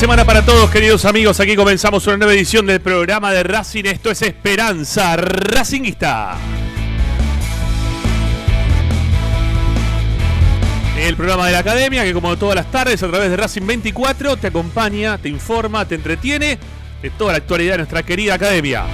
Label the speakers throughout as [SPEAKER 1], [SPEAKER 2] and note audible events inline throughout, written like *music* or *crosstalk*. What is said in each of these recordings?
[SPEAKER 1] Semana para todos, queridos amigos. Aquí comenzamos una nueva edición del programa de Racing. Esto es Esperanza Racingista. El programa de la academia que como todas las tardes a través de Racing 24 te acompaña, te informa, te entretiene de toda la actualidad de nuestra querida academia.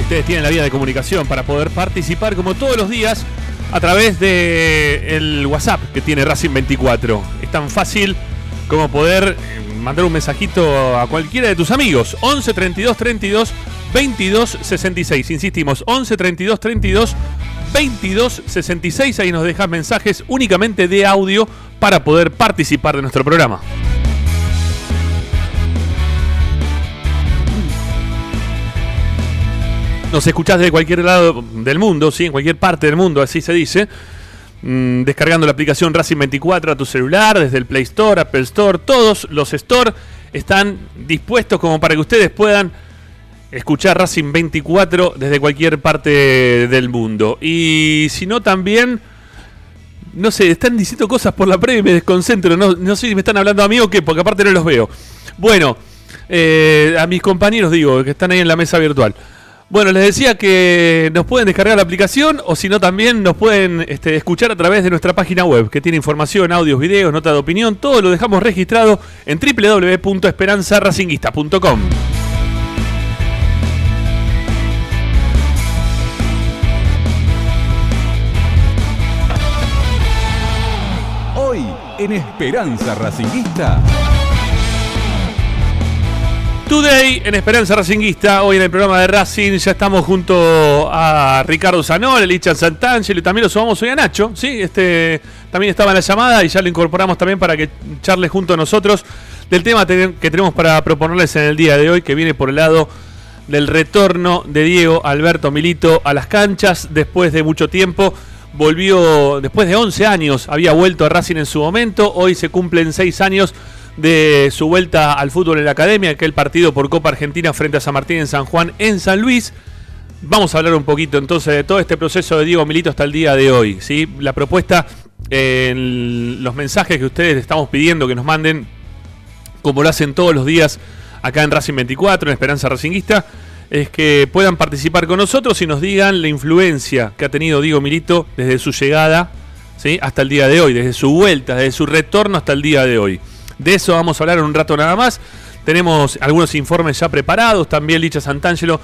[SPEAKER 1] Ustedes tienen la vía de comunicación para poder participar como todos los días a través de el WhatsApp que tiene Racing 24. Es tan fácil como poder eh, mandar un mensajito a cualquiera de tus amigos. 11 32 32 22 66. Insistimos, 11 32 32 22 66. Ahí nos dejas mensajes únicamente de audio para poder participar de nuestro programa. Nos escuchás desde cualquier lado del mundo, ¿sí? en cualquier parte del mundo, así se dice. Mm, descargando la aplicación Racing 24 a tu celular, desde el Play Store, Apple Store, todos los Store están dispuestos como para que ustedes puedan escuchar Racing 24 desde cualquier parte del mundo. Y si no, también, no sé, están diciendo cosas por la previa y me desconcentro. No, no sé si me están hablando a mí o qué, porque aparte no los veo. Bueno, eh, a mis compañeros digo, que están ahí en la mesa virtual. Bueno, les decía que nos pueden descargar la aplicación o si no también nos pueden este, escuchar a través de nuestra página web que tiene información, audios, videos, nota de opinión, todo lo dejamos registrado en www.esperanzaracinguista.com.
[SPEAKER 2] Hoy en Esperanza Racinguista.
[SPEAKER 1] Today en Esperanza Racinguista, hoy en el programa de Racing ya estamos junto a Ricardo Zanol, Elichan Santangelo y también lo sumamos hoy a Nacho, ¿sí? Este, también estaba en la llamada y ya lo incorporamos también para que charle junto a nosotros del tema te- que tenemos para proponerles en el día de hoy, que viene por el lado del retorno de Diego Alberto Milito a las canchas después de mucho tiempo. Volvió después de 11 años, había vuelto a Racing en su momento, hoy se cumplen 6 años de su vuelta al fútbol en la academia, aquel partido por Copa Argentina frente a San Martín en San Juan en San Luis. Vamos a hablar un poquito entonces de todo este proceso de Diego Milito hasta el día de hoy. ¿sí? La propuesta en los mensajes que ustedes estamos pidiendo que nos manden, como lo hacen todos los días acá en Racing 24, en Esperanza Racinguista, es que puedan participar con nosotros y nos digan la influencia que ha tenido Diego Milito desde su llegada ¿sí? hasta el día de hoy, desde su vuelta, desde su retorno hasta el día de hoy. De eso vamos a hablar en un rato nada más. Tenemos algunos informes ya preparados, también Licha Santangelo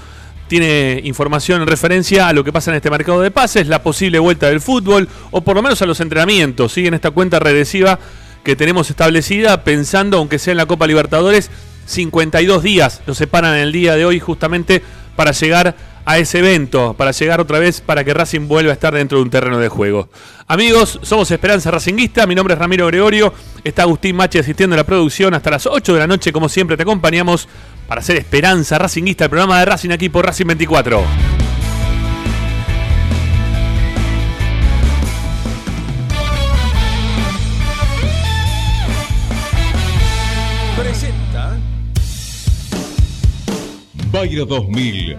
[SPEAKER 1] tiene información en referencia a lo que pasa en este mercado de pases, la posible vuelta del fútbol o por lo menos a los entrenamientos, ¿sí? en esta cuenta regresiva que tenemos establecida pensando, aunque sea en la Copa Libertadores, 52 días nos separan el día de hoy justamente para llegar a ese evento, para llegar otra vez para que Racing vuelva a estar dentro de un terreno de juego. Amigos, somos Esperanza Racinguista, mi nombre es Ramiro Gregorio, está Agustín Machi asistiendo a la producción hasta las 8 de la noche, como siempre te acompañamos para hacer Esperanza Racinguista, el programa de Racing aquí por Racing 24.
[SPEAKER 3] Presenta Bayro 2000,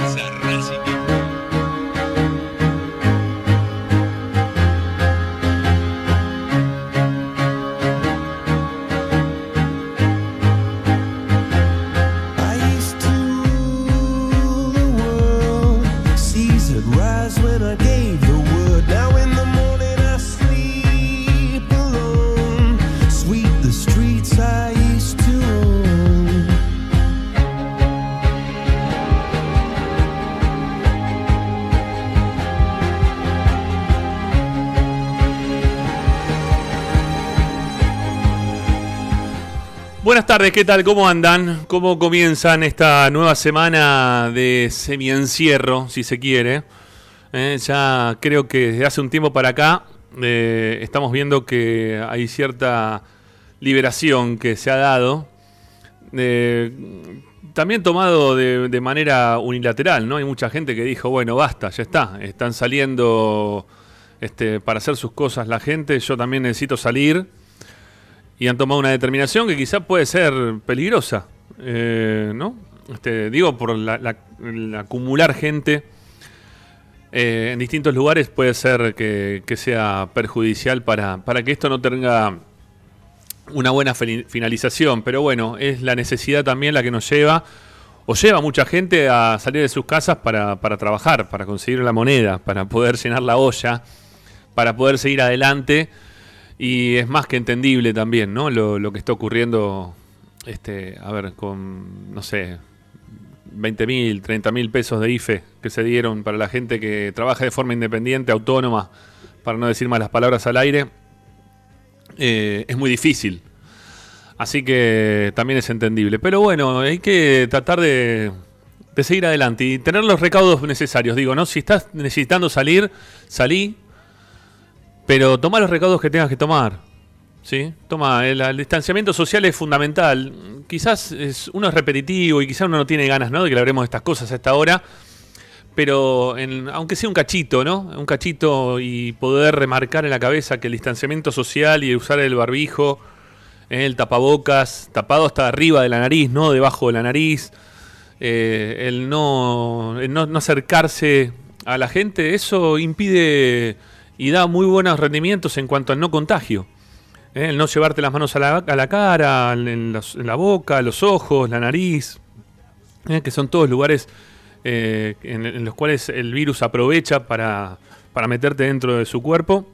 [SPEAKER 1] Buenas tardes, ¿qué tal? ¿Cómo andan? ¿Cómo comienzan esta nueva semana de semiencierro, si se quiere? Eh, ya creo que desde hace un tiempo para acá eh, estamos viendo que hay cierta liberación que se ha dado, eh, también tomado de, de manera unilateral, ¿no? Hay mucha gente que dijo, bueno, basta, ya está, están saliendo este, para hacer sus cosas la gente, yo también necesito salir y han tomado una determinación que quizá puede ser peligrosa, eh, ¿no? Este, digo, por la, la- acumular gente eh, en distintos lugares puede ser que, sea perjudicial para, para que esto no tenga una buena finalización. Pero bueno, es la necesidad también la que nos lleva, o lleva a mucha gente a salir de sus casas para, para trabajar, para conseguir la moneda, para poder llenar la olla, para poder seguir adelante. Y es más que entendible también, ¿no? Lo, que está ocurriendo, este, a ver, con, no sé, 20 mil, 30 mil pesos de IFE que se dieron para la gente que trabaja de forma independiente, autónoma, para no decir malas palabras al aire, eh, es muy difícil. Así que también es entendible. Pero bueno, hay que tratar de, de seguir adelante y tener los recaudos necesarios. Digo, ¿no? Si estás necesitando salir, salí, pero toma los recaudos que tengas que tomar. ¿Sí? Toma, el, distanciamiento social es fundamental. Quizás es, uno es repetitivo y quizás uno no tiene ganas ¿no? de que le hablemos de estas cosas a esta hora. Pero en- aunque sea un cachito, ¿no? Un cachito y poder remarcar en la cabeza que el distanciamiento social y usar el barbijo, eh, el tapabocas, tapado hasta arriba de la nariz, no debajo de la nariz, eh, el no, el no, no acercarse a la gente, eso impide y da muy buenos rendimientos en cuanto al no contagio. Eh, El no llevarte las manos a la, a la cara, en, en la boca, los ojos, la nariz, eh, que son todos lugares eh, en, en los cuales el virus aprovecha para, para meterte dentro de su cuerpo.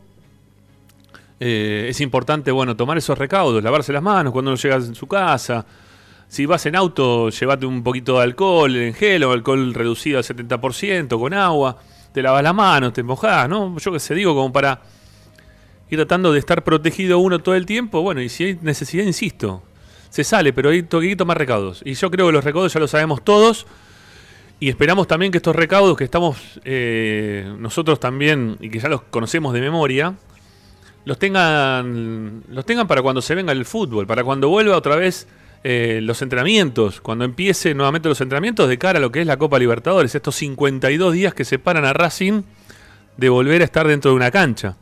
[SPEAKER 1] Es importante, bueno, tomar esos recaudos, lavarse las manos cuando uno llega a su casa. Si vas en auto, llévate un poquito de alcohol en gel o alcohol reducido al 70% con agua. Te lavas las manos, te mojás, ¿no? Yo qué sé, digo, como para ir tratando de estar protegido uno todo el tiempo. Bueno, y si hay necesidad, insisto, se sale, pero hay que tomar recaudos. Y yo creo que los recaudos ya lo sabemos todos. Y esperamos también que estos recaudos que estamos eh, nosotros también y que ya los conocemos de memoria, los tengan, los tengan para cuando se venga el fútbol, para cuando vuelva otra vez eh, los entrenamientos, cuando empiece nuevamente los entrenamientos de cara a lo que es la Copa Libertadores, estos 52 días que separan a Racing de volver a estar dentro de una cancha.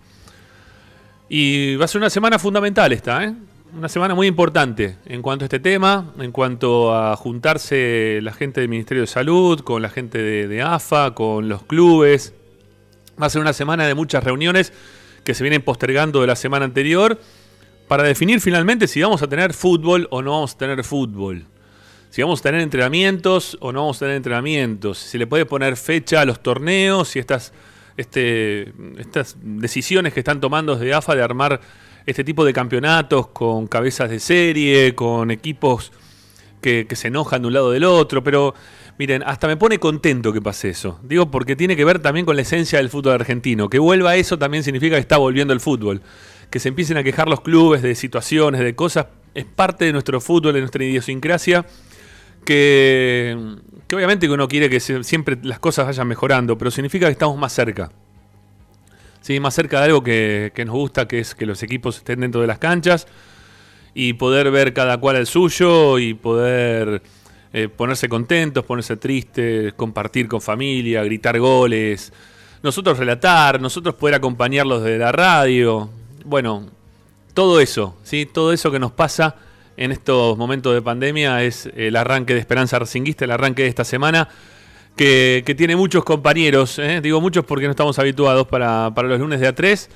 [SPEAKER 1] Y va a ser una semana fundamental esta, ¿eh? Una semana muy importante en cuanto a este tema, en cuanto a juntarse la gente del Ministerio de Salud, con la gente de, de AFA, con los clubes. Va a ser una semana de muchas reuniones que se vienen postergando de la semana anterior para definir finalmente si vamos a tener fútbol o no vamos a tener fútbol. Si vamos a tener entrenamientos o no vamos a tener entrenamientos. Si se le puede poner fecha a los torneos, si estas, este, estas decisiones que están tomando desde AFA de armar este tipo de campeonatos con cabezas de serie, con equipos que, que se enojan de un lado del otro, pero miren, hasta me pone contento que pase eso. Digo, porque tiene que ver también con la esencia del fútbol argentino. Que vuelva eso también significa que está volviendo el fútbol. Que se empiecen a quejar los clubes de situaciones, de cosas, es parte de nuestro fútbol, de nuestra idiosincrasia. Que, que obviamente uno quiere que siempre las cosas vayan mejorando, pero significa que estamos más cerca. Sí, más cerca de algo que, nos gusta, que es que los equipos estén dentro de las canchas y poder ver cada cual el suyo y poder eh, ponerse contentos, ponerse tristes, compartir con familia, gritar goles, nosotros relatar, nosotros poder acompañarlos de la radio. Bueno, todo eso, ¿sí? todo eso que nos pasa en estos momentos de pandemia es el arranque de Esperanza Racinguista, el arranque de esta semana, que, tiene muchos compañeros, ¿eh? digo muchos porque no estamos habituados para, los lunes de A3,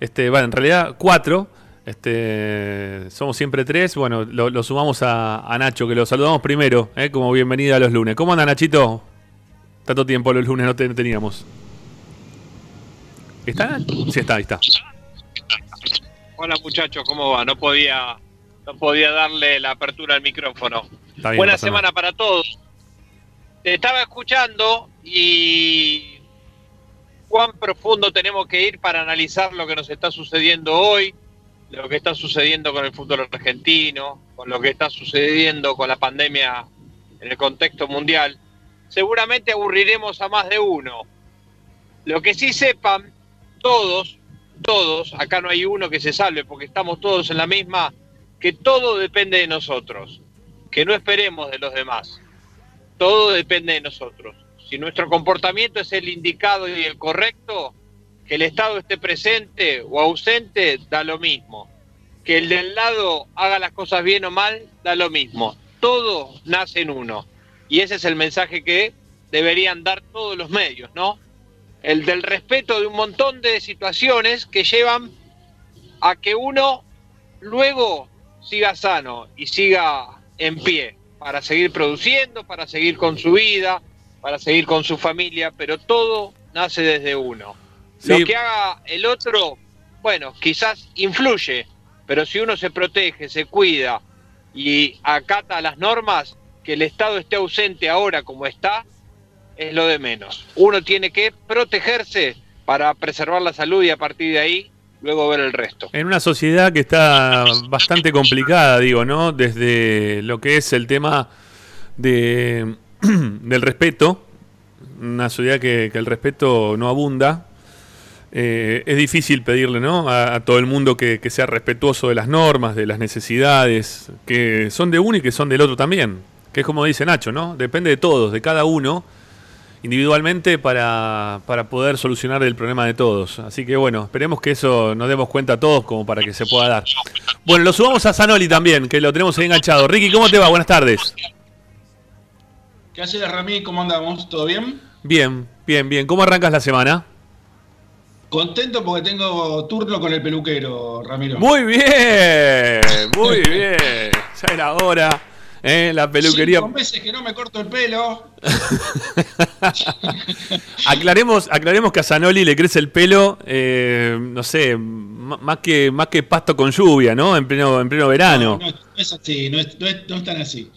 [SPEAKER 1] este, bueno, en realidad cuatro, este, somos siempre tres, bueno, lo, sumamos a, a Nacho, que lo saludamos primero, ¿eh? como bienvenida a los lunes. ¿Cómo anda Nachito? Tanto tiempo los lunes no, no teníamos. ¿Está? Sí, está, ahí está.
[SPEAKER 4] Hola muchachos, ¿cómo va? No podía, no podía darle la apertura al micrófono.
[SPEAKER 1] Bien,
[SPEAKER 4] Buena semana para todos. Te estaba escuchando y cuán profundo tenemos que ir para analizar lo que nos está sucediendo hoy, lo que está sucediendo con el fútbol argentino, con lo que está sucediendo con la pandemia en el contexto mundial. Seguramente aburriremos a más de uno. Lo que sí sepan todos, todos, acá no hay uno que se salve porque estamos todos en la misma, que todo depende de nosotros, que no esperemos de los demás. Todo depende de nosotros. Si nuestro comportamiento es el indicado y el correcto, que el Estado esté presente o ausente, da lo mismo. Que el del lado haga las cosas bien o mal, da lo mismo. Todo nace en uno. Y ese es el mensaje que deberían dar todos los medios, ¿no? El del respeto de un montón de situaciones que llevan a que uno luego siga sano y siga en pie para seguir produciendo, para seguir con su vida, para seguir con su familia, pero todo nace desde uno.
[SPEAKER 1] Sí.
[SPEAKER 4] Lo que haga el otro, bueno, quizás influye, pero si uno se protege, se cuida y acata las normas, que el Estado esté ausente ahora como está, es lo de menos. Uno tiene que protegerse para preservar la salud y a partir de ahí luego ver el resto.
[SPEAKER 1] En una sociedad que está bastante complicada, digo, ¿no? Desde lo que es el tema de, *clears throat* del respeto, una sociedad que, que el respeto no abunda, eh, es difícil pedirle, ¿no? A, a todo el mundo que, que sea respetuoso de las normas, de las necesidades, que son de uno y que son del otro también. Que es como dice Nacho, ¿no? Depende de todos, de cada uno individualmente para, para poder solucionar el problema de todos. Así que bueno, esperemos que eso nos demos cuenta todos como para que se pueda dar. Bueno, lo subamos a Zanoli también, que lo tenemos ahí enganchado. Ricky, ¿cómo te va? Buenas tardes.
[SPEAKER 5] ¿Qué haces, Rami? ¿Cómo andamos? ¿Todo bien?
[SPEAKER 1] Bien, bien, bien. ¿Cómo arrancas la semana?
[SPEAKER 5] Contento porque tengo turno con el peluquero, Ramiro.
[SPEAKER 1] Muy bien, muy bien. Ya era hora. ¿Eh? La peluquería.
[SPEAKER 5] Cinco meses que no me corto el pelo. *laughs*
[SPEAKER 1] Aclaremos, aclaremos que a Zanoli le crece el pelo, eh, no sé, más que, más que pasto con lluvia, ¿no? En pleno, en pleno verano.
[SPEAKER 5] No, no es así, no es, no es- no es tan así.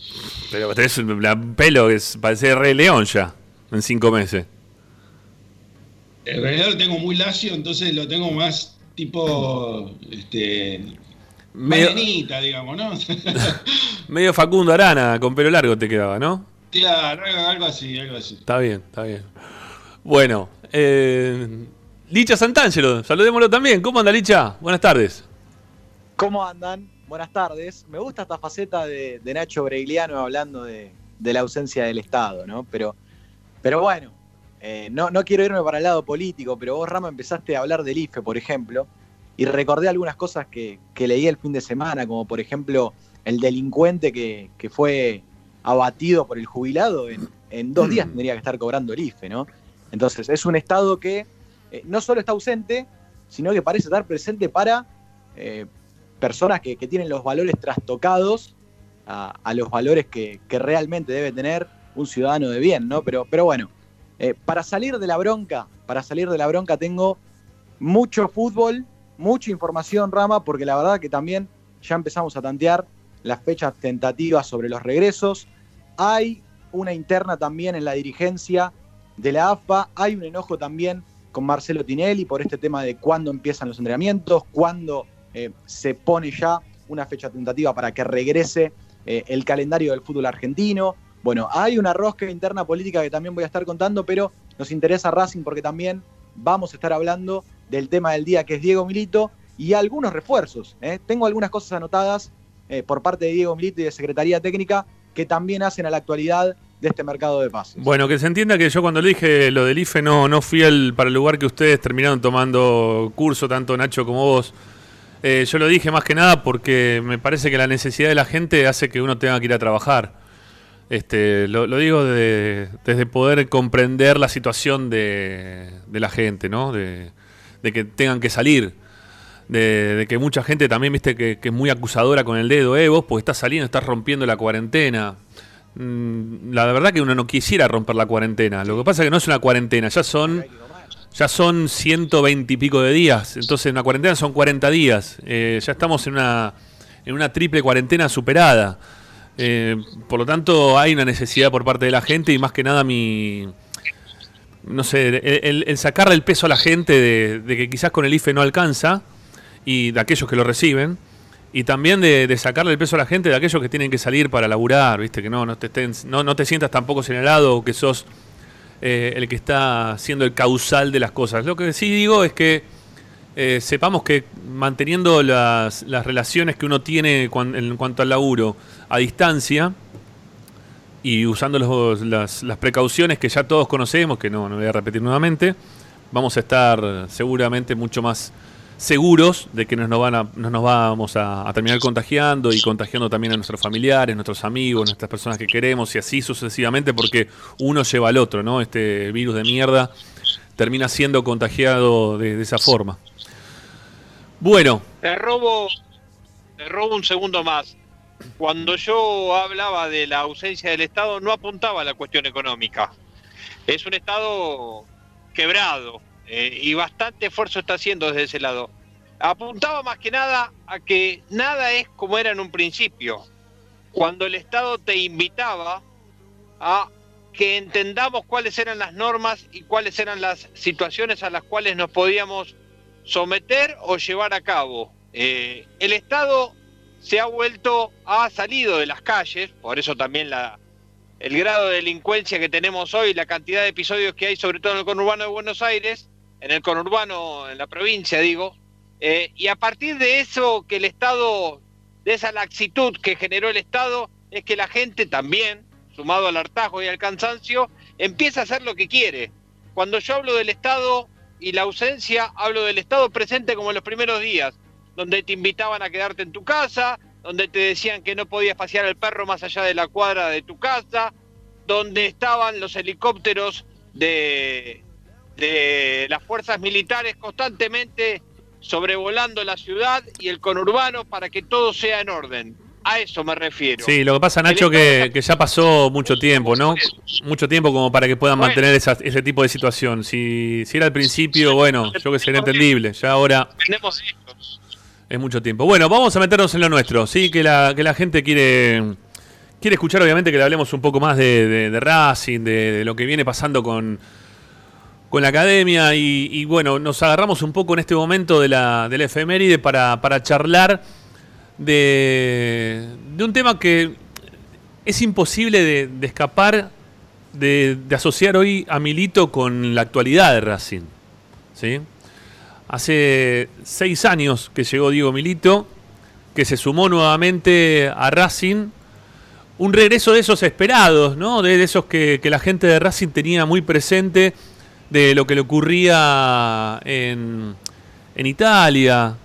[SPEAKER 1] Pero tenés un pelo que parece Rey León ya, en cinco meses.
[SPEAKER 5] En realidad lo tengo muy lacio, entonces lo tengo más tipo. Este.
[SPEAKER 1] Medio,
[SPEAKER 5] Marenita, digamos, ¿no? *laughs*
[SPEAKER 1] medio Facundo Arana, con pelo largo te quedaba, ¿no?
[SPEAKER 5] claro, algo, así, algo así.
[SPEAKER 1] Está bien, está bien. Bueno, eh, Licha Santangelo, saludémoslo también. ¿Cómo anda Licha? Buenas tardes.
[SPEAKER 6] ¿Cómo andan? Buenas tardes. Me gusta esta faceta de, de Nacho Bregliano hablando de, de la ausencia del Estado, ¿no? Pero, pero bueno,
[SPEAKER 7] eh, no, no quiero irme para el lado político, pero vos, Rama, empezaste a hablar del IFE, por ejemplo, y recordé algunas cosas que, que leí el fin de semana, como por ejemplo el delincuente que, que fue abatido por el jubilado, en, en dos días tendría que estar cobrando el IFE, ¿no? Entonces, es un Estado que eh, no solo está ausente, sino que parece estar presente para eh, personas que, que tienen los valores trastocados a, a los valores que, que realmente debe tener un ciudadano de bien, ¿no? Pero, pero bueno, eh, para salir de la bronca, para salir de la bronca tengo mucho fútbol, mucha información, Rama, porque la verdad que también ya empezamos a tantear las fechas tentativas sobre los regresos. Hay una interna también en la dirigencia de la AFA, hay un enojo también con Marcelo Tinelli por este tema de cuándo empiezan los entrenamientos, cuándo eh, se pone ya una fecha tentativa para que regrese eh, el calendario del fútbol argentino. Bueno, hay una rosca interna política que también voy a estar contando, pero nos interesa Racing porque también vamos a estar hablando del tema del día que es Diego Milito y algunos refuerzos. ¿eh? Tengo algunas cosas anotadas eh, por parte de Diego Milito y de Secretaría Técnica que también hacen a la actualidad de este mercado de pases.
[SPEAKER 1] Bueno, que se entienda que yo cuando le dije lo del IFE no, no fui para el lugar que ustedes terminaron tomando curso, tanto Nacho como vos. Eh, yo lo dije más que nada porque me parece que la necesidad de la gente hace que uno tenga que ir a trabajar. Este, lo, lo digo de- desde poder comprender la situación de, de la gente, ¿no? De, de que tengan que salir. De, que mucha gente también, viste, que, que es muy acusadora con el dedo, eh, vos, porque estás saliendo, estás rompiendo la cuarentena. Mm, La verdad que uno no quisiera romper la cuarentena. Lo que pasa es que no es una cuarentena, ya son ya son 120 y pico de días. Entonces, una cuarentena son 40 días. Eh, ya estamos en una, en una triple cuarentena superada. Eh, por lo tanto, hay una necesidad por parte de la gente y más que nada mi... No sé, el, sacarle el peso a la gente de, que quizás con el IFE no alcanza y de aquellos que lo reciben. Y también de, sacarle el peso a la gente de aquellos que tienen que salir para laburar, ¿viste? Que no, no, te, estén- no, no te sientas tampoco señalado o que sos eh, el que está siendo el causal de las cosas. Lo que sí digo es que eh, sepamos que manteniendo las, las relaciones que uno tiene en cuanto al laburo a distancia y usando los- las, las precauciones que ya todos conocemos, que no, no voy a repetir nuevamente, vamos a estar seguramente mucho más seguros de que no nos, van a- no nos vamos a, a terminar contagiando y contagiando también a nuestros familiares, nuestros amigos, nuestras personas que queremos y así sucesivamente porque uno lleva al otro, ¿no? Este virus de mierda termina siendo contagiado de, de esa forma. Bueno,
[SPEAKER 4] Te robo, te robo un segundo más. Cuando yo hablaba de la ausencia del Estado, no apuntaba a la cuestión económica. Es un Estado quebrado eh, y bastante esfuerzo está haciendo desde ese lado. Apuntaba más que nada a que nada es como era en un principio. Cuando el Estado te invitaba a que entendamos cuáles eran las normas y cuáles eran las situaciones a las cuales nos podíamos someter o llevar a cabo. Eh, el Estado se ha vuelto, ha salido de las calles, por eso también la, el grado de delincuencia que tenemos hoy, la cantidad de episodios que hay, sobre todo en el conurbano de Buenos Aires, en el conurbano, en la provincia, digo, eh, y a partir de eso que el Estado, de esa laxitud que generó el Estado, es que la gente también, sumado al hartazgo y al cansancio, empieza a hacer lo que quiere. Cuando yo hablo del Estado y la ausencia, hablo del Estado presente como en los primeros días, donde te invitaban a quedarte en tu casa, donde te decían que no podías pasear al perro más allá de la cuadra de tu casa, donde estaban los helicópteros de, de las fuerzas militares constantemente sobrevolando la ciudad y el conurbano para que todo sea en orden. A eso me refiero.
[SPEAKER 1] sí, lo que pasa, Nacho, que, que ya pasó mucho tiempo, ¿no? Mucho tiempo como para que puedan
[SPEAKER 4] Bueno.
[SPEAKER 1] mantener esa- ese tipo de situación. Si, si era al principio, bueno, yo que sé, era entendible. Ya ahora
[SPEAKER 4] Tenemos ellos.
[SPEAKER 1] Es mucho tiempo. Bueno, vamos a meternos en lo nuestro, sí, que la, que la gente quiere, quiere escuchar, obviamente, que le hablemos un poco más de, Racing, de, lo que viene pasando con, con la academia. Y, bueno, nos agarramos un poco en este momento de la, de efeméride para, para charlar de, de un tema que es imposible de, de escapar, de, de asociar hoy a Milito con la actualidad de Racing. ¿sí? Hace seis años que llegó Diego Milito, que se sumó nuevamente a Racing un regreso de esos esperados, ¿no? De, esos que, la gente de Racing tenía muy presente de lo que le ocurría en, Italia.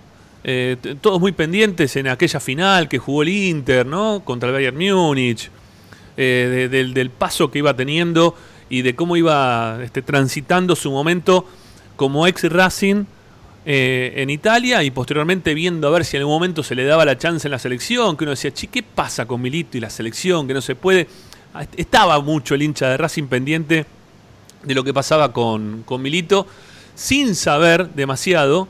[SPEAKER 1] Eh, todos muy pendientes en aquella final que jugó el Inter, ¿no? Contra el Bayern Múnich. eh, de- del, del paso que iba teniendo y de cómo iba este, transitando su momento como ex Racing eh, en Italia y posteriormente viendo a ver si en algún momento se le daba la chance en la selección, que uno decía, che, ¿qué pasa con Milito y la selección? Que no se puede. Ah, Estaba mucho el hincha de Racing pendiente de lo que pasaba con, con Milito, sin saber demasiado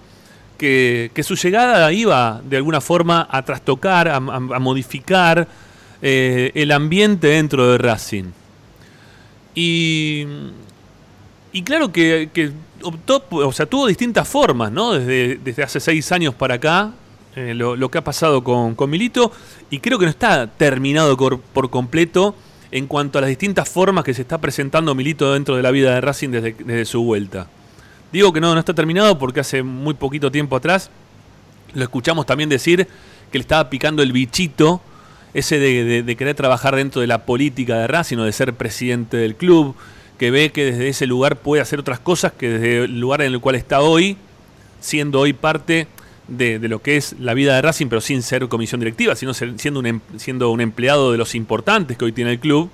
[SPEAKER 1] que, que su llegada iba de alguna forma a trastocar, a, modificar eh, el ambiente dentro de Racing. Y, y claro que optó, o sea, tuvo distintas formas, ¿no? Desde, desde hace seis años para acá, eh, lo, lo que ha pasado con, con Milito, y creo que no está terminado cor- por completo en cuanto a las distintas formas que se está presentando Milito dentro de la vida de Racing desde, desde su vuelta. Digo que no, no está terminado porque hace muy poquito tiempo atrás lo escuchamos también decir que le estaba picando el bichito ese de- de querer trabajar dentro de la política de Racing o de ser presidente del club, que ve que desde ese lugar puede hacer otras cosas que desde el lugar en el cual está hoy, siendo hoy parte de, lo que es la vida de Racing, pero sin ser comisión directiva, sino siendo un, em- siendo un empleado de los importantes que hoy tiene el club,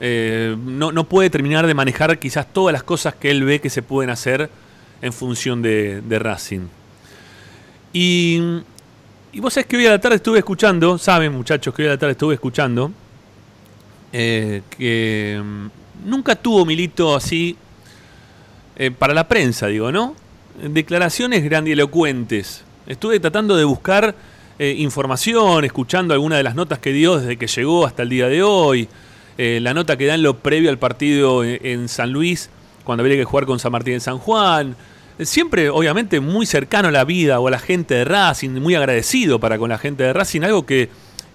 [SPEAKER 1] eh, no, no puede terminar de manejar quizás todas las cosas que él ve que se pueden hacer en función de, Racing. Y, y vos sabés que hoy a la tarde estuve escuchando, saben muchachos que hoy a la tarde estuve escuchando, eh, que nunca tuvo Milito así eh, para la prensa, digo, ¿no? Declaraciones grandilocuentes. Estuve tratando de buscar eh, información, escuchando algunas de las notas que dio desde que llegó hasta el día de hoy, eh, la nota que da en lo previo al partido en, San Luis, cuando habría que jugar con San Martín en San Juan. Siempre, obviamente, muy cercano a la vida o a la gente de Racing, muy agradecido para con la gente de Racing, algo que,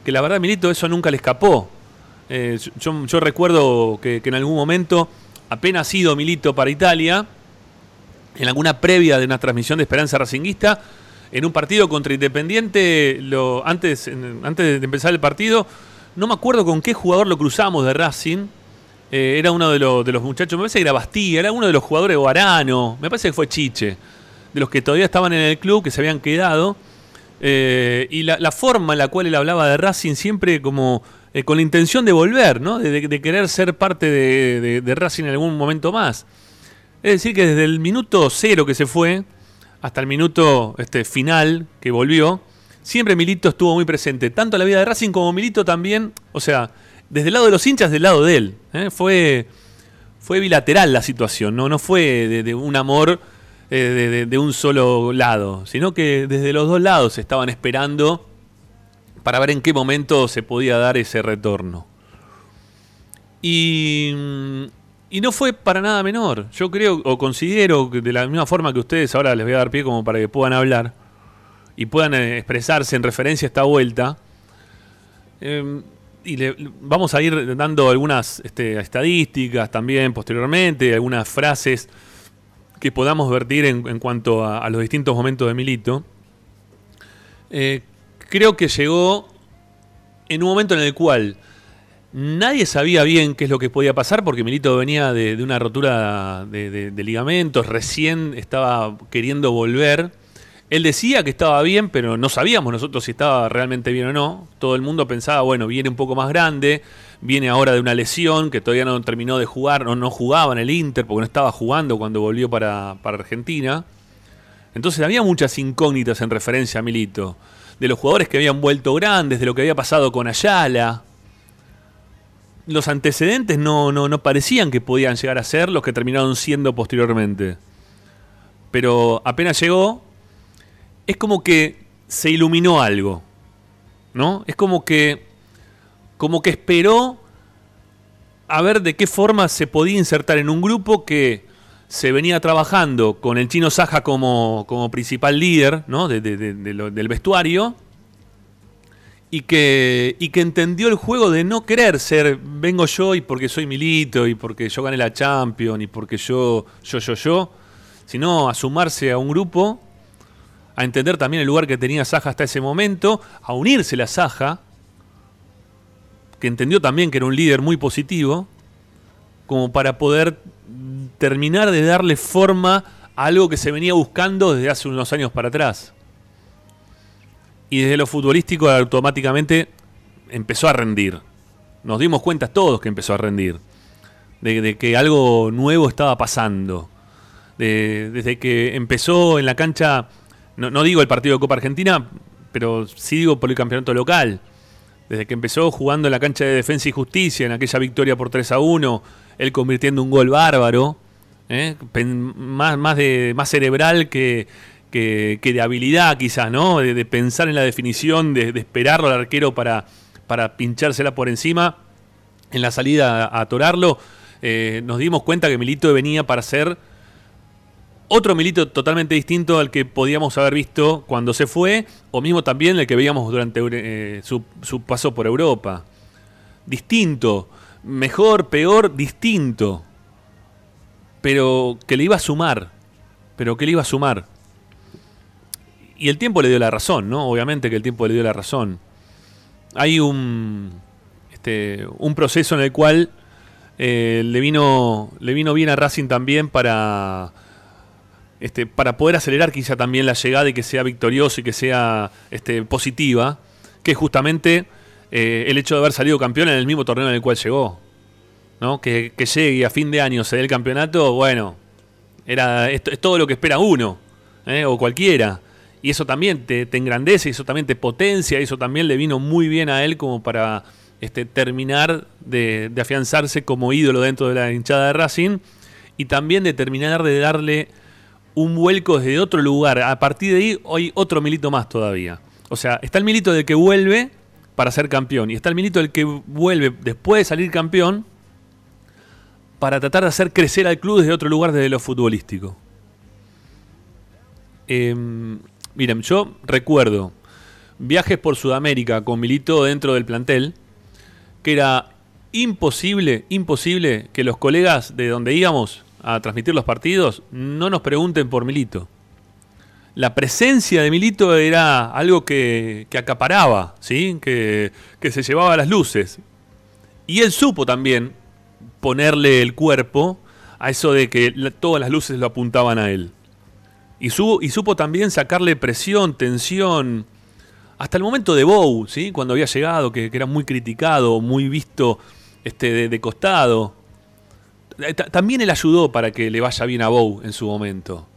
[SPEAKER 1] que la verdad, Milito, eso nunca le escapó. Eh, yo, recuerdo que, en algún momento, apenas ido Milito para Italia, en alguna previa de una transmisión de Esperanza Racinguista, en un partido contra Independiente, lo, antes, antes de empezar el partido, no me acuerdo con qué jugador lo cruzamos de Racing. Eh, era uno de, los- de los muchachos, me parece que era Bastilla, era uno de los jugadores o Arano, me parece que fue Chiche, de los que todavía estaban en el club, que se habían quedado. Eh, y la forma en la cual él hablaba de Racing siempre como eh, con la intención de volver, ¿no? De, querer ser parte de, Racing en algún momento más. Es decir, que desde el minuto cero que se fue hasta el minuto este, final que volvió, siempre Milito estuvo muy presente, tanto en la vida de Racing como Milito también, o sea, desde el lado de los hinchas, del lado de él. ¿eh? Fue, fue bilateral la situación, no, no fue de, un amor eh, de un solo lado, sino que desde los dos lados estaban esperando para ver en qué momento se podía dar ese retorno. Y, no fue para nada menor. Yo creo o considero que de la misma forma que ustedes ahora les voy a dar pie como para que puedan hablar y puedan eh, expresarse en referencia a esta vuelta. eh, y le- vamos a ir dando algunas este, estadísticas también posteriormente, algunas frases que podamos vertir en, cuanto a, a los distintos momentos de Milito. Eh, creo que llegó en un momento en el cual nadie sabía bien qué es lo que podía pasar porque Milito venía de, una rotura de, ligamentos, recién estaba queriendo volver. Él decía que estaba bien, pero no sabíamos nosotros si estaba realmente bien o no. Todo el mundo pensaba, bueno, viene un poco más grande, viene ahora de una lesión que todavía no terminó de jugar, no, no jugaba en el Inter porque no estaba jugando cuando volvió para Argentina. Entonces había muchas incógnitas en referencia a Milito. De los jugadores que habían vuelto grandes, de lo que había pasado con Ayala. Los antecedentes no, no, no parecían que podían llegar a ser los que terminaron siendo posteriormente. Pero apenas llegó, es como que se iluminó algo. ¿No? Es como que. como que esperó a ver de qué forma se podía insertar en un grupo que se venía trabajando con el chino Saja como, como principal líder ¿no? del vestuario y que, y que entendió el juego de no querer ser vengo yo y porque soy milito y porque yo gané la Champions y porque yo, yo, yo, yo, sino a sumarse a un grupo, a entender también el lugar que tenía Saja hasta ese momento, a unirse la Saja, que entendió también que era un líder muy positivo, como para poder terminar de darle forma a algo que se venía buscando desde hace unos años para atrás. Y desde lo futbolístico automáticamente empezó a rendir. Nos dimos cuenta todos que empezó a rendir. De, que algo nuevo estaba pasando. De- desde que empezó en la cancha, no, no digo el partido de Copa Argentina, pero sí digo por el campeonato local. Desde que empezó jugando en la cancha de Defensa y Justicia, en aquella victoria por 3 a 1, él convirtiendo un gol bárbaro, ¿eh? Más, más, de, más cerebral que, que, de habilidad quizás, ¿no? De, pensar en la definición, de, de esperarlo al arquero para, para pinchársela por encima en la salida a atorarlo. eh, nos dimos cuenta que Milito venía para ser otro Milito totalmente distinto al que podíamos haber visto cuando se fue, o mismo también el que veíamos durante eh, su, su paso por Europa. Distinto, mejor, peor, distinto. Pero que le iba a sumar, pero que le iba a sumar. Y el tiempo le dio la razón, ¿no? Obviamente que el tiempo le dio la razón. Hay un, este, un proceso en el cual eh, le, vino, le vino bien a Racing también para este, para poder acelerar quizá también la llegada y que sea victorioso y que sea este, positiva, que justamente eh, el hecho de haber salido campeón en el mismo torneo en el cual llegó. ¿no? Que, que llegue a fin de año se dé el campeonato, bueno, era, es, todo lo que espera uno, ¿eh? o cualquiera. Y eso también te, te engrandece, eso también te potencia, eso también le vino muy bien a él como para este, terminar de, de afianzarse como ídolo dentro de la hinchada de Racing y también de terminar de darle un vuelco desde otro lugar. A partir de ahí, hoy otro milito más todavía. O sea, está el milito del que vuelve para ser campeón y está el milito del que vuelve después de salir campeón para tratar de hacer crecer al club desde otro lugar, desde lo futbolístico. Eh, miren, yo recuerdo viajes por Sudamérica con Milito dentro del plantel, que era imposible, imposible que los colegas de donde íbamos a transmitir los partidos no nos pregunten por Milito. La presencia de Milito era algo que, que acaparaba, ¿sí? que, que se llevaba las luces. Y él supo también ponerle el cuerpo a eso de que todas las luces lo apuntaban a él. Y, su- y supo también sacarle presión, tensión, hasta el momento de Bow, ¿sí? cuando había llegado, que, era muy criticado, muy visto este, de, costado. Ta- También él ayudó para que le vaya bien a Bow en su momento.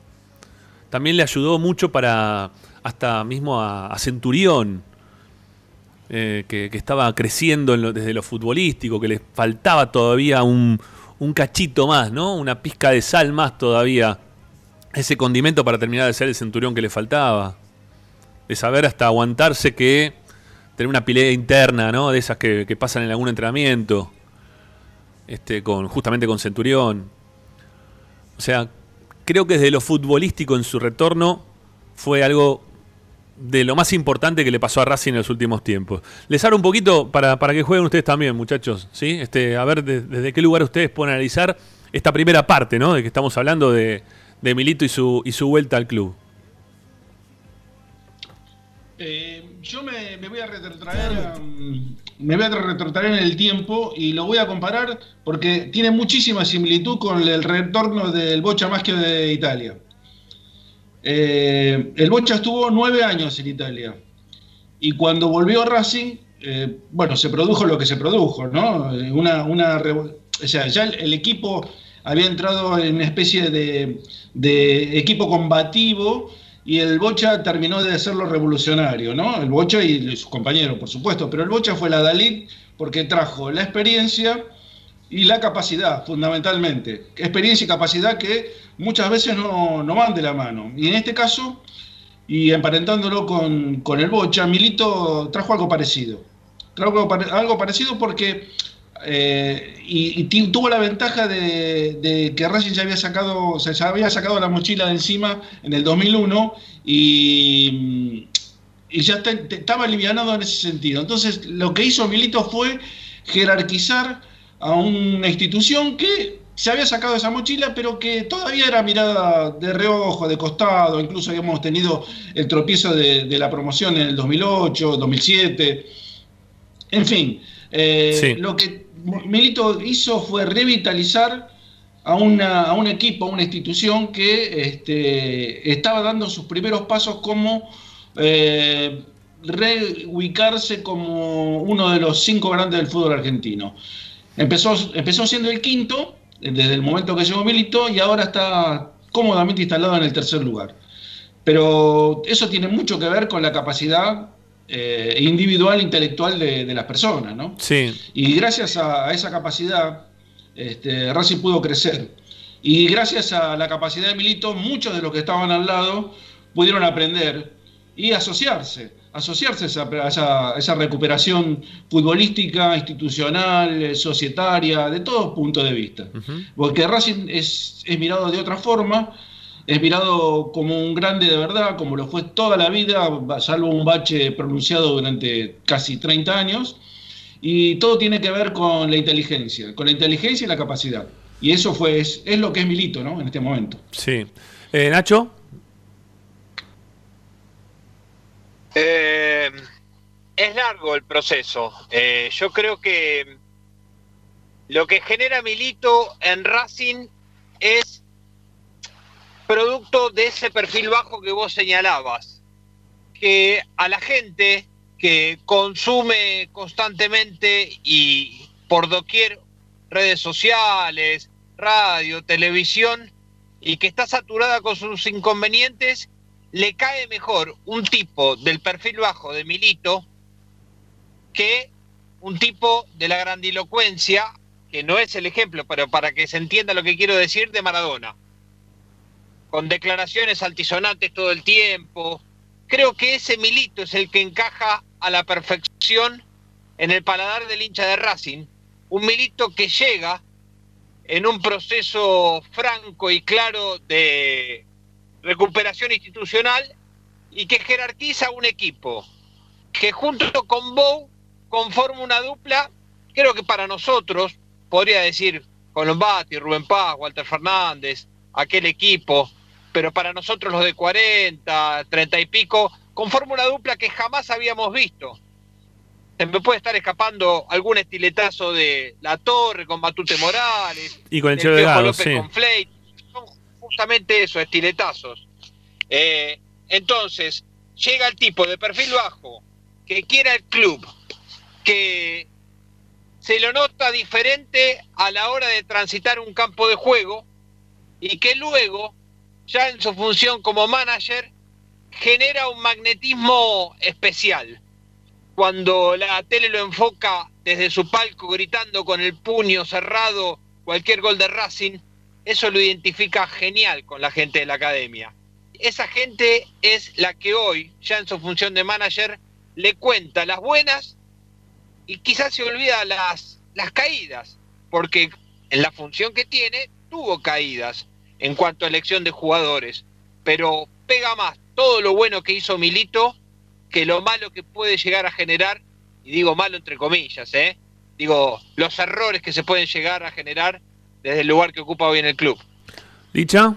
[SPEAKER 1] También le ayudó mucho para hasta mismo a, Centurión, eh, que, estaba creciendo desde lo futbolístico, que le faltaba todavía un, un cachito más, ¿no? Una pizca de sal más todavía. Ese condimento para terminar de ser el Centurión que le faltaba. De saber hasta aguantarse que tener una pelea interna, ¿no? De esas que, que pasan en algún entrenamiento. Este, con, justamente con Centurión. O sea, creo que desde lo futbolístico en su retorno fue algo de lo más importante que le pasó a Racing en los últimos tiempos. Les abro un poquito para, para que jueguen ustedes también, muchachos. ¿sí? Este, a ver de- desde qué lugar ustedes pueden analizar esta primera parte, ¿no? De que estamos hablando de, de Milito y su, y su vuelta al club.
[SPEAKER 5] Eh, yo me, voy a retrotraer, um, me voy a retrotraer en el tiempo y lo voy a comparar porque tiene muchísima similitud con el retorno del Bocha Maschio de Italia. Eh, el Bocha estuvo nueve años en Italia y cuando volvió a Racing, eh, bueno, se produjo lo que se produjo, ¿no? Eh, Una, una o sea, ya el, equipo había entrado en una especie de equipo combativo y el Bocha terminó de hacerlo revolucionario, ¿no? El Bocha y sus compañeros, por supuesto, pero el Bocha fue la Dalit porque trajo la experiencia y la capacidad, fundamentalmente. Experiencia y capacidad que muchas veces no, no van de la mano. Y en este caso, y emparentándolo con, con el Bocha, Milito trajo algo parecido. Trajo algo parecido porque eh, y, tuvo la ventaja de, de que Racing ya había sacado, se ya había sacado la mochila de encima en el 2001 y, y ya te- te- estaba alivianado en ese sentido. Entonces, lo que hizo Milito fue jerarquizar a una institución que se había sacado esa mochila, pero que todavía era mirada de reojo, de costado. Incluso habíamos tenido el tropiezo de, de la promoción en el 2008, 2007. En fin, Eh,
[SPEAKER 1] Sí.
[SPEAKER 5] Lo que Milito hizo fue revitalizar a, a un equipo, a una institución que este, estaba dando sus primeros pasos como eh, reubicarse como uno de los cinco grandes del fútbol argentino. Empezó, empezó siendo el quinto desde el momento que llegó Milito y ahora está cómodamente instalado en el tercer lugar. Pero eso tiene mucho que ver con la capacidad eh, individual, intelectual de, de las personas, ¿no?
[SPEAKER 1] Sí.
[SPEAKER 5] Y gracias a, a esa capacidad, este, Racing pudo crecer. Y gracias a la capacidad de Milito, muchos de los que estaban al lado pudieron aprender y asociarse, asociarse a esa, a esa- a esa recuperación futbolística, institucional, eh, societaria, de todo punto de vista.
[SPEAKER 1] Ujú.
[SPEAKER 5] Porque Racing es, es mirado de otra forma, es mirado como un grande de verdad, como lo fue toda la vida, salvo un bache pronunciado durante casi 30 años. Y todo tiene que ver con la inteligencia, con la inteligencia y la capacidad. Y eso fue, es, es lo que es Milito, ¿no? En este momento.
[SPEAKER 1] Sí. Eh, Nacho.
[SPEAKER 4] Eh, es largo el proceso. Eh, yo creo que lo que genera Milito en Racing es producto de ese perfil bajo que vos señalabas. Que a la gente que consume constantemente y por doquier redes sociales, radio, televisión, y que está saturada con sus inconvenientes, le cae mejor un tipo del perfil bajo de Milito que un tipo de la grandilocuencia, que no es el ejemplo, pero para que se entienda lo que quiero decir, de Maradona. Con declaraciones altisonantes todo el tiempo. Creo que ese Milito es el que encaja a la perfección en el paladar del hincha de Racing. Un Milito que llega en un proceso franco y claro de recuperación institucional y que jerarquiza un equipo que junto con Bow conforma una dupla, creo que para nosotros, podría decir Colombati, Rubén Paz, Walter Fernández, aquel equipo, pero para nosotros los de 40, 30 y pico, conforma una dupla que jamás habíamos visto. Se me puede estar escapando algún estiletazo de La Torre con Matute Morales,
[SPEAKER 1] Y con el Chelo Delgado,
[SPEAKER 4] López
[SPEAKER 1] sí.
[SPEAKER 4] con Flake. Son justamente eso, estiletazos. Eh, entonces, llega el tipo de perfil bajo que quiera el club, que se lo nota diferente a la hora de transitar un campo de juego y que luego, ya en su función como manager, genera un magnetismo especial. Cuando la tele lo enfoca desde su palco gritando con el puño cerrado cualquier gol de Racing, eso lo identifica genial con la gente de la academia. Esa gente es la que hoy, ya en su función de manager, le cuenta las buenas y quizás se olvida las, las caídas, porque en la función que tiene tuvo caídas en cuanto a elección de jugadores, pero pega más todo lo bueno que hizo Milito que lo malo que puede llegar a generar, y digo malo entre comillas, ¿eh? digo los errores que se pueden llegar a generar desde el lugar que ocupa hoy en el club.
[SPEAKER 1] Dicha.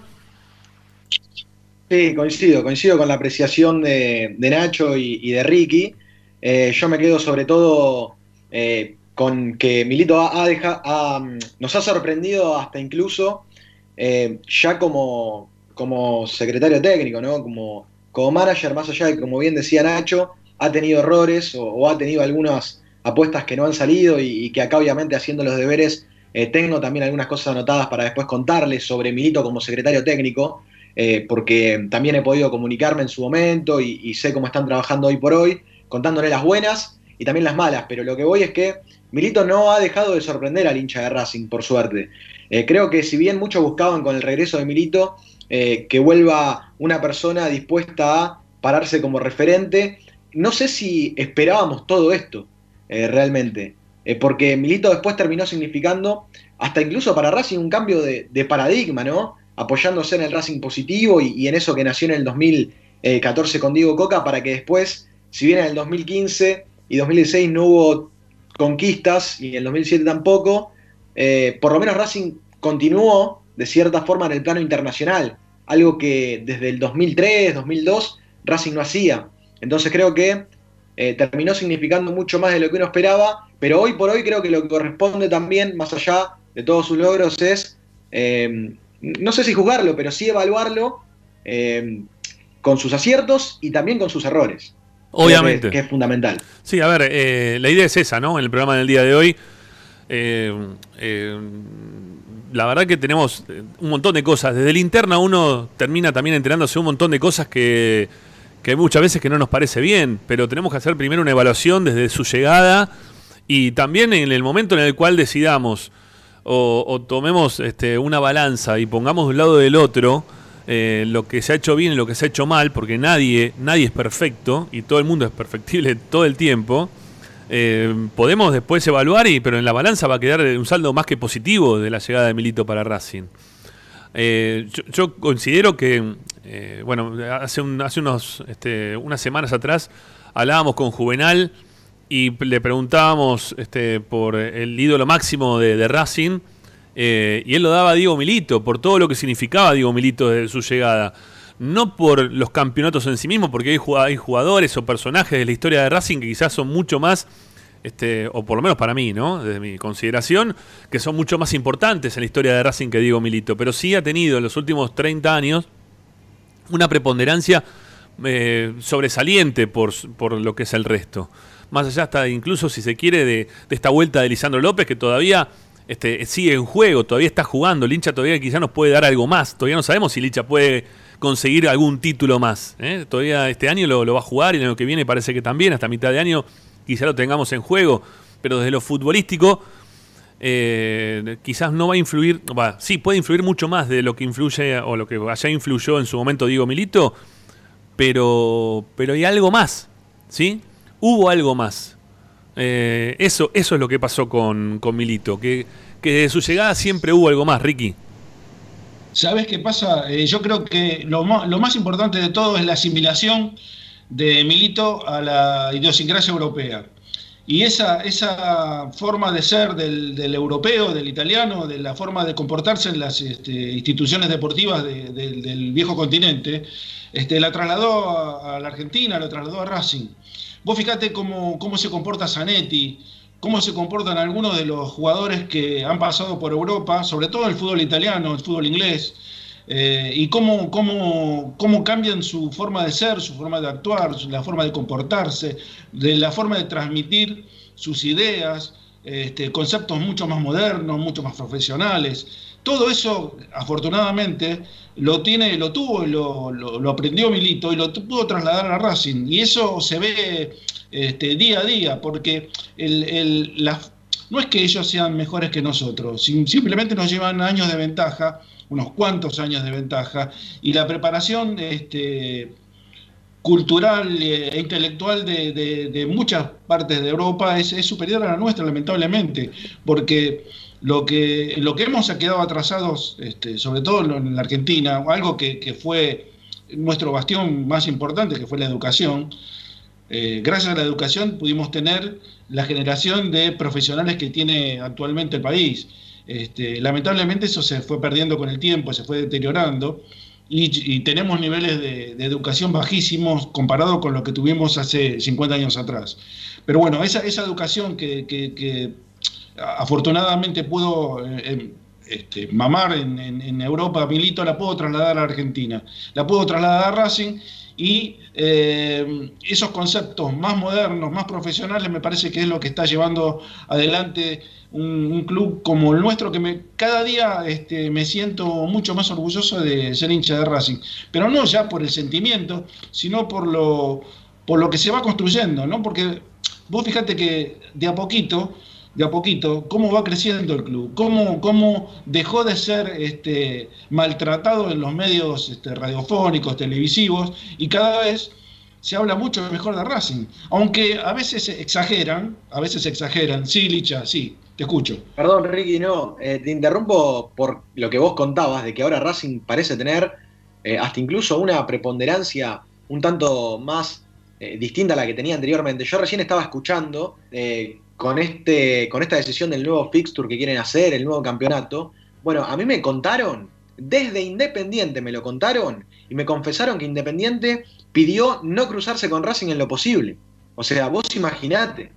[SPEAKER 7] Sí, coincido, coincido con la apreciación de, de Nacho y, y de Ricky. Eh, yo me quedo sobre todo eh, con que Milito ha, ha deja- ha, mm, nos ha sorprendido hasta incluso eh, ya como, como secretario técnico, ¿no? Como, como manager, más allá de, como bien decía Nacho, ha tenido errores o, ha tenido algunas apuestas que no han salido y, que acá obviamente haciendo los deberes eh, tengo también algunas cosas anotadas para después contarles sobre Milito como secretario técnico eh, porque también he podido comunicarme en su momento y sé cómo están trabajando hoy por hoy, contándole las buenas y también las malas, pero lo que voy es que Milito no ha dejado de sorprender al hincha de Racing, por suerte. Eh, creo que si bien muchos buscaban con el regreso de Milito eh, que vuelva una persona dispuesta a pararse como referente, no sé si esperábamos todo esto eh, realmente, porque Milito después terminó significando hasta incluso para Racing un cambio de, paradigma, ¿no? apoyándose en el Racing positivo y, en eso que nació en el 2014 con Diego Coca, para que después, si bien en el 2015 y 2016 no hubo conquistas y en el 2007 tampoco, por lo menos Racing continuó de cierta forma en el plano internacional, algo que desde el 2003, 2002 Racing no hacía. Entonces creo que eh, terminó significando mucho más de lo que uno esperaba, pero hoy por hoy creo que lo que corresponde también, más allá de todos sus logros, es, eh, no sé si juzgarlo, pero sí evaluarlo eh, con sus aciertos y también con sus errores.
[SPEAKER 1] Obviamente.
[SPEAKER 7] Que, que es fundamental.
[SPEAKER 1] Sí, a ver, eh, la idea es esa, ¿no? En el programa del día de hoy. La verdad que tenemos eh, un montón de cosas. Desde linterna uno termina también enterándose un montón de cosas que, que muchas veces que no nos parece bien, pero tenemos que hacer primero una evaluación desde su llegada y también en el momento en el cual decidamos o, o tomemos este, una balanza y pongamos de un lado del otro eh, lo que se ha hecho bien y lo que se ha hecho mal, porque nadie, nadie es perfecto y todo el mundo es perfectible *laughs* todo el tiempo. Eh, podemos después evaluar, y, pero en la balanza va a quedar un saldo más que positivo de la llegada de Milito para Racing. Eh, yo, considero que, eh, bueno, hace, un- hace unos, este, unas semanas atrás hablábamos con Juvenal y le preguntábamos este, por el ídolo máximo de, de Racing y él lo daba a Diego Milito, por todo lo que significaba Diego Milito desde su llegada. No por los campeonatos en sí mismos, porque hay jugad- hay jugadores o personajes de la historia de Racing que quizás son mucho más este, o por lo menos para mí, ¿no? Desde mi consideración, que son mucho más importantes en la historia de Racing que Diego Milito. Pero sí ha tenido en los últimos 30 años una preponderancia eh, sobresaliente por, por lo que es el resto. Más allá hasta incluso, si se quiere, de, de esta vuelta de Lisandro López, que todavía este, sigue en juego, todavía está jugando. El hincha todavía quizás nos puede dar algo más. Todavía no sabemos si el hincha puede conseguir algún título más. ¿eh? Todavía este año lo, lo va a jugar y el año que viene parece que también, hasta mitad de año quizá lo tengamos en juego. Pero desde lo futbolístico, eh, quizás no va a influir, va, sí, puede influir mucho más de lo que influye o lo que allá influyó en su momento Diego Milito, pero, pero hay algo más, ¿sí? Hubo algo más. Eh, eso, eso es lo que pasó con, con Milito, que, que desde su llegada siempre hubo algo más, Ricky.
[SPEAKER 5] ¿Sabes qué pasa? Eh, yo creo que lo más, importante de todo es la asimilación de Milito a la idiosincrasia europea. Y esa, esa forma de ser del, del europeo, del italiano, de la forma de comportarse en las este, instituciones deportivas de- de- del viejo continente, este, la trasladó a, a la Argentina, la trasladó a Racing. Vos fíjate cómo, cómo se comporta Zanetti, cómo se comportan algunos de los jugadores que han pasado por Europa, sobre todo el fútbol italiano, el fútbol inglés, eh, y cómo, cómo, cómo cambian su forma de ser, su forma de actuar, la forma de comportarse, de la forma de transmitir sus ideas, este, conceptos mucho más modernos, mucho más profesionales. Todo eso, afortunadamente, lo tiene, lo tuvo, lo, lo- lo aprendió Milito y lo pudo trasladar a Racing. Y eso se ve este, día a día, porque el, no es que ellos sean mejores que nosotros, sim- simplemente nos llevan años de ventaja, unos cuantos años de ventaja, y la preparación este, cultural e intelectual de, muchas partes de Europa es, superior a la nuestra, lamentablemente, porque lo que, lo que hemos quedado atrasados, este, sobre todo en la Argentina, algo que fue nuestro bastión más importante, que fue la educación, eh, gracias a la educación pudimos tener la generación de profesionales que tiene actualmente el país. Este, lamentablemente eso se fue perdiendo con el tiempo, se fue deteriorando y, tenemos niveles de, educación bajísimos comparado con lo que tuvimos hace 50 años atrás. Pero bueno, esa, educación que, afortunadamente pudo eh, em, este, mamar en Europa, Milito, la puedo trasladar a Argentina, la puedo trasladar a Racing y eh, esos conceptos más modernos, más profesionales, me parece que es lo que está llevando adelante un, club como el nuestro, que cada día este, me siento mucho más orgulloso de ser hincha de Racing, pero no ya por el sentimiento, sino por lo, por lo que se va construyendo, ¿no? Porque vos fíjate que de a poquito, de a poquito, cómo va creciendo el club, cómo, cómo dejó de ser este, maltratado en los medios este, radiofónicos, televisivos, y cada vez se habla mucho mejor de Racing. Aunque a veces exageran, a veces exageran. Sí, Licha, sí, te escucho.
[SPEAKER 7] Perdón, Ricky, no, eh, te interrumpo por lo que vos contabas, de que ahora Racing parece tener eh, hasta incluso una preponderancia un tanto más eh, distinta a la que tenía anteriormente. Yo recién estaba escuchando con, este, con esta decisión del nuevo fixture que quieren hacer, el nuevo campeonato. Bueno, a mí me contaron, desde Independiente me lo contaron, y me confesaron que Independiente pidió no cruzarse con Racing en lo posible. O sea, vos imaginate,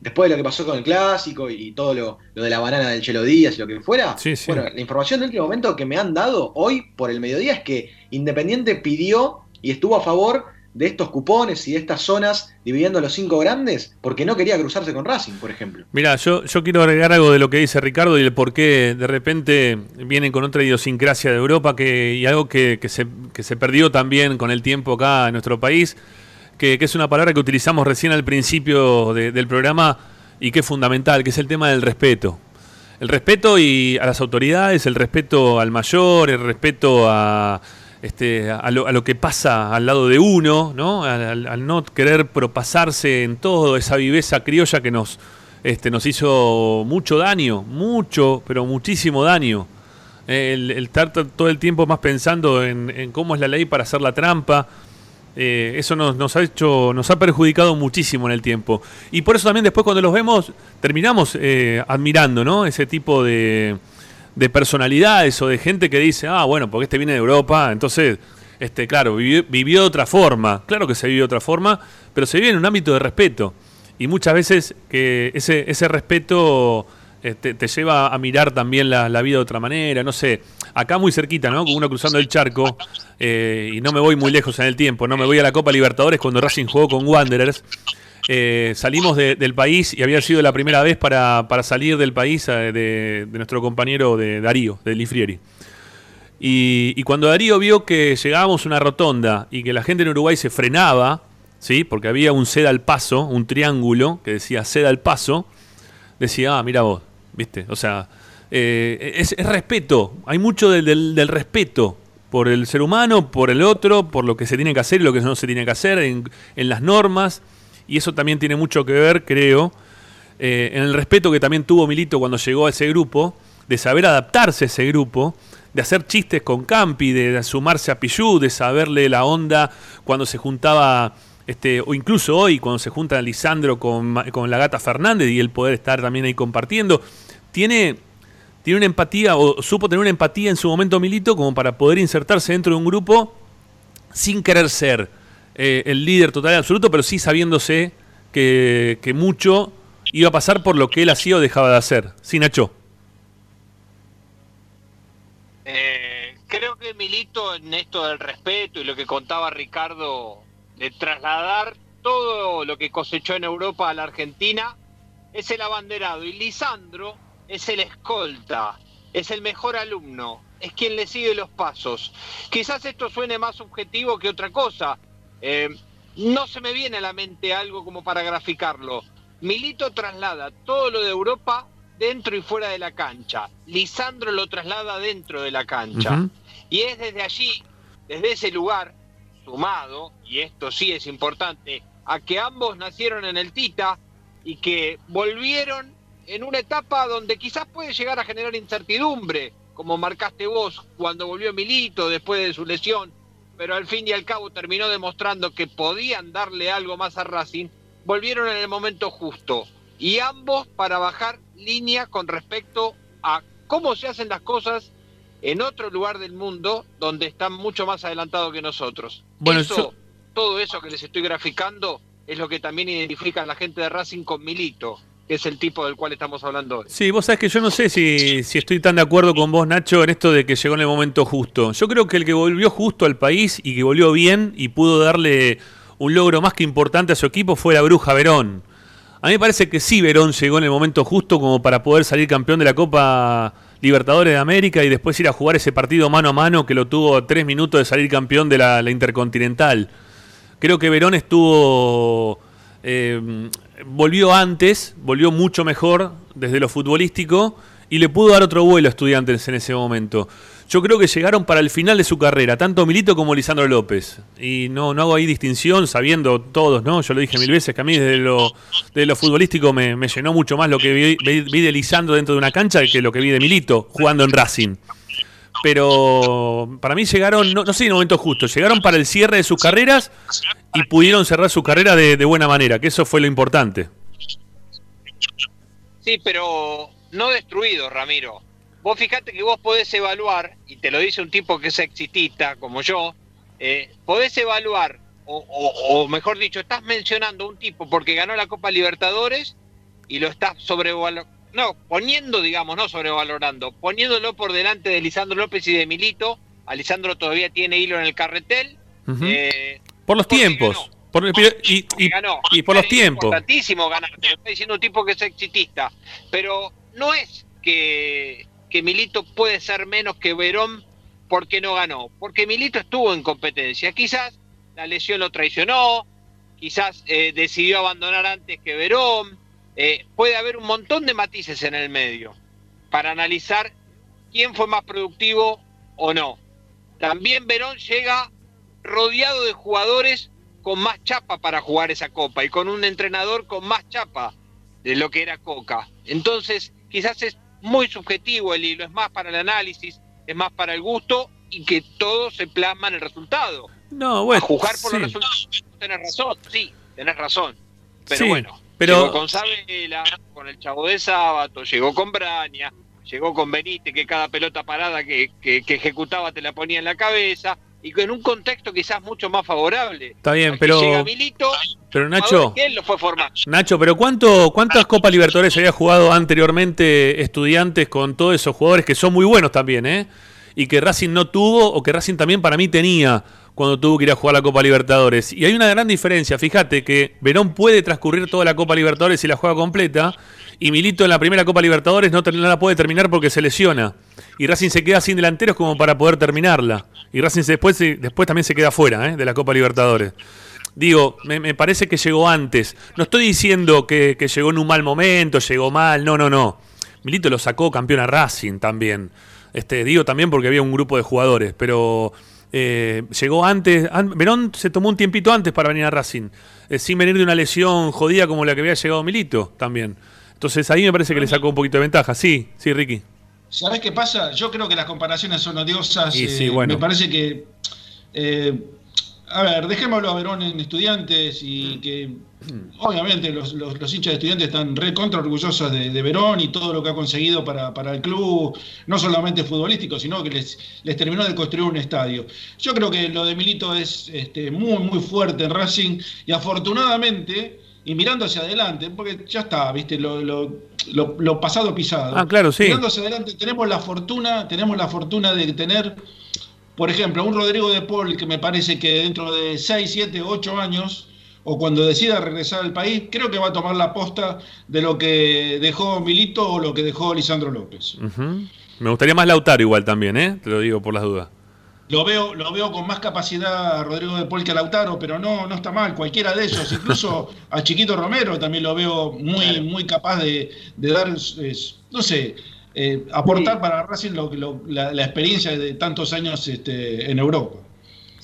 [SPEAKER 7] después de lo que pasó con el clásico y todo lo, lo de la banana del Chelo Díaz y lo que fuera,
[SPEAKER 1] Sí, sí.
[SPEAKER 7] bueno, la información de último momento que me han dado hoy por el mediodía es que Independiente pidió y estuvo a favor de estos cupones y de estas zonas dividiendo los cinco grandes porque no quería cruzarse con Racing, por ejemplo.
[SPEAKER 1] Mira, yo, yo quiero agregar algo de lo que dice Ricardo y el por qué de repente vienen con otra idiosincrasia de Europa que, y algo que, que se, que se perdió también con el tiempo acá en nuestro país, que, que es una palabra que utilizamos recién al principio de- del programa y que es fundamental, que es el tema del respeto. El respeto y a las autoridades, el respeto al mayor, el respeto a, este, a, lo, que pasa al lado de uno, ¿no? Al, no querer propasarse en todo, esa viveza criolla que nos, este, nos hizo mucho daño, mucho, pero muchísimo daño. El, estar todo el tiempo más pensando en, cómo es la ley para hacer la trampa, eh, eso nos, nos ha hecho, nos ha perjudicado muchísimo en el tiempo. Y por eso también después cuando los vemos, terminamos eh, admirando, ¿no? Ese tipo de, de personalidades o de gente que dice, ah, bueno, porque este viene de Europa, entonces, este, claro, vivió, de otra forma. Claro que se vivió de otra forma, pero se vive en un ámbito de respeto. Y muchas veces que ese, ese respeto eh, te, lleva a mirar también la, la vida de otra manera, no sé. Acá muy cerquita, ¿no? Con uno cruzando el charco, eh, y no me voy muy lejos en el tiempo, no me voy a la Copa Libertadores cuando Racing jugó con Wanderers. Eh, salimos de- del país y había sido la primera vez para, para salir del país eh, de, nuestro compañero de Darío, de Lifrieri. Y, cuando Darío vio que llegábamos a una rotonda y que la gente en Uruguay se frenaba, ¿sí? porque había un ceda al paso, un triángulo que decía ceda al paso, decía, ah, mira vos, ¿viste? O sea, eh, es, es respeto, hay mucho del, del- del respeto por el ser humano, por el otro, por lo que se tiene que hacer y lo que no se tiene que hacer, en, en las normas, y eso también tiene mucho que ver, creo, eh, en el respeto que también tuvo Milito cuando llegó a ese grupo, de saber adaptarse a ese grupo, de hacer chistes con Campi, de sumarse a Pichu, de saberle la onda cuando se juntaba, este, o incluso hoy cuando se junta Lisandro con, con la gata Fernández y el poder estar también ahí compartiendo. Tiene, tiene una empatía, o supo tener una empatía en su momento Milito como para poder insertarse dentro de un grupo sin querer ser eh, el líder total y absoluto, pero sí sabiéndose que, mucho iba a pasar por lo que él hacía o dejaba de hacer. Sí, Nacho.
[SPEAKER 4] Eh, creo que Milito en esto del respeto y lo que contaba Ricardo de trasladar todo lo que cosechó en Europa a la Argentina es el abanderado y Lisandro es el escolta, es el mejor alumno, es quien le sigue los pasos. Quizás esto suene más subjetivo que otra cosa. Eh, no se me viene a la mente algo como para graficarlo. Milito traslada todo lo de Europa dentro y fuera de la cancha. Lisandro lo traslada dentro de la cancha. Y es desde allí, desde ese lugar, sumado, y esto sí es importante, a que ambos nacieron en el Tita y que volvieron en una etapa donde quizás puede llegar a generar incertidumbre, como marcaste vos cuando volvió Milito después de su lesión, pero al fin y al cabo terminó demostrando que podían darle algo más a Racing, volvieron en el momento justo. Y ambos para bajar línea con respecto a cómo se hacen las cosas en otro lugar del mundo donde están mucho más adelantados que nosotros.
[SPEAKER 1] Bueno,
[SPEAKER 4] Eso,
[SPEAKER 1] yo-
[SPEAKER 4] todo eso que les estoy graficando es lo que también identifica a la gente de Racing con Milito, que es el tipo del cual estamos hablando hoy.
[SPEAKER 1] Sí, vos sabés que yo no sé si, si estoy tan de acuerdo con vos, Nacho, en esto de que llegó en el momento justo. Yo creo que el que volvió justo al país y que volvió bien y pudo darle un logro más que importante a su equipo fue la Bruja Verón. A mí me parece que sí, Verón llegó en el momento justo como para poder salir campeón de la Copa Libertadores de América y después ir a jugar ese partido mano a mano que lo tuvo a tres minutos de salir campeón de la, Intercontinental. Creo que Verón estuvo. eh, volvió antes, volvió mucho mejor desde lo futbolístico y le pudo dar otro vuelo a estudiantes en ese momento. Yo creo que llegaron para el final de su carrera, tanto Milito como Lisandro López. Y no, no hago ahí distinción, sabiendo todos, ¿no? Yo lo dije mil veces que a mí desde lo, desde lo futbolístico me, me llenó mucho más lo que vi, vi- vi de Lisandro dentro de una cancha que lo que vi de Milito jugando en Racing. Pero para mí llegaron, no, sé en el momento justo, llegaron para el cierre de sus carreras y pudieron cerrar su carrera de, buena manera, que eso fue lo importante.
[SPEAKER 4] Sí, pero no destruido, Ramiro. Vos fijate que vos podés evaluar, y te lo dice un tipo que es exitista como yo, eh, podés evaluar o, o- o mejor dicho, estás mencionando a un tipo porque ganó la Copa Libertadores y lo estás sobrevalorando, no, poniendo, digamos, no sobrevalorando, poniéndolo por delante de Lisandro López y de Milito. A Lisandro todavía tiene hilo en el carretel. Eh,
[SPEAKER 1] por los tiempos. Por- y, y-
[SPEAKER 4] ganó.
[SPEAKER 1] y por los
[SPEAKER 4] Es
[SPEAKER 1] tiempos.
[SPEAKER 4] importantísimo ganar, te lo está diciendo un tipo que es exitista. Pero no es que, que Milito puede ser menos que Verón porque no ganó. Porque Milito estuvo en competencia. Quizás la lesión lo traicionó, quizás eh, decidió abandonar antes que Verón. Eh, puede haber un montón de matices en el medio para analizar quién fue más productivo o no. También Verón llega rodeado de jugadores con más chapa para jugar esa copa y con un entrenador con más chapa de lo que era Coca. Entonces, quizás es muy subjetivo el hilo, es más para el análisis, es más para el gusto y que todo se plasma en el resultado.
[SPEAKER 1] No, bueno.
[SPEAKER 4] a jugar por
[SPEAKER 1] sí.
[SPEAKER 4] los resultados, tenés razón, sí, tenés razón. Pero
[SPEAKER 1] Sí,
[SPEAKER 4] bueno,
[SPEAKER 1] pero-
[SPEAKER 4] llegó con Sabela, con el Chavo de Sábato, llegó con Braña, llegó con Benítez, que cada pelota parada que, que- que ejecutaba te la ponía en la cabeza, y en un contexto quizás mucho más favorable.
[SPEAKER 1] Está bien,
[SPEAKER 4] Aquí
[SPEAKER 1] pero-
[SPEAKER 4] Llega Milito,
[SPEAKER 1] Pero Nacho,
[SPEAKER 4] que él lo fue formando.
[SPEAKER 1] Nacho, pero ¿cuánto, ¿cuántas Copas Libertadores había jugado anteriormente estudiantes con todos esos jugadores que son muy buenos también, eh? Y que Racing no tuvo o que Racing también para mí tenía cuando tuvo que ir a jugar la Copa Libertadores. Y hay una gran diferencia, fíjate que Verón puede transcurrir toda la Copa Libertadores y la juega completa, y Milito en la primera Copa Libertadores no, la puede terminar porque se lesiona. Y Racing se queda sin delanteros como para poder terminarla. Y Racing después, después también se queda fuera eh, de la Copa Libertadores. Digo, me, me parece que llegó antes. No estoy diciendo que, que llegó en un mal momento, llegó mal, no, no, no. Milito lo sacó campeón a Racing también. Este, digo también porque había un grupo de jugadores, pero eh, llegó antes. an- Verón se tomó un tiempito antes para venir a Racing, eh, sin venir de una lesión jodida como la que había llegado Milito también. Entonces ahí me parece que le sacó un poquito de ventaja. Sí, sí, Ricky.
[SPEAKER 5] ¿Sabés qué pasa? Yo creo que las comparaciones son odiosas.
[SPEAKER 1] Y
[SPEAKER 5] eh,
[SPEAKER 1] sí, bueno.
[SPEAKER 5] Me parece que. eh, a ver, dejémoslo a Verón en estudiantes y que. Obviamente, los, los- los hinchas de estudiantes están re contra orgullosos de, de Verón y todo lo que ha conseguido para, para el club, no solamente futbolístico, sino que les, les terminó de construir un estadio. Yo creo que lo de Milito es este, muy, muy fuerte en Racing y afortunadamente. Y mirando hacia adelante, porque ya está, viste, lo, lo- lo- lo pasado pisado.
[SPEAKER 1] Ah, claro, sí.
[SPEAKER 5] Mirando hacia adelante, tenemos la fortuna, tenemos la fortuna de tener, por ejemplo, un Rodrigo de Paul que me parece que dentro de 6, 7, 8 años, o cuando decida regresar al país, creo que va a tomar la posta de lo que dejó Milito o lo que dejó Lisandro López.
[SPEAKER 1] Me gustaría más Lautaro igual también, ¿eh? Te lo digo por las dudas.
[SPEAKER 5] Lo veo, lo veo con más capacidad a Rodrigo de Paul que a Lautaro, pero no, no está mal, cualquiera de ellos, incluso *laughs* a Chiquito Romero también lo veo muy, muy capaz de, de dar, es, no sé, eh, aportar para Racing lo, lo- la, la experiencia de tantos años este, en Europa.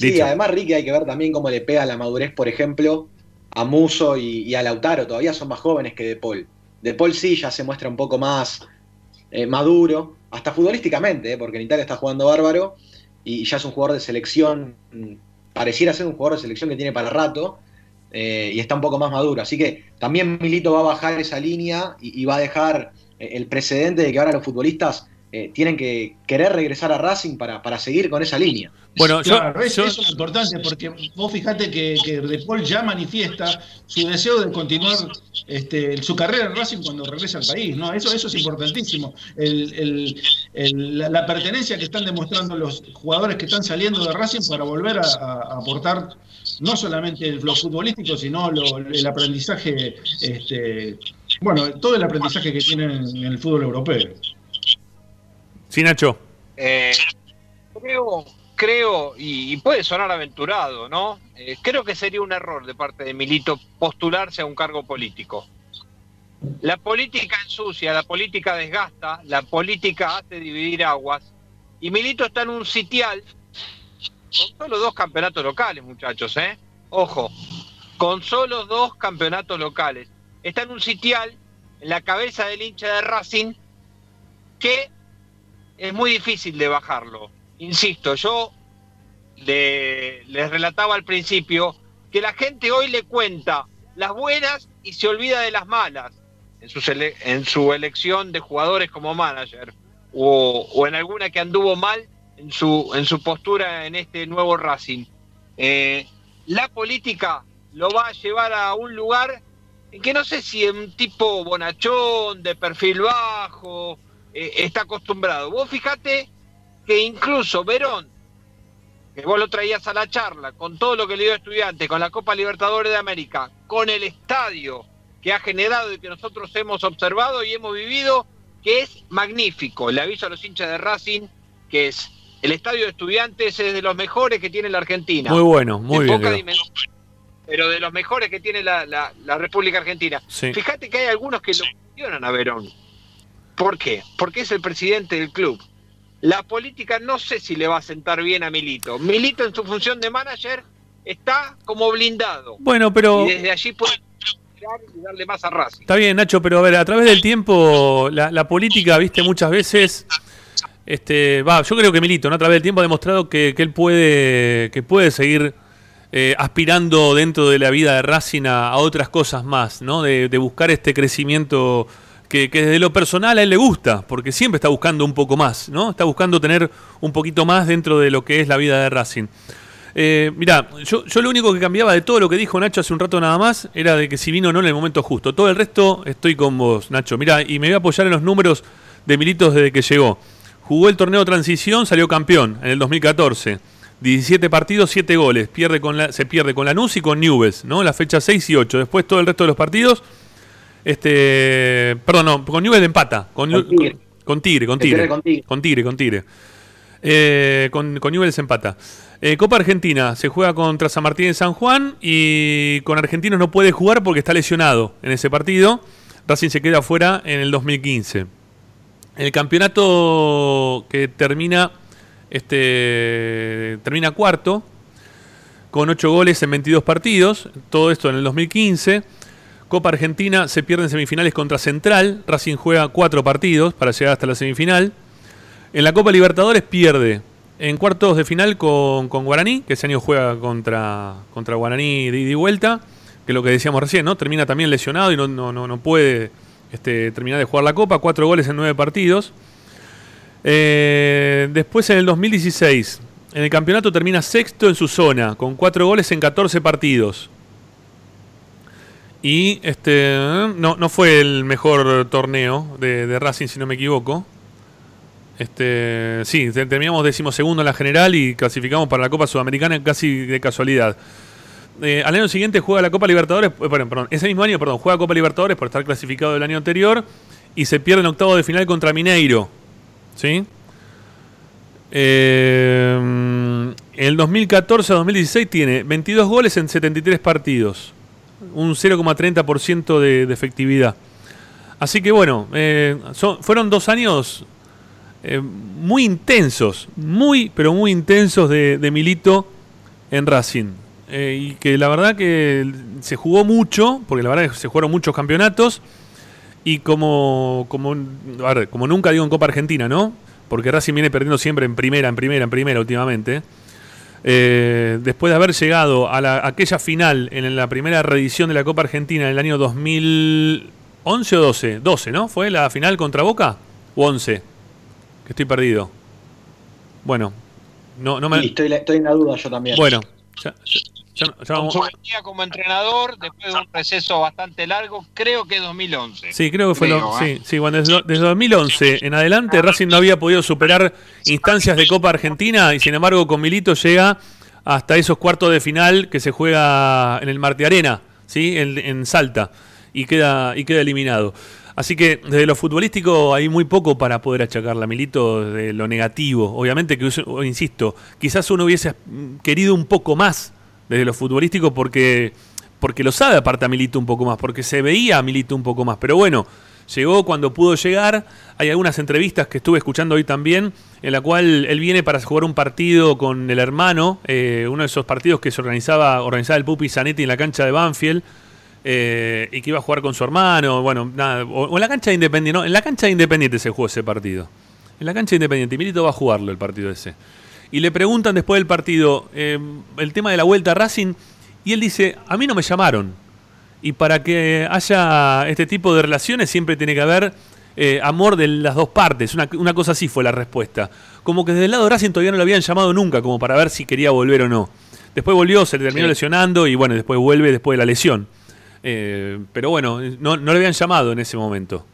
[SPEAKER 7] Sí,
[SPEAKER 1] Dicho.
[SPEAKER 7] además Ricky hay que ver también cómo le pega la madurez, por ejemplo, a Muso y, y a Lautaro. Todavía son más jóvenes que De Paul. De Paul sí ya se muestra un poco más eh, maduro, hasta futbolísticamente, eh, porque en Italia está jugando bárbaro y ya es un jugador de selección, pareciera ser un jugador de selección que tiene para rato eh, y está un poco más maduro. Así que también Milito va a bajar esa línea y, y va a dejar el precedente de que ahora los futbolistas tienen que querer regresar a Racing para, para seguir con esa línea.
[SPEAKER 1] Bueno, yo-
[SPEAKER 5] Claro, es-
[SPEAKER 1] yo-
[SPEAKER 5] eso es importante porque vos fijate que, que De Paul ya manifiesta su deseo de continuar este, su carrera en Racing cuando regrese al país, ¿no? Eso, eso es importantísimo. El- el- el- la, la pertenencia que están demostrando los jugadores que están saliendo de Racing para volver a, a- a aportar no solamente lo futbolístico, sino lo- el aprendizaje, este, bueno, todo el aprendizaje que tienen en el fútbol europeo.
[SPEAKER 1] Sí, Nacho.
[SPEAKER 4] Eh, creo, creo, y, puede sonar aventurado, ¿no? Eh, creo que sería un error de parte de Milito postularse a un cargo político. La política ensucia, la política desgasta, la política hace dividir aguas, y Milito está en un sitial con solo dos campeonatos locales, muchachos, ¿eh? Ojo, con solo dos campeonatos locales. Está en un sitial en la cabeza del hincha de Racing que es muy difícil de bajarlo. Insisto, yo le- les relataba al principio que la gente hoy le cuenta las buenas y se olvida de las malas en su, elección de jugadores como manager o, en alguna que anduvo mal en su, postura en este nuevo Racing. Eh, la política lo va a llevar a un lugar en que no sé si un tipo bonachón, de perfil bajo, eh, está acostumbrado. Vos fijate que incluso Verón, que vos lo traías a la charla, con todo lo que le dio a estudiante, con la Copa Libertadores de América, con el estadio que ha generado y que nosotros hemos observado y hemos vivido, que es magnífico. Le aviso a los hinchas de Racing que es el estadio de estudiantes es de los mejores que tiene la Argentina.
[SPEAKER 1] Muy bueno, muy
[SPEAKER 4] De
[SPEAKER 1] bien.
[SPEAKER 4] poca
[SPEAKER 1] Leo.
[SPEAKER 4] dimensión, pero de los mejores que tiene la, la- la República Argentina.
[SPEAKER 1] Sí.
[SPEAKER 4] Fíjate que hay algunos que lo cuestionan a Verón. ¿Por qué? Porque es el presidente del club. La política no sé si le va a sentar bien a Milito. Milito en su función de manager está como blindado.
[SPEAKER 1] Bueno, pero
[SPEAKER 4] Y desde allí puede y darle más a Racing.
[SPEAKER 1] está bien, Nacho, pero a ver, a través del tiempo, la, la política, viste, muchas veces. Este, va, yo creo que Milito, ¿no? A través del tiempo ha demostrado que, que él puede, que puede seguir eh, aspirando dentro de la vida de Racing a, a otras cosas más, ¿no? De, de buscar este crecimiento que, desde lo personal a él le gusta, porque siempre está buscando un poco más, ¿no? Está buscando tener un poquito más dentro de lo que es la vida de Racing. Eh, mirá, yo, yo lo único que cambiaba de todo lo que dijo Nacho hace un rato nada más era de que si vino o no en el momento justo. Todo el resto estoy con vos, Nacho. Mirá, y me voy a apoyar en los números de Militos desde que llegó. Jugó el torneo transición, salió campeón en el 2014. 17 partidos, 7 goles. Pierde con la, se pierde con Lanús y con Newell's, ¿no? La fecha 6 y 8. Después todo el resto de los partidos. Este, perdón, no, con Newell's empata. Con,
[SPEAKER 7] Con Tigre.
[SPEAKER 1] con Tigre, con
[SPEAKER 7] Se
[SPEAKER 1] Tigre.
[SPEAKER 7] con Tigre.
[SPEAKER 1] Con Tigre, con Tigre. Eh, con, con Newell's empata. Eh, Copa Argentina se juega contra San Martín de San Juan y con Argentinos no puede jugar porque está lesionado en ese partido. Racing se queda fuera en el 2015. El campeonato que termina este termina cuarto con 8 goles en 22 partidos, todo esto en el 2015. Copa Argentina se pierde en semifinales contra Central, Racing juega 4 partidos para llegar hasta la semifinal. En la Copa Libertadores pierde en cuartos de final con, con Guaraní, que ese año juega contra, contra Guaraní de ida y vuelta, que es lo que decíamos recién, ¿no? Termina también lesionado y no, no, no, no puede este, terminar de jugar la Copa, cuatro goles en nueve partidos. Eh, después en el 2016, en el campeonato termina sexto en su zona, con cuatro goles en 14 partidos. Y este no, no fue el mejor torneo de, Racing, si no me equivoco. Este, sí, te- terminamos decimosegundo en la general y clasificamos para la Copa Sudamericana casi de casualidad. Eh, al año siguiente juega la Copa Libertadores, eh, perdón, ese mismo año, perdón, juega Copa Libertadores por estar clasificado el año anterior y se pierde en octavo de final contra Mineiro. ¿Sí? Eh, en el 2014-2016 tiene 22 goles en 73 partidos, un 0,30% de, de efectividad. Así que bueno, eh, fueron dos años eh, muy intensos, muy, pero muy intensos de, Milito en Racing. Eh, y que la verdad que se jugó mucho, porque la verdad que se jugaron muchos campeonatos. Y como, como, como nunca digo en Copa Argentina, ¿no? Porque Racing viene perdiendo siempre en primera, en primera, en primera últimamente. Eh, después de haber llegado a la- aquella final en la primera reedición de la Copa Argentina en el año 2011 o 12, 12, ¿no? ¿Fue la final contra Boca? ¿O 11? Que estoy perdido. Bueno, no, no me...
[SPEAKER 7] Y estoy, estoy en la duda yo también.
[SPEAKER 1] Bueno, ya, ya- ya- ya
[SPEAKER 4] Con
[SPEAKER 1] vamos-
[SPEAKER 4] su venida como entrenador, después de un receso bastante largo, creo que 2011.
[SPEAKER 1] Sí, creo que fue lo,
[SPEAKER 4] ¿eh?
[SPEAKER 1] sí, sí, bueno, desde, desde 2011 en adelante Racing no había podido superar instancias de Copa Argentina y sin embargo con Milito llega hasta esos cuartos de final que se juega en el Marte Arena, ¿sí? en, en Salta y queda, y queda eliminado. Así que desde lo futbolístico hay muy poco para poder achacarle a Milito de lo negativo. Obviamente que, uso- insisto, quizás uno hubiese mm, querido un poco más desde lo futbolístico porque porque lo sabe aparte a Milito un poco más, porque se veía a Milito un poco más. Pero bueno, llegó cuando pudo llegar. Hay algunas entrevistas que estuve escuchando hoy también, en la cual él viene para jugar un partido con el hermano, eh, uno de esos partidos que se organizaba, organizaba el Pupi Zanetti en la cancha de Banfield. Eh, y que iba a jugar con su hermano, bueno, nada, o, o en la cancha de Independiente, no, en la cancha de Independiente se jugó ese partido. En la cancha de Independiente, y Milito va a jugarlo el partido ese. Y le preguntan después del partido eh, el tema de la vuelta a Racing, y él dice, a mí no me llamaron. Y para que haya este tipo de relaciones siempre tiene que haber eh, amor de las dos partes. Una, una cosa así fue la respuesta. Como que desde el lado de Racing todavía no lo habían llamado nunca, como para ver si quería volver o no. Después volvió, se terminó
[SPEAKER 7] Sí.
[SPEAKER 1] lesionando y bueno, después vuelve después de la lesión. Eh, pero bueno, no, no le habían llamado en ese momento.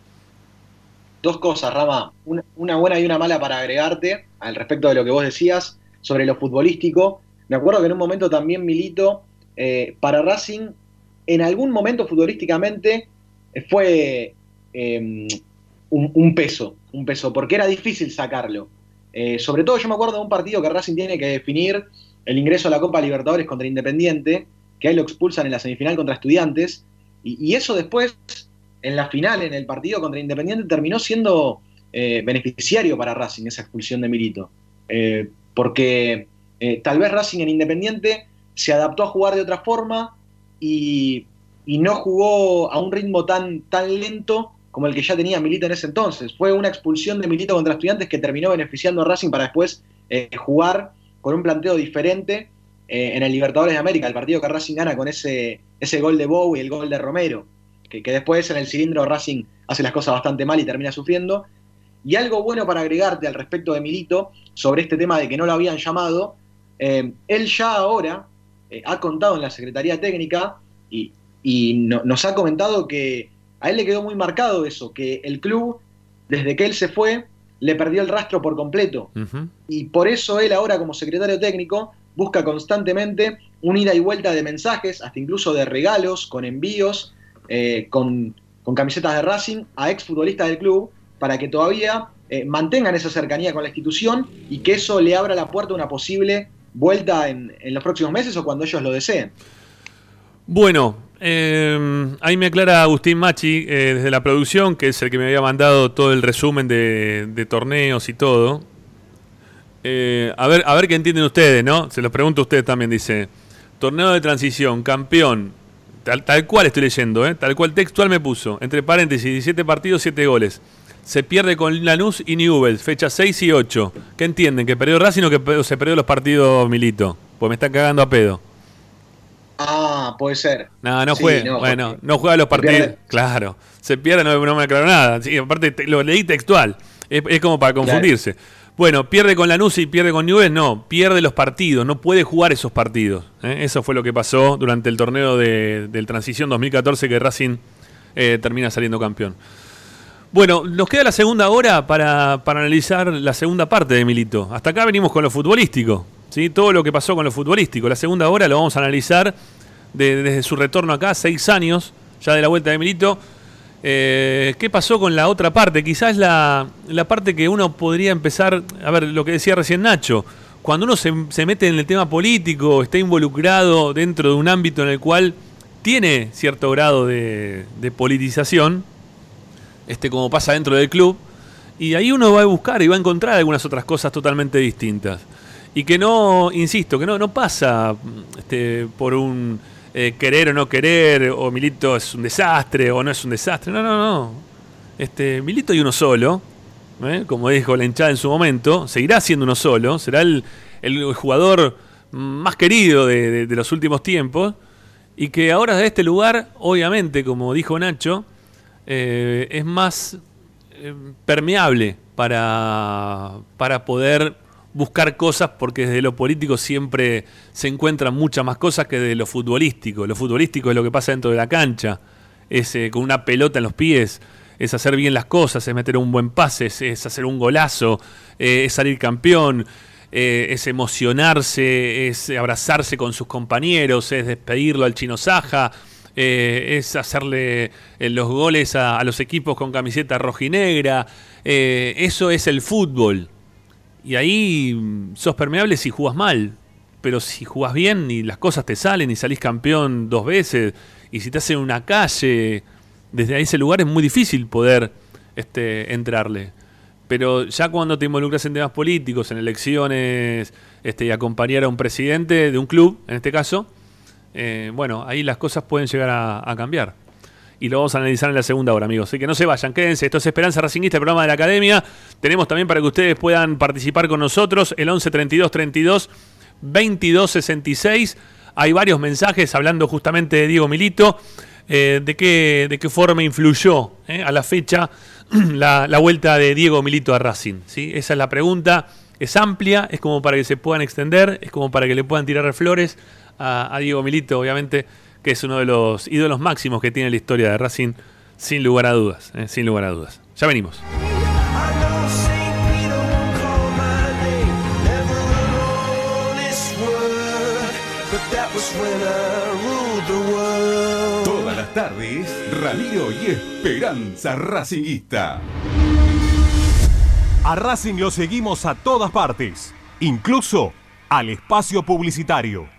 [SPEAKER 7] Dos cosas, Rama. Una, buena y una mala para agregarte al respecto de lo que vos decías sobre lo futbolístico. Me acuerdo que en un momento también Milito, eh, para Racing, en algún momento futbolísticamente eh, fue un, un peso, un peso, porque era difícil sacarlo. Eh, sobre todo yo me acuerdo de un partido que Racing tiene que definir el ingreso a la Copa Libertadores contra Independiente, que ahí lo expulsan en la semifinal contra Estudiantes, y, eso después, en la final, en el partido contra Independiente, terminó siendo eh, beneficiario para Racing esa expulsión de Milito. Eh, porque eh, tal vez Racing en Independiente se adaptó a jugar de otra forma y, y no jugó a un ritmo tan, tan lento como el que ya tenía Milito en ese entonces. Fue una expulsión de Milito contra Estudiantes que terminó beneficiando a Racing para después jugar con un planteo diferente eh, en el Libertadores de América, el partido que Racing gana con ese, ese gol de Bow y el gol de Romero, que, que después en el cilindro Racing hace las cosas bastante mal y termina sufriendo. Y algo bueno para agregarte al respecto de Milito sobre este tema de que no lo habían llamado, eh, él ya ahora eh, ha contado en la Secretaría Técnica y, y no- nos ha comentado que a él le quedó muy marcado eso, que el club, desde que él se fue, le perdió el rastro por completo. Y por eso él ahora como secretario técnico busca constantemente un ida y vuelta de mensajes, hasta incluso de regalos, con envíos, eh, con, camisetas de Racing a exfutbolistas del club, para que todavía eh, mantengan esa cercanía con la institución y que eso le abra la puerta a una posible vuelta en, los próximos meses o cuando ellos lo deseen.
[SPEAKER 1] Bueno, eh, ahí me aclara Agustín Machi eh, desde la producción, que es el que me había mandado todo el resumen de torneos y todo. Eh, a, ver, a ver qué entienden ustedes, ¿no? Se los pregunto a ustedes también, dice. Torneo de transición, campeón. Tal, tal cual estoy leyendo, ¿eh? Tal cual textual me puso. Entre paréntesis, 17 partidos, 7 goles. Se pierde con Lanús y Newell's, fecha 6 y 8. ¿Qué entienden? ¿Que perdió Racing o que se perdió los partidos Milito? Pues me están cagando a pedo.
[SPEAKER 7] Ah, puede ser.
[SPEAKER 1] No, no
[SPEAKER 7] Sí,
[SPEAKER 1] juega.
[SPEAKER 7] no,
[SPEAKER 1] bueno, no juega los partidos. Claro. Se pierde, no, no me aclaró nada. Sí, aparte, te- lo leí textual. Es, es como para confundirse. Bueno, pierde con Lanús y pierde con Newell's. No, pierde los partidos. No puede jugar esos partidos. ¿eh? Eso fue lo que pasó durante el torneo de, del Transición 2014 que Racing eh, termina saliendo campeón. Bueno, nos queda la segunda hora para, para analizar la segunda parte de Milito. Hasta acá venimos con lo futbolístico, ¿sí? todo lo que pasó con lo futbolístico. La segunda hora lo vamos a analizar de- desde su retorno acá, seis años ya de la vuelta de Milito. Eh, ¿Qué pasó con la otra parte? Quizás la, la parte que uno podría empezar, a ver, lo que decía recién Nacho, cuando uno se, se mete en el tema político, está involucrado dentro de un ámbito en el cual tiene cierto grado de, de politización, este, como pasa dentro del club, y ahí uno va a buscar y va a encontrar algunas otras cosas totalmente distintas. Y que no, insisto, que no, no pasa este, por un eh, querer o no querer, o Milito es un desastre o no es un desastre. No, no, no. Este, Milito y uno solo, ¿eh? como dijo la hinchada en su momento, seguirá siendo uno solo, será el, jugador más querido de, los últimos tiempos, y que ahora de este lugar, obviamente, como dijo Nacho, eh, es más permeable para, para poder buscar cosas, porque desde lo político siempre se encuentran muchas más cosas que de lo futbolístico. Lo futbolístico es lo que pasa dentro de la cancha, es eh, con una pelota en los pies, es hacer bien las cosas, es meter un buen pase, es, hacer un golazo, eh, es salir campeón, eh, es emocionarse, es abrazarse con sus compañeros, es despedirlo al chino Saja, es hacerle los goles a, a los equipos con camiseta rojinegra. eh, eso es el fútbol. Y ahí mm, sos permeable si jugás mal. Pero si jugás bien y las cosas te salen y salís campeón dos veces, y si te hacen una calle, desde ese lugar es muy difícil poder este, entrarle. Pero ya cuando te involucras en temas políticos, en elecciones, este, y acompañar a un presidente de un club, en este caso, eh, bueno, ahí las cosas pueden llegar a, a cambiar. Y lo vamos a analizar en la segunda hora, amigos. Así que no se vayan, quédense. Esto es Esperanza Racingista, el programa de la Academia. Tenemos también para que ustedes puedan participar con nosotros el 11 32 32 22 66. Hay varios mensajes hablando justamente de Diego Milito, eh, de, qué, de qué forma influyó eh, a la fecha *clears throat* la, la vuelta de Diego Milito a Racing. ¿sí? Esa es la pregunta es amplia, es como para que se puedan extender, es como para que le puedan tirar flores a, a Diego Milito, obviamente, que es uno de los ídolos máximos que tiene la historia de Racing, sin lugar a dudas, eh, sin lugar a dudas. Ya venimos.
[SPEAKER 2] Todas las tardes, Ramiro y Esperanza Racingista.
[SPEAKER 8] A Racing lo seguimos a todas partes, incluso al espacio publicitario.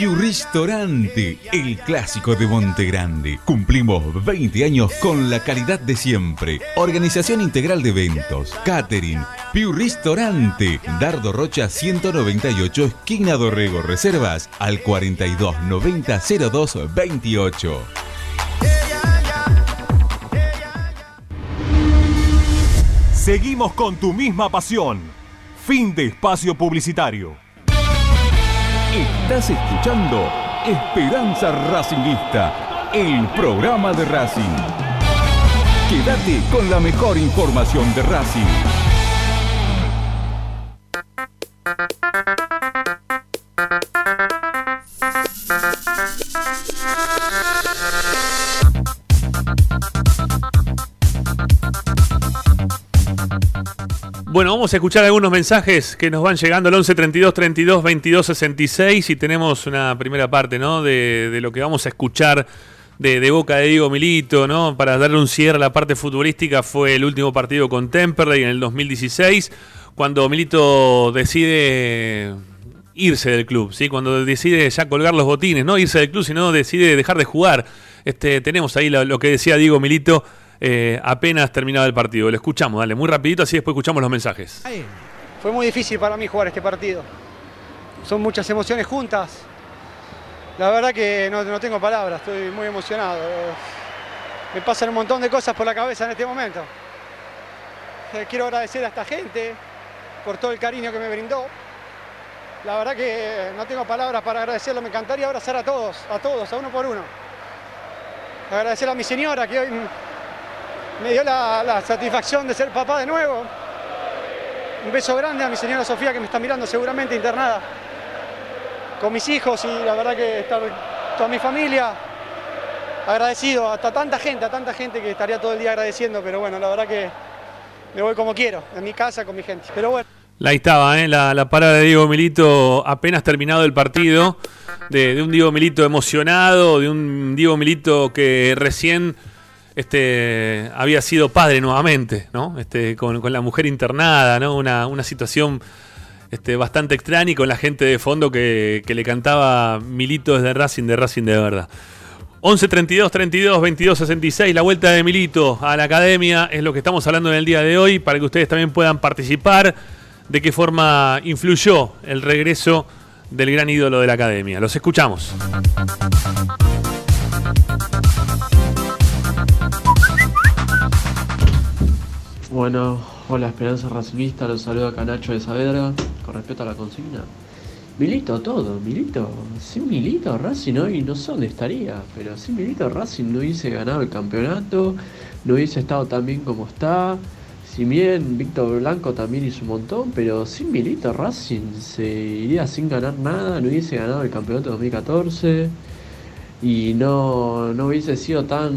[SPEAKER 2] Piu Ristorante, el clásico de Monte Grande. Cumplimos 20 años con la calidad de siempre. Organización integral de eventos, catering. Piu Ristorante, Dardo Rocha 198, esquina Dorrego. Reservas al 42 90 02 28.
[SPEAKER 8] Seguimos con tu misma pasión. Fin de espacio publicitario.
[SPEAKER 2] Estás escuchando Esperanza Racingista, el programa de Racing. Quédate con la mejor información de Racing.
[SPEAKER 1] Bueno, vamos a escuchar algunos mensajes que nos van llegando al 11 32 32 22 66 y tenemos una primera parte, ¿no? De, de lo que vamos a escuchar de, de boca de Diego Milito, ¿no? Para darle un cierre a la parte futbolística fue el último partido con Temperley en el 2016, cuando Milito decide irse del club, ¿sí? Cuando decide ya colgar los botines, no irse del club, sino decide dejar de jugar. Este, tenemos ahí lo, lo que decía Diego Milito eh, apenas terminado el partido. Lo escuchamos, dale, muy rapidito, así después escuchamos los mensajes.
[SPEAKER 9] Fue muy difícil para mí jugar este partido. Son muchas emociones juntas. La verdad que no, no tengo palabras, estoy muy emocionado. Me pasan un montón de cosas por la cabeza en este momento. Eh, Quiero agradecer a esta gente por todo el cariño que me brindó. La verdad que no tengo palabras para agradecerlo. Me encantaría abrazar a todos, a todos, a uno por uno. Agradecer a mi señora que hoy me dio la, satisfacción de ser papá de nuevo. Un beso grande a mi señora Sofía que me está mirando seguramente internada. Con mis hijos y la verdad que estar toda mi familia. Agradecido hasta tanta gente, a tanta gente que estaría todo el día agradeciendo, pero bueno, la verdad que me voy como quiero, en mi casa, con mi gente. Pero bueno.
[SPEAKER 1] Ahí estaba, ¿eh? la, la parada de Diego Milito apenas terminado el partido, de un Diego Milito emocionado, de un Diego Milito que recién este, había sido padre nuevamente, ¿no? Este, con, la mujer internada, ¿no? Una, situación este, bastante extraña y con la gente de fondo que, que le cantaba Milito desde Racing, de Racing de verdad. 11 32 32 22 66, la vuelta de Milito a la academia es lo que estamos hablando en el día de hoy para que ustedes también puedan participar de qué forma influyó el regreso del gran ídolo de la academia. Los escuchamos.
[SPEAKER 10] Bueno, hola Esperanza Racingista, los saludo a Canacho de Saavedra, con respecto a la consigna. Milito todo, Milito, sin Milito Racing hoy no sé dónde estaría, pero sin Milito Racing no hubiese ganado el campeonato, no hubiese estado tan bien como está, si bien Víctor Blanco también hizo un montón, pero sin Milito Racing se iría sin ganar nada, no hubiese ganado el campeonato 2014 y no, no hubiese sido tan,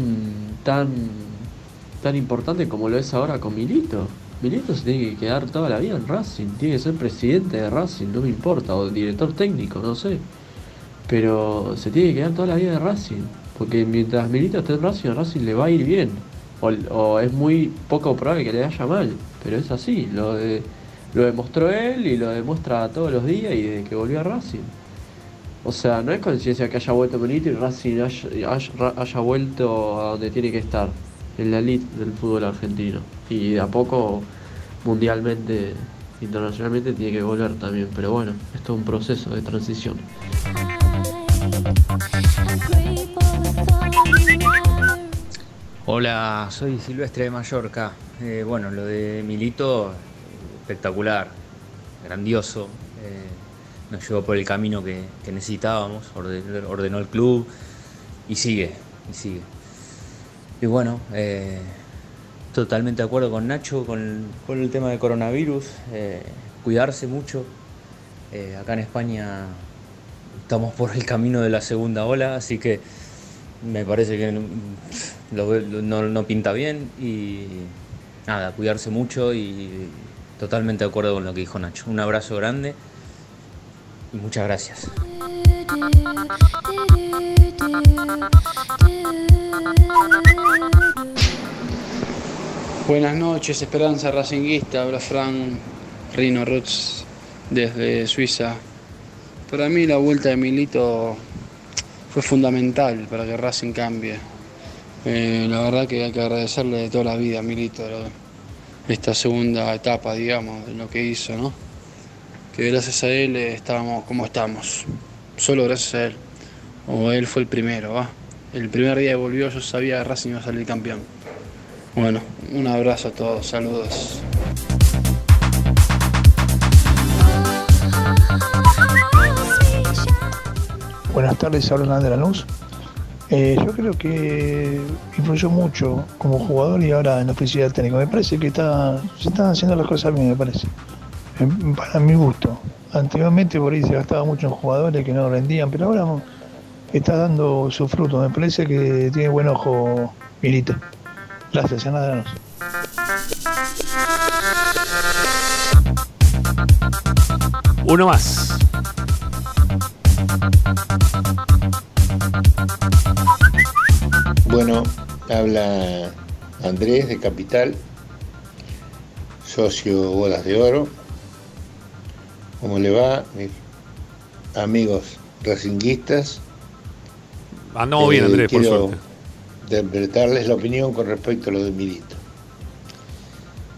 [SPEAKER 10] tan, tan importante como lo es ahora con Milito. Milito se tiene que quedar toda la vida en Racing, tiene que ser presidente de Racing, no me importa, o director técnico, no sé. Pero se tiene que quedar toda la vida de Racing, porque mientras Milito esté en Racing, Racing le va a ir bien. O, es muy poco probable que le vaya mal, pero es así, lo, de- lo demostró él y lo demuestra todos los días y desde que volvió a Racing. O sea, no es coincidencia que haya vuelto Milito y Racing haya vuelto a donde tiene que estar, en la elite del fútbol argentino. Y de a poco, mundialmente, internacionalmente, tiene que volver también. Pero bueno, esto es un proceso de transición.
[SPEAKER 11] Hola, soy Silvestre de Mallorca. Eh, bueno, lo de Milito, espectacular, grandioso. eh, nos llevó por el camino que, que necesitábamos, orde- ordenó el club y sigue, y sigue. Y bueno, eh, totalmente de acuerdo con Nacho con, el tema del coronavirus. eh, cuidarse mucho. Eh, acá en España estamos por el camino de la segunda ola, así que me parece que no, no pinta bien y nada, cuidarse mucho y totalmente de acuerdo con lo que dijo Nacho. Un abrazo grande y muchas gracias.
[SPEAKER 12] Buenas noches, Esperanza Racinguista, habla Fran Rino Roots desde Suiza. Para mí la vuelta de Milito fue fundamental para que Racing cambie. Eh, la verdad que hay que agradecerle de toda la vida a Milito esta segunda etapa, digamos, de lo que hizo, ¿no? Que gracias a él eh, estábamos como estamos, solo gracias a él. O él fue el primero, ¿va? El primer día que volvió yo sabía que Racing iba a salir campeón. Bueno, un abrazo a todos, saludos.
[SPEAKER 13] Buenas tardes, Hernán de Lanús. Eh, yo creo que influyó mucho como jugador y ahora en la oficina técnica. Me parece que está, se están haciendo las cosas bien, me parece. Para mi gusto. Anteriormente por ahí se gastaba mucho en jugadores que no rendían, pero ahora está dando su fruto. Me parece que tiene buen ojo Milito. Gracias, Lanús.
[SPEAKER 1] Uno más.
[SPEAKER 14] Bueno, habla Andrés de Capital, socio Bodas de Oro. ¿Cómo le va, mis amigos racinguistas?
[SPEAKER 1] Andamos bien,
[SPEAKER 14] Eh,
[SPEAKER 1] Andrés, por suerte.
[SPEAKER 14] interpretarles la opinión con respecto a lo de Milito.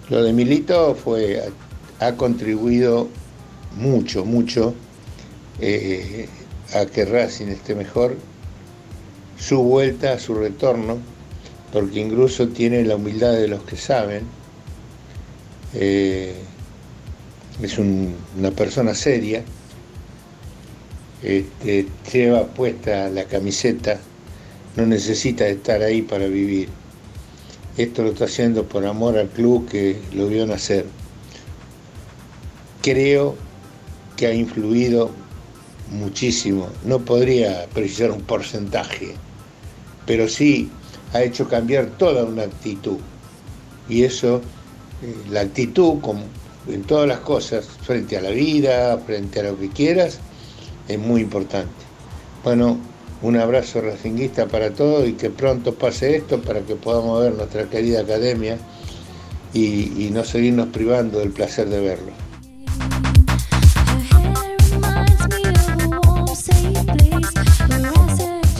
[SPEAKER 14] Lo de Milito fue, ha contribuido mucho, mucho eh, a que Racing esté mejor, su vuelta, su retorno, porque incluso tiene la humildad de los que saben. Eh, es un- una persona seria este, lleva puesta la camiseta, no necesita estar ahí para vivir. Esto lo está haciendo por amor al club que lo vio nacer. Creo que ha influido muchísimo. No podría precisar un porcentaje, pero sí ha hecho cambiar toda una actitud. Y eso, eh, la actitud, como en todas las cosas, frente a la vida, frente a lo que quieras, es muy importante. Bueno, un abrazo racinguista para todos y que pronto pase esto para que podamos ver nuestra querida academia y, y no seguirnos privando del placer de verlo.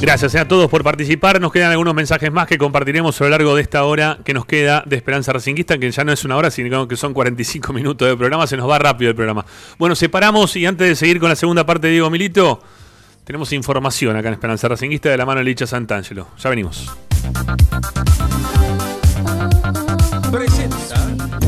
[SPEAKER 1] Gracias a todos por participar. Nos quedan algunos mensajes más que compartiremos a lo largo de esta hora que nos queda de Esperanza Racinguista, que ya no es una hora, sino que son 45 minutos de programa. Se nos va rápido el programa. Bueno, separamos y antes de seguir con la segunda parte de Diego Milito, tenemos información acá en Esperanza Racinguista de la mano de Licha Santangelo. Ya venimos.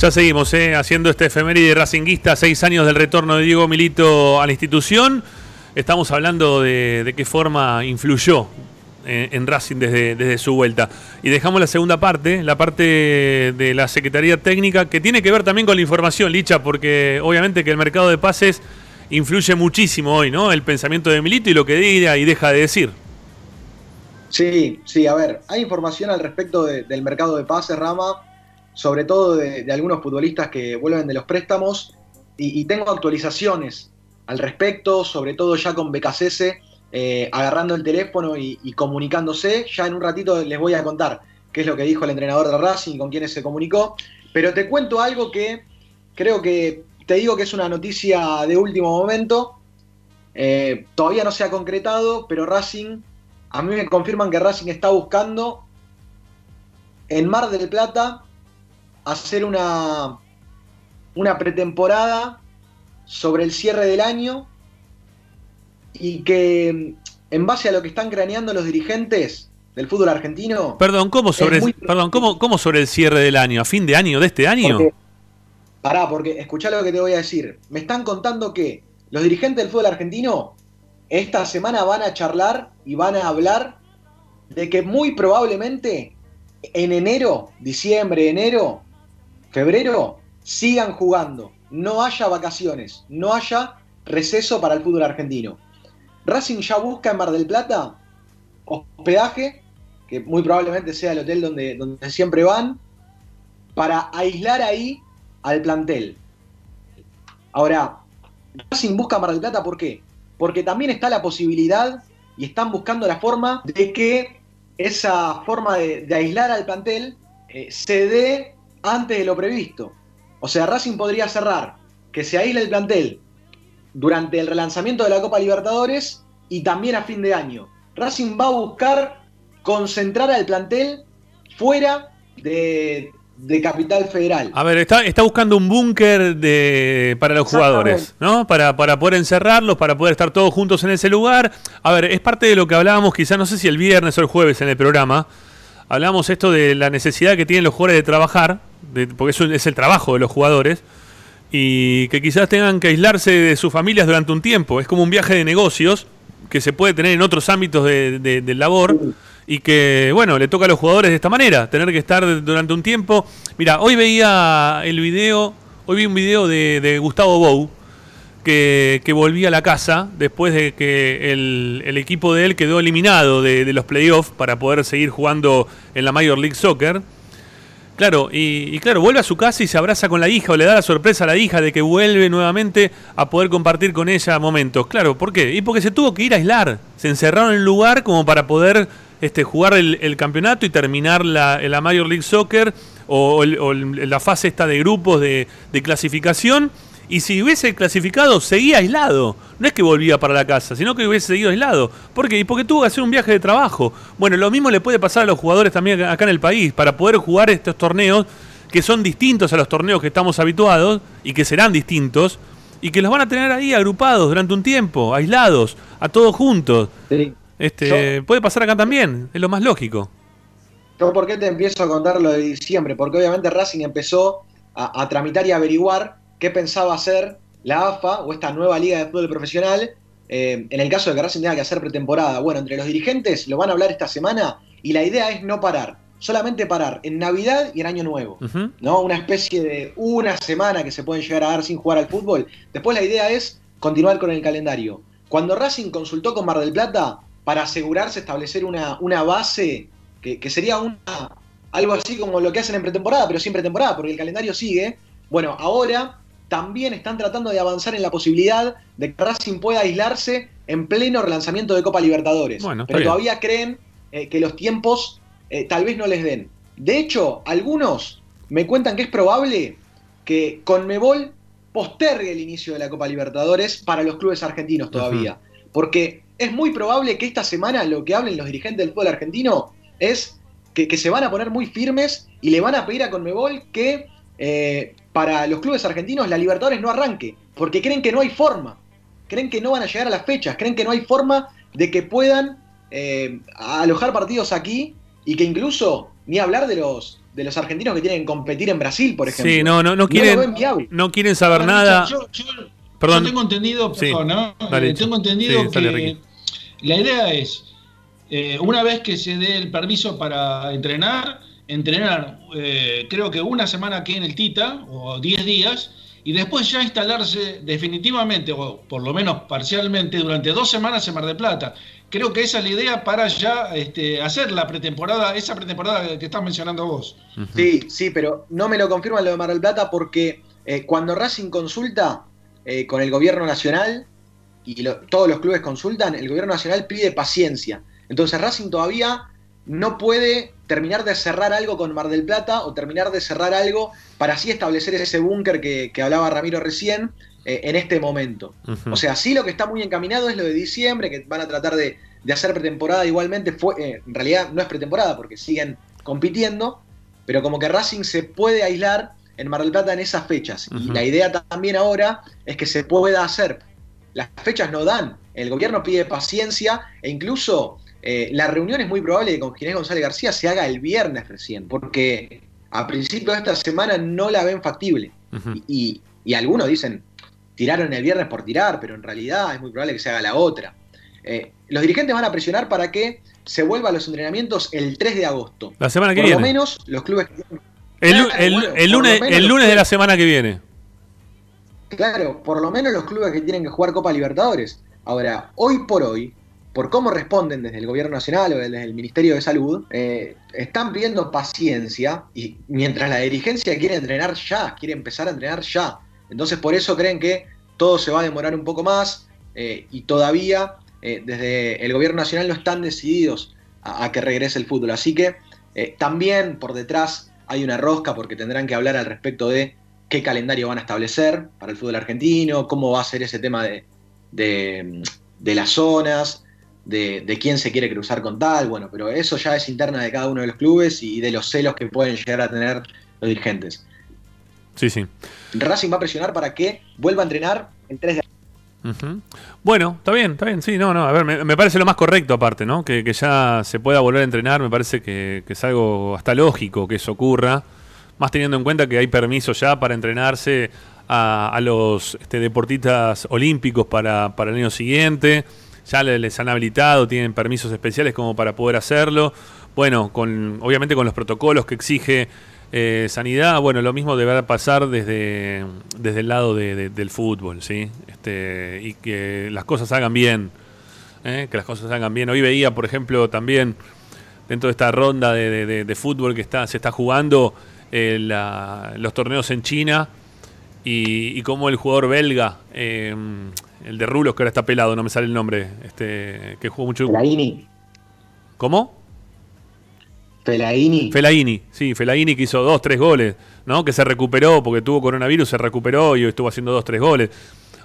[SPEAKER 1] Ya seguimos eh, haciendo este efeméride racinguista, seis años del retorno de Diego Milito a la institución. Estamos hablando de, qué forma influyó en, en Racing desde, desde su vuelta. Y dejamos la segunda parte, la parte de la Secretaría Técnica, que tiene que ver también con la información, Licha, porque obviamente que el mercado de pases influye muchísimo hoy, ¿no? El pensamiento de Milito y lo que diga y deja de decir.
[SPEAKER 7] Sí, sí, a ver, hay información al respecto de- del mercado de pases, Rama, sobre todo de, algunos futbolistas que vuelven de los préstamos, y, y tengo actualizaciones al respecto, sobre todo ya con BKCS eh, agarrando el teléfono y, y comunicándose. Ya en un ratito les voy a contar qué es lo que dijo el entrenador de Racing, con quienes se comunicó, pero te cuento algo que creo que te digo que es una noticia de último momento. Eh, todavía no se ha concretado, pero Racing, a mí me confirman que Racing está buscando en Mar del Plata hacer una, una pretemporada sobre el cierre del año y que en base a lo que están craneando los dirigentes del fútbol argentino,
[SPEAKER 1] Perdón, ¿cómo sobre,
[SPEAKER 7] muy-
[SPEAKER 1] perdón, ¿cómo, cómo sobre el cierre del año? ¿A fin de año de este año?
[SPEAKER 7] Porque- Pará, porque escuchá lo que te voy a decir. Me están contando que los dirigentes del fútbol argentino esta semana van a charlar y van a hablar de que muy probablemente en enero, diciembre, enero, febrero, sigan jugando. No haya vacaciones, no haya receso para el fútbol argentino. Racing ya busca en Mar del Plata hospedaje, que muy probablemente sea el hotel donde, donde siempre van, para aislar ahí al plantel. Ahora, Racing busca Mar del Plata, ¿por qué? Porque también está la posibilidad y están buscando la forma de que esa forma de, aislar al plantel eh, se dé antes de lo previsto. O sea, Racing podría cerrar que se aísle el plantel durante el relanzamiento de la Copa Libertadores y también a fin de año. Racing va a buscar concentrar al plantel fuera de, de Capital Federal.
[SPEAKER 1] A ver, está, está buscando un búnker de para los jugadores, ¿no? Para, para poder encerrarlos, para poder estar todos juntos en ese lugar. A ver, es parte de lo que hablábamos, quizás no sé si el viernes o el jueves en el programa. Hablábamos esto de la necesidad que tienen los jugadores de trabajar, porque eso es el trabajo de los jugadores, y que quizás tengan que aislarse de sus familias durante un tiempo. Es como un viaje de negocios que se puede tener en otros ámbitos de, de- labor y que, bueno, le toca a los jugadores de esta manera, tener que estar durante un tiempo. Mira, hoy veía el video, hoy vi un video de, de Gustavo Bou, que, que volvía a la casa después de que el, el equipo de él quedó eliminado de, de los playoffs para poder seguir jugando en la Major League Soccer, Claro, y, claro, vuelve a su casa y se abraza con la hija o le da la sorpresa a la hija de que vuelve nuevamente a poder compartir con ella momentos. Claro, ¿por qué? Y porque se tuvo que ir a aislar. Se encerraron en el lugar como para poder este, jugar el, campeonato y terminar la, la Major League Soccer o, o el- la fase esta de grupos de clasificación. Y si hubiese clasificado, seguía aislado. No es que volvía para la casa, sino que hubiese seguido aislado. ¿Por qué? Y porque tuvo que hacer un viaje de trabajo. Bueno, lo mismo le puede pasar a los jugadores también acá en el país. Para poder jugar estos torneos, que son distintos a los torneos que estamos habituados, y que serán distintos, y que los van a tener ahí agrupados durante un tiempo, aislados, a todos juntos. Este, puede pasar acá también, es lo más lógico.
[SPEAKER 7] Yo, ¿por qué te empiezo a contar lo de diciembre? Porque obviamente Racing empezó a, a tramitar y averiguar qué pensaba hacer la AFA o esta nueva liga de fútbol profesional eh, en el caso de que Racing tenga que hacer pretemporada. Bueno, entre los dirigentes lo van a hablar esta semana y la idea es no parar, solamente parar en Navidad y en Año Nuevo. ¿no? Una especie de una semana que se pueden llegar a dar sin jugar al fútbol. Después la idea es continuar con el calendario. Cuando Racing consultó con Mar del Plata para asegurarse establecer una, una base que, que sería una, algo así como lo que hacen en pretemporada, pero sin pretemporada, porque el calendario sigue. Bueno, ahora también están tratando de avanzar en la posibilidad de que Racing pueda aislarse en pleno relanzamiento de Copa Libertadores.
[SPEAKER 1] Bueno,
[SPEAKER 7] pero
[SPEAKER 1] bien.
[SPEAKER 7] todavía creen eh, que los tiempos eh, tal vez no les den. De hecho, algunos me cuentan que es probable que Conmebol postergue el inicio de la Copa Libertadores para los clubes argentinos todavía. Porque es muy probable que esta semana lo que hablen los dirigentes del fútbol argentino es que, que se van a poner muy firmes y le van a pedir a Conmebol que eh, para los clubes argentinos la Libertadores no arranque, porque creen que no hay forma, creen que no van a llegar a las fechas, creen que no hay forma de que puedan eh, alojar partidos aquí y que incluso ni hablar de los de los argentinos que tienen que competir en Brasil, por ejemplo.
[SPEAKER 1] Sí, no, no, no quieren, no quieren saber
[SPEAKER 5] Bueno,
[SPEAKER 1] nada.
[SPEAKER 5] Yo, yo-
[SPEAKER 1] Perdón.
[SPEAKER 5] yo tengo entendido,
[SPEAKER 1] Sí,
[SPEAKER 5] perdón, ¿no?
[SPEAKER 1] dale,
[SPEAKER 5] Eh, tengo entendido
[SPEAKER 1] sí,
[SPEAKER 5] que la idea es, eh, una vez que se dé el permiso para entrenar, entrenar eh, creo que una semana aquí en el Tita, o 10 días, y después ya instalarse definitivamente, o por lo menos parcialmente, durante dos semanas en Mar del Plata. Creo que esa es la idea para ya este, hacer la pretemporada, esa pretemporada que estás mencionando vos.
[SPEAKER 7] Sí, sí, pero no me lo confirman lo de Mar del Plata porque eh, cuando Racing consulta eh, con el gobierno nacional y lo- todos los clubes consultan, el gobierno nacional pide paciencia. Entonces Racing todavía no puede terminar de cerrar algo con Mar del Plata o terminar de cerrar algo para así establecer ese búnker que, que hablaba Ramiro recién eh, en este momento. O sea, sí lo que está muy encaminado es lo de diciembre, que van a tratar de, de hacer pretemporada igualmente. Fue, eh, en realidad no es pretemporada porque siguen compitiendo, pero como que Racing se puede aislar en Mar del Plata en esas fechas. Y la idea también ahora es que se pueda hacer. Las fechas no dan. El gobierno pide paciencia e incluso eh, la reunión es muy probable que con Ginés González García se haga el viernes recién, porque a principio de esta semana no la ven factible. Y, y algunos dicen, tiraron el viernes por tirar, pero en realidad es muy probable que se haga la otra. Eh, los dirigentes van a presionar para que se vuelva a los entrenamientos el 3 de agosto.
[SPEAKER 1] La semana que
[SPEAKER 7] por
[SPEAKER 1] viene.
[SPEAKER 7] lo menos los clubes
[SPEAKER 1] El, lu-
[SPEAKER 7] Claro,
[SPEAKER 1] el-
[SPEAKER 7] bueno,
[SPEAKER 1] el
[SPEAKER 7] por lo
[SPEAKER 1] lunes, el de la semana que viene.
[SPEAKER 7] Claro, por lo menos los clubes que tienen que jugar Copa Libertadores. Ahora, hoy por hoy, por cómo responden desde el Gobierno Nacional o desde el Ministerio de Salud, eh, están pidiendo paciencia y mientras la dirigencia quiere entrenar ya, quiere empezar a entrenar ya. Entonces por eso creen que todo se va a demorar un poco más eh, y todavía eh, desde el Gobierno Nacional no están decididos a, que regrese el fútbol. Así que también por detrás hay una rosca porque tendrán que hablar al respecto de qué calendario van a establecer para el fútbol argentino, cómo va a ser ese tema de, de las zonas, de, de quién se quiere cruzar con tal, bueno, pero eso ya es interna de cada uno de los clubes y de los celos que pueden llegar a tener los dirigentes.
[SPEAKER 1] Sí, sí.
[SPEAKER 7] Racing va a presionar para que vuelva a entrenar el 3 de
[SPEAKER 1] Ujú. Bueno, está bien, está bien, sí, no, no, a ver, me, me parece lo más correcto aparte, ¿no? Que, que ya se pueda volver a entrenar, me parece que, que es algo hasta lógico que eso ocurra, más teniendo en cuenta que hay permiso ya para entrenarse a, a los este, deportistas olímpicos para, para el año siguiente, ya le- les han habilitado, tienen permisos especiales como para poder hacerlo, bueno, con obviamente con los protocolos que exige eh, sanidad, bueno, lo mismo deberá pasar desde, desde el lado de- de- del fútbol, ¿sí? Este, y que las cosas hagan bien, ¿eh? que las cosas bien. Hoy veía, por ejemplo, también dentro de esta ronda de, de- fútbol que está, se está jugando, eh, los torneos en China y, cómo el jugador belga, el de Rulos, que ahora está pelado, no me sale el nombre, este, que jugó mucho.
[SPEAKER 7] Fellaini.
[SPEAKER 1] ¿Cómo?
[SPEAKER 7] Fellaini.
[SPEAKER 1] Fellaini, sí, Fellaini que hizo dos, tres goles, ¿no? Que se recuperó porque tuvo coronavirus, se recuperó y estuvo haciendo dos, tres goles.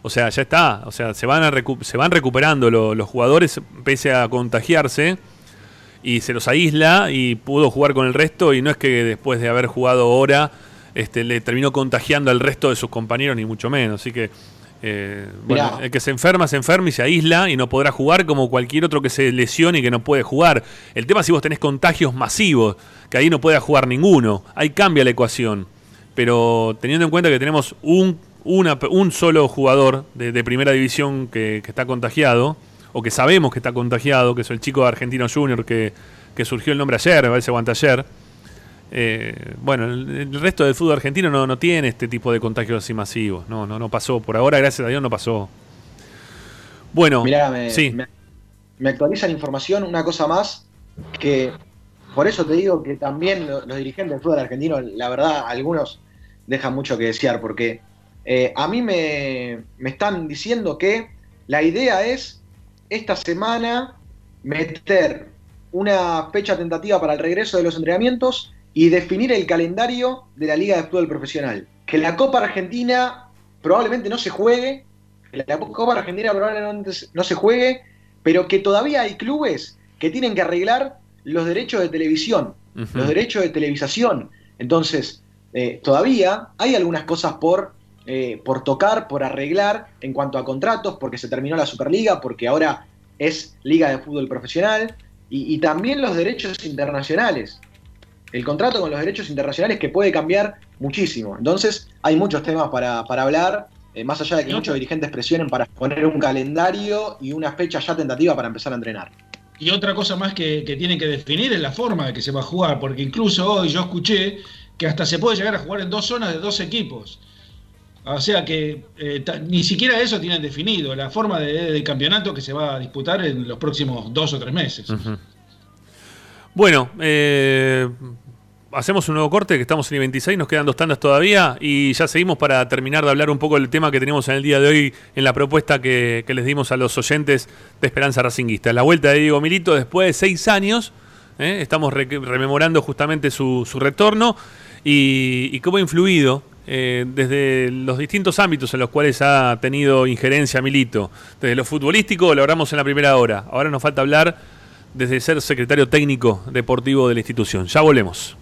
[SPEAKER 1] O sea, ya está. O sea, se van, a recu- se van recuperando lo- los jugadores pese a contagiarse y se los aísla y pudo jugar con el resto y no es que después de haber jugado hora este, le terminó contagiando al resto de sus compañeros ni mucho menos. Así que, eh, bueno, el que se enferma, se enferma y se aísla y no podrá jugar como cualquier otro que se lesione y que no puede jugar. El tema es si vos tenés contagios masivos, que ahí no pueda jugar ninguno. Ahí cambia la ecuación. Pero teniendo en cuenta que tenemos un, una- un solo jugador de, de primera división que, que está contagiado, o que sabemos que está contagiado, que es el chico de Argentino Junior que, que surgió el nombre ayer, me parece o anteayer. Eh, bueno, el, el resto del fútbol argentino no, no tiene este tipo de contagios así masivos. No, no, no pasó. Por ahora, gracias a Dios, no pasó. Bueno,
[SPEAKER 7] Mirá, me,
[SPEAKER 1] sí.
[SPEAKER 7] me, me actualizan información, una cosa más, que por eso te digo que también lo- los dirigentes del fútbol argentino, la verdad, algunos dejan mucho que desear, porque eh, a mí me, me están diciendo que la idea es esta semana meter una fecha tentativa para el regreso de los entrenamientos y definir el calendario de la Liga de Fútbol Profesional. Que la Copa Argentina probablemente no se juegue, que la Copa Argentina probablemente no se juegue, pero que todavía hay clubes que tienen que arreglar los derechos de televisión, los derechos de televisación. Entonces, eh, todavía hay algunas cosas por, eh, por tocar, por arreglar en cuanto a contratos, porque se terminó la Superliga, porque ahora es Liga de Fútbol Profesional, y, y también los derechos internacionales. El contrato con los derechos internacionales que puede cambiar muchísimo. Entonces, hay muchos temas para, para hablar, eh, más allá de que muchos dirigentes presionen para poner un calendario y una fecha ya tentativa para empezar a entrenar.
[SPEAKER 5] Y otra cosa más que, que tienen que definir es la forma de que se va a jugar, porque incluso hoy yo escuché que hasta se puede llegar a jugar en dos zonas de dos equipos. O sea que eh, ni siquiera eso tienen definido, la forma de- del campeonato que se va a disputar en los próximos dos o tres meses.
[SPEAKER 1] Ujú. Bueno, eh, hacemos un nuevo corte, que estamos en el 26, nos quedan dos tandas todavía y ya seguimos para terminar de hablar un poco del tema que tenemos en el día de hoy en la propuesta que, les dimos a los oyentes de Esperanza Racinguista. La vuelta de Diego Milito después de seis años, ¿eh? estamos re- rememorando justamente su, su retorno y, y cómo ha influido eh, desde los distintos ámbitos en los cuales ha tenido injerencia Milito. Desde lo futbolístico lo hablamos en la primera hora, ahora nos falta hablar desde ser secretario técnico deportivo de la institución. Ya volvemos.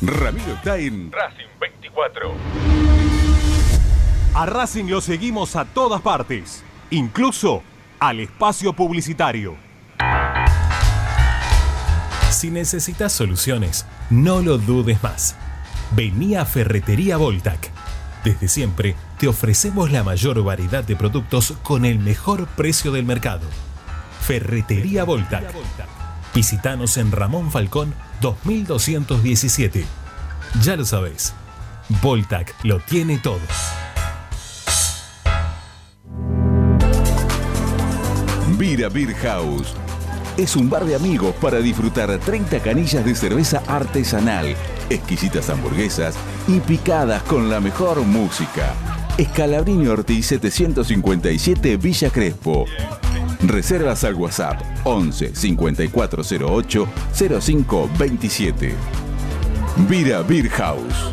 [SPEAKER 3] Ramiro está en Racing 24.
[SPEAKER 8] A Racing lo seguimos a todas partes, incluso al espacio publicitario.
[SPEAKER 15] Si necesitas soluciones, no lo dudes más. Vení a Ferretería Voltac. Desde siempre te ofrecemos la mayor variedad de productos con el mejor precio del mercado. Ferretería Voltac. Visítanos en Ramón Falcón 2217. Ya lo sabés. Voltac lo tiene todo.
[SPEAKER 2] Vira Beer House. Es un bar de amigos para disfrutar 30 canillas de cerveza artesanal, exquisitas hamburguesas y picadas con la mejor música. Escalabrini Ortiz 757 Villa Crespo. Reservas al WhatsApp 11 5408 0527. Vira Beer House.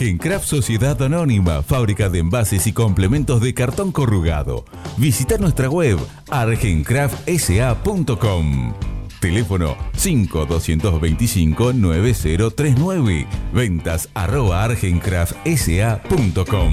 [SPEAKER 16] www.pineirotravel.com.ar
[SPEAKER 2] Argencraft Sociedad Anónima, fábrica de envases y complementos de cartón corrugado. Visita nuestra web argencraftsa.com. Teléfono 5225-9039. Ventas arroba argencraftsa.com.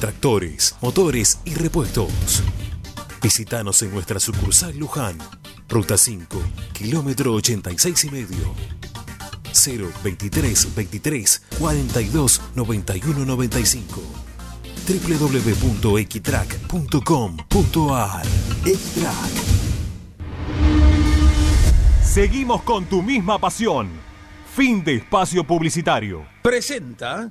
[SPEAKER 15] Tractores, motores y repuestos. Visítanos en nuestra sucursal Luján, Ruta 5, kilómetro 86 y medio. 023 23 42 91 95 www.equitrack.com.ar Equitrack
[SPEAKER 8] Seguimos con tu misma pasión. Fin de espacio publicitario.
[SPEAKER 17] Presenta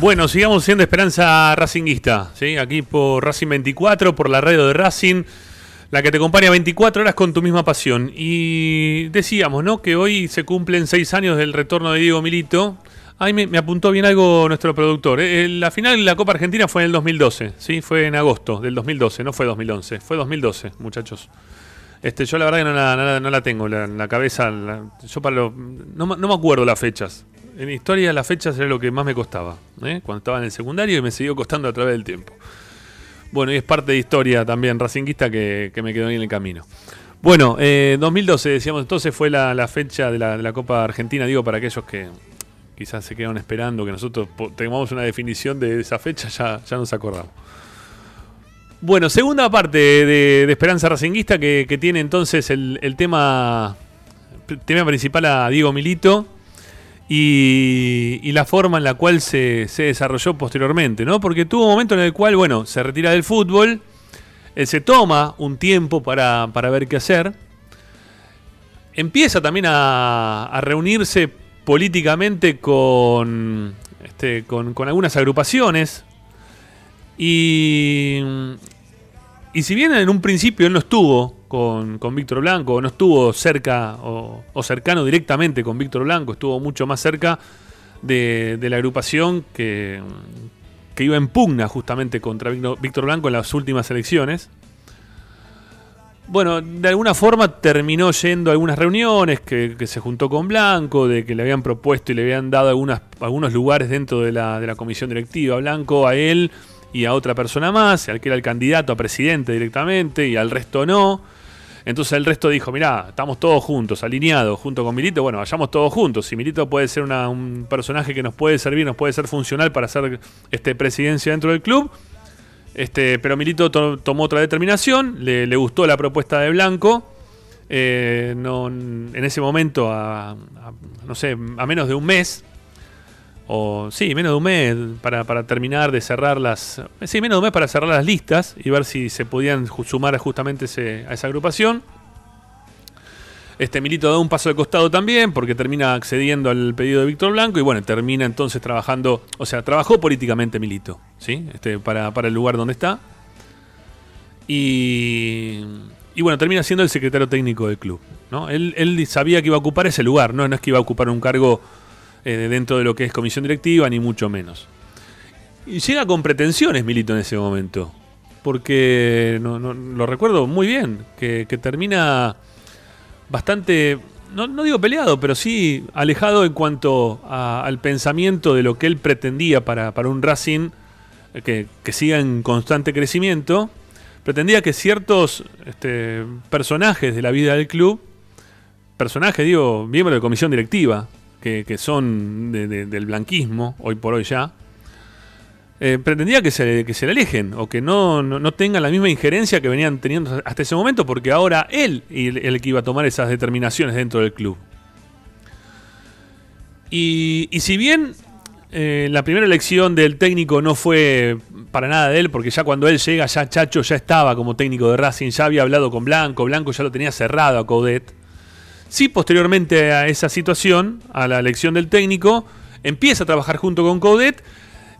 [SPEAKER 1] Bueno, sigamos siendo Esperanza Racinguista, ¿sí? Aquí por Racing 24, por la radio de Racing, la que te acompaña 24 horas con tu misma pasión. Y decíamos, ¿no? Que hoy se cumplen seis años del retorno de Diego Milito. Ahí me, apuntó bien algo nuestro productor. ¿eh? La final de la Copa Argentina fue en el 2012, ¿sí? Fue en agosto del 2012, no fue 2011, fue 2012, muchachos. Este, yo la verdad que no la, no no la tengo en la cabeza. la- yo para lo- no me acuerdo las fechas. En historia las fechas era lo que más me costaba. ¿eh? Cuando estaba en el secundario y me siguió costando a través del tiempo. Bueno, y es parte de historia también racinguista que, me quedó ahí en el camino. Bueno, eh, 2012, decíamos entonces, fue la, la fecha de la, la Copa Argentina, digo, para aquellos que quizás se quedaron esperando que nosotros tengamos una definición de esa fecha, ya, ya nos acordamos. Bueno, segunda parte de, Esperanza Racinguista que, tiene entonces el, el tema, tema principal a Diego Milito y, y la forma en la cual se, se desarrolló posteriormente, ¿no? Porque tuvo un momento en el cual, bueno, se retira del fútbol, se toma un tiempo para, para ver qué hacer, empieza también a, a reunirse políticamente con, este, con, con algunas agrupaciones y, y si bien en un principio él no estuvo con, con Víctor Blanco, no estuvo cerca o, cercano directamente con Víctor Blanco, estuvo mucho más cerca de, la agrupación que, que iba en pugna justamente contra Víctor Blanco en las últimas elecciones. Bueno, de alguna forma terminó yendo a algunas reuniones que, que se juntó con Blanco, de que le habían propuesto y le habían dado algunos lugares dentro de la, de la comisión directiva. Blanco a él y a otra persona más, al que era el candidato a presidente directamente y al resto no. Entonces el resto dijo, mirá, estamos todos juntos, alineados, junto con Milito, bueno, vayamos todos juntos. Si Milito puede ser un personaje que nos puede servir, nos puede ser funcional para hacer este, presidencia dentro del club, este, pero Milito to- tomó otra determinación, le, gustó la propuesta de Blanco. eh, en ese momento, no sé, a menos de un mes, o sí, menos de un mes para, para terminar de cerrar las. Sí, menos un mes para cerrar las listas y ver si se podían sumar justamente ese- a esa agrupación. Este Milito da un paso de costado también porque termina accediendo al pedido de Víctor Blanco y bueno, termina entonces trabajando, o sea, trabajó políticamente Milito, ¿sí? Este, para, para el lugar donde está. Y, y bueno, termina siendo el secretario técnico del club. ¿no? Él, él sabía que iba a ocupar ese lugar, ¿no? no es que iba a ocupar un cargo eh, dentro de lo que es comisión directiva, ni mucho menos. Y llega con pretensiones Milito en ese momento, porque no, lo recuerdo muy bien, que, que termina bastante no, no digo peleado, pero sí alejado en cuanto a- al pensamiento de lo que él pretendía para, para un Racing eh, que, que siga en constante crecimiento. Pretendía que ciertos este, personajes de la vida del club, personajes, digo, miembros de comisión directiva, que, son de- de- del blanquismo, hoy por hoy ya, eh, pretendía que se, que se le alejen o que no, no, no tengan la misma injerencia que venían teniendo hasta ese momento, porque ahora él el, el que iba a tomar esas determinaciones dentro del club. Y, y si bien eh, la primera elección del técnico no fue para nada de él, porque ya cuando él llega, ya Chacho ya estaba como técnico de Racing, ya había hablado con Blanco, Blanco ya lo tenía cerrado a Coudet. Sí, posteriormente a esa situación, a la elección del técnico, empieza a trabajar junto con Coudet,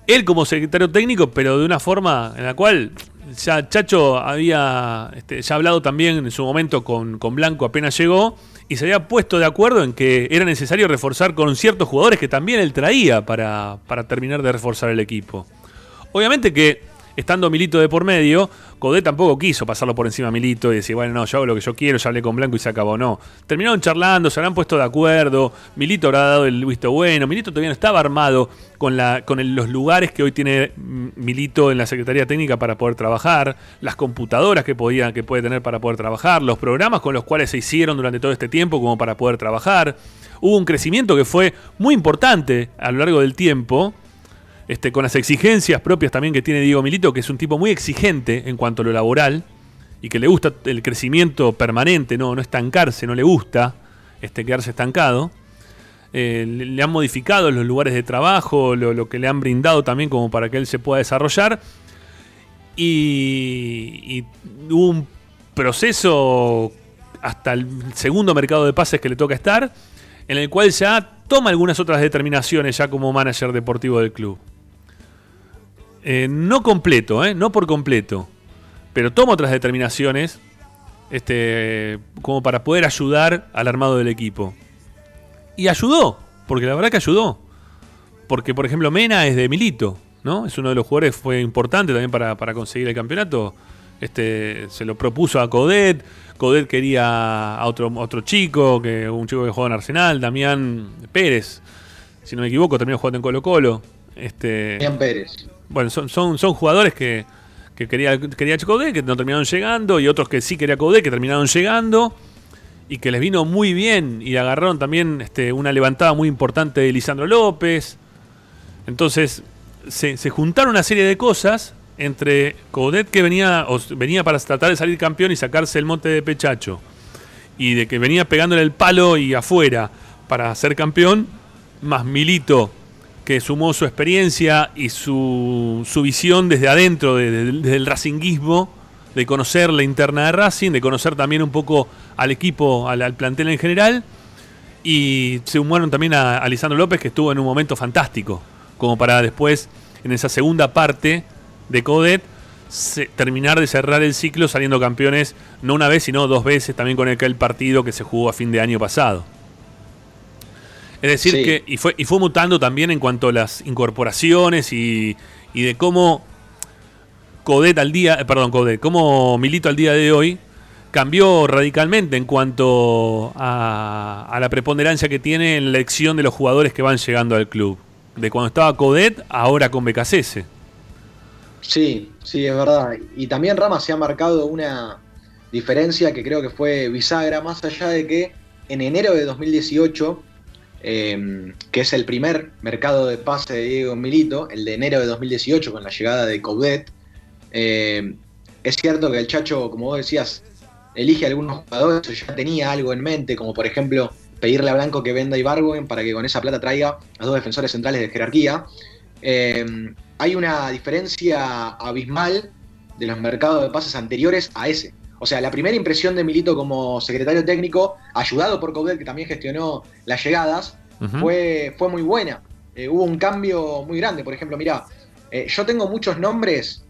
[SPEAKER 1] él como secretario técnico, pero de una forma en la cual ya Chacho había este, ya hablado también en su momento con, con Blanco apenas llegó y se había puesto de acuerdo en que era necesario reforzar con ciertos jugadores que también él traía para, para terminar de reforzar el equipo. Obviamente que estando Milito de por medio, Codé tampoco quiso pasarlo por encima a Milito y decir, bueno, no, yo hago lo que yo quiero, ya hablé con Blanco y se acabó. No. Terminaron charlando, se habrán puesto de acuerdo, Milito habrá dado el visto bueno, Milito todavía no estaba armado con, la, con los lugares que hoy tiene mm, Milito en la Secretaría Técnica para poder trabajar, las computadoras que, podía, que puede tener para poder trabajar, los programas con los cuales se hicieron durante todo este tiempo como para poder trabajar. Hubo un crecimiento que fue muy importante a lo largo del tiempo, este, con las exigencias propias también que tiene Diego Milito, que es un tipo muy exigente en cuanto a lo laboral y que le gusta el crecimiento permanente, no, no estancarse, no le gusta este, quedarse estancado. Eh, le, han modificado los lugares de trabajo, lo, lo que le han brindado también como para que él se pueda desarrollar. Y, y hubo un proceso hasta el segundo mercado de pases que le toca estar, en el cual ya toma algunas otras determinaciones ya como manager deportivo del club. Eh, no completo, ¿eh? no por completo, pero toma otras determinaciones este, como para poder ayudar al armado del equipo. Y ayudó, porque la verdad que ayudó. Porque, por ejemplo, Mena es de Milito, ¿no? Es uno de los jugadores que fue importante también para, para conseguir el campeonato. Este, se lo propuso a Codet. Codet quería a otro, otro chico, que un chico que jugaba en Arsenal, Damián Pérez. Si no me equivoco, terminó jugando en Colo Colo. Este,
[SPEAKER 7] Damián Pérez.
[SPEAKER 1] Bueno, son, son, son jugadores que, que quería, quería Codet, que no terminaron llegando, y otros que sí quería Codet, que terminaron llegando y que les vino muy bien y agarraron también este, una levantada muy importante de Lisandro López. Entonces se, juntaron una serie de cosas entre Coudet que venía, venía para tratar de salir campeón y sacarse el monte de pechacho y de que venía pegándole el palo y afuera para ser campeón, más Milito que sumó su experiencia y su, su visión desde adentro, de- de- desde el racinguismo, de conocer la interna de Racing, de conocer también un poco al equipo, al, plantel en general. Y se sumaron también a, a Lisandro López, que estuvo en un momento fantástico, como para después, en esa segunda parte de Codet, se- terminar de cerrar el ciclo saliendo campeones, no una vez, sino dos veces, también con aquel partido que se jugó a fin de año pasado. Es decir,
[SPEAKER 7] Sí.
[SPEAKER 1] que y fue, y fue mutando también en cuanto a las incorporaciones y, y de cómo Codet al día, eh, perdón, Codet, cómo Milito al día de hoy cambió radicalmente en cuanto a, a la preponderancia que tiene en la elección de los jugadores que van llegando al club. De cuando estaba Codet, ahora con Becasese.
[SPEAKER 7] Sí, sí, es verdad. Y también Rama se ha marcado una diferencia que creo que fue bisagra, más allá de que en enero de 2018, eh, que es el primer mercado de pase de Diego Milito, el de enero de 2018 con la llegada de Coudet, eh, es cierto que el Chacho, como vos decías, elige algunos jugadores, o ya tenía algo en mente, como por ejemplo pedirle a Blanco que venda Ibargüen para que con esa plata traiga a dos defensores centrales de jerarquía. Eh, hay una diferencia abismal de los mercados de pases anteriores a ese. O sea, la primera impresión de Milito como secretario técnico, ayudado por Coudet, que también gestionó las llegadas, fue, fue muy buena. Eh, hubo un cambio muy grande. Por ejemplo, mira, yo tengo muchos nombres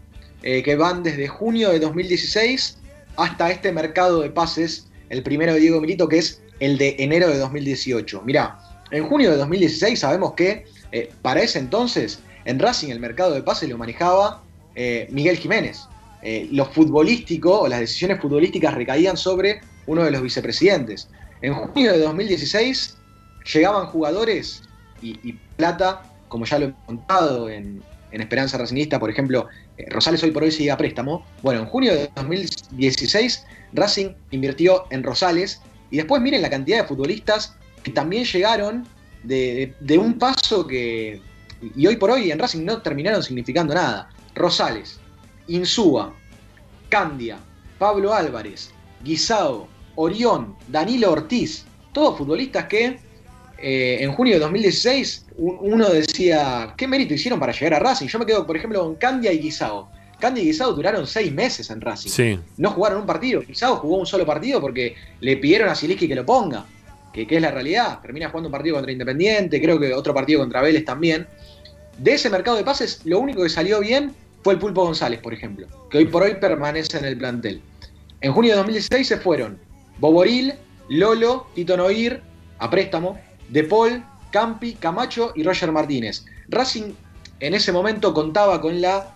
[SPEAKER 7] eh, que van desde junio de 2016 hasta este mercado de pases, el primero de Diego Milito, que es el de enero de 2018. Mirá, en junio de 2016 sabemos que eh, para ese entonces en Racing el mercado de pases lo manejaba eh, Miguel Jiménez. Eh, lo futbolístico o las decisiones futbolísticas recaían sobre uno de los vicepresidentes. En junio de 2016 llegaban jugadores y, plata, como ya lo he contado en, Esperanza Racingista, por ejemplo, eh, Rosales hoy por hoy sigue a préstamo. Bueno, en junio de 2016 Racing invirtió en Rosales y después miren la cantidad de futbolistas que también llegaron de, de un paso que, y hoy por hoy en Racing no terminaron significando nada. Rosales, Insúa, Candia, Pablo Álvarez, Guisao, Orión, Danilo Ortiz, todos futbolistas que eh, en junio de 2016 un- uno decía, ¿qué mérito hicieron para llegar a Racing? Yo me quedo, por ejemplo, con Candia y Guisao. Candia y Guisao duraron seis meses en Racing.
[SPEAKER 1] Sí.
[SPEAKER 7] No jugaron un partido. Guisao jugó un solo partido porque le pidieron a Zielinski que lo ponga. Que, que es la realidad. Termina jugando un partido contra Independiente, creo que otro partido contra Vélez también. De ese mercado de pases, lo único que salió bien fue el Pulpo González, por ejemplo, que hoy por hoy permanece en el plantel. En junio de 2016 se fueron Boboril, Lolo, Tito Noir, a préstamo, De Paul, Campi, Camacho y Roger Martínez. Racing en ese momento contaba con la,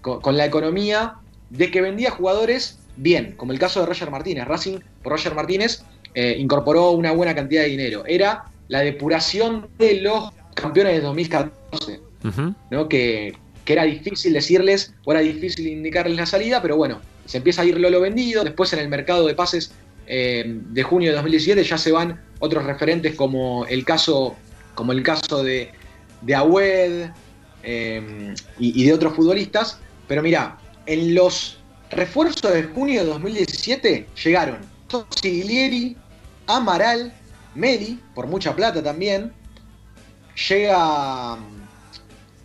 [SPEAKER 7] con, con la economía de que vendía jugadores bien, como el caso de Roger Martínez. Racing, por Roger Martínez, eh, incorporó una buena cantidad de dinero. Era la depuración de los campeones de 2014.
[SPEAKER 1] Ujú.
[SPEAKER 7] ¿no? que, que era difícil decirles o era difícil indicarles la salida, pero bueno, se empieza a ir Lolo vendido, después en el mercado de pases eh, de junio de 2017 ya se van otros referentes como el caso, como el caso de, de Agüed eh, y, de otros futbolistas, pero mira, en los refuerzos de junio de 2017 llegaron Siglieri, Amaral, Meli, por mucha plata también, llega mm,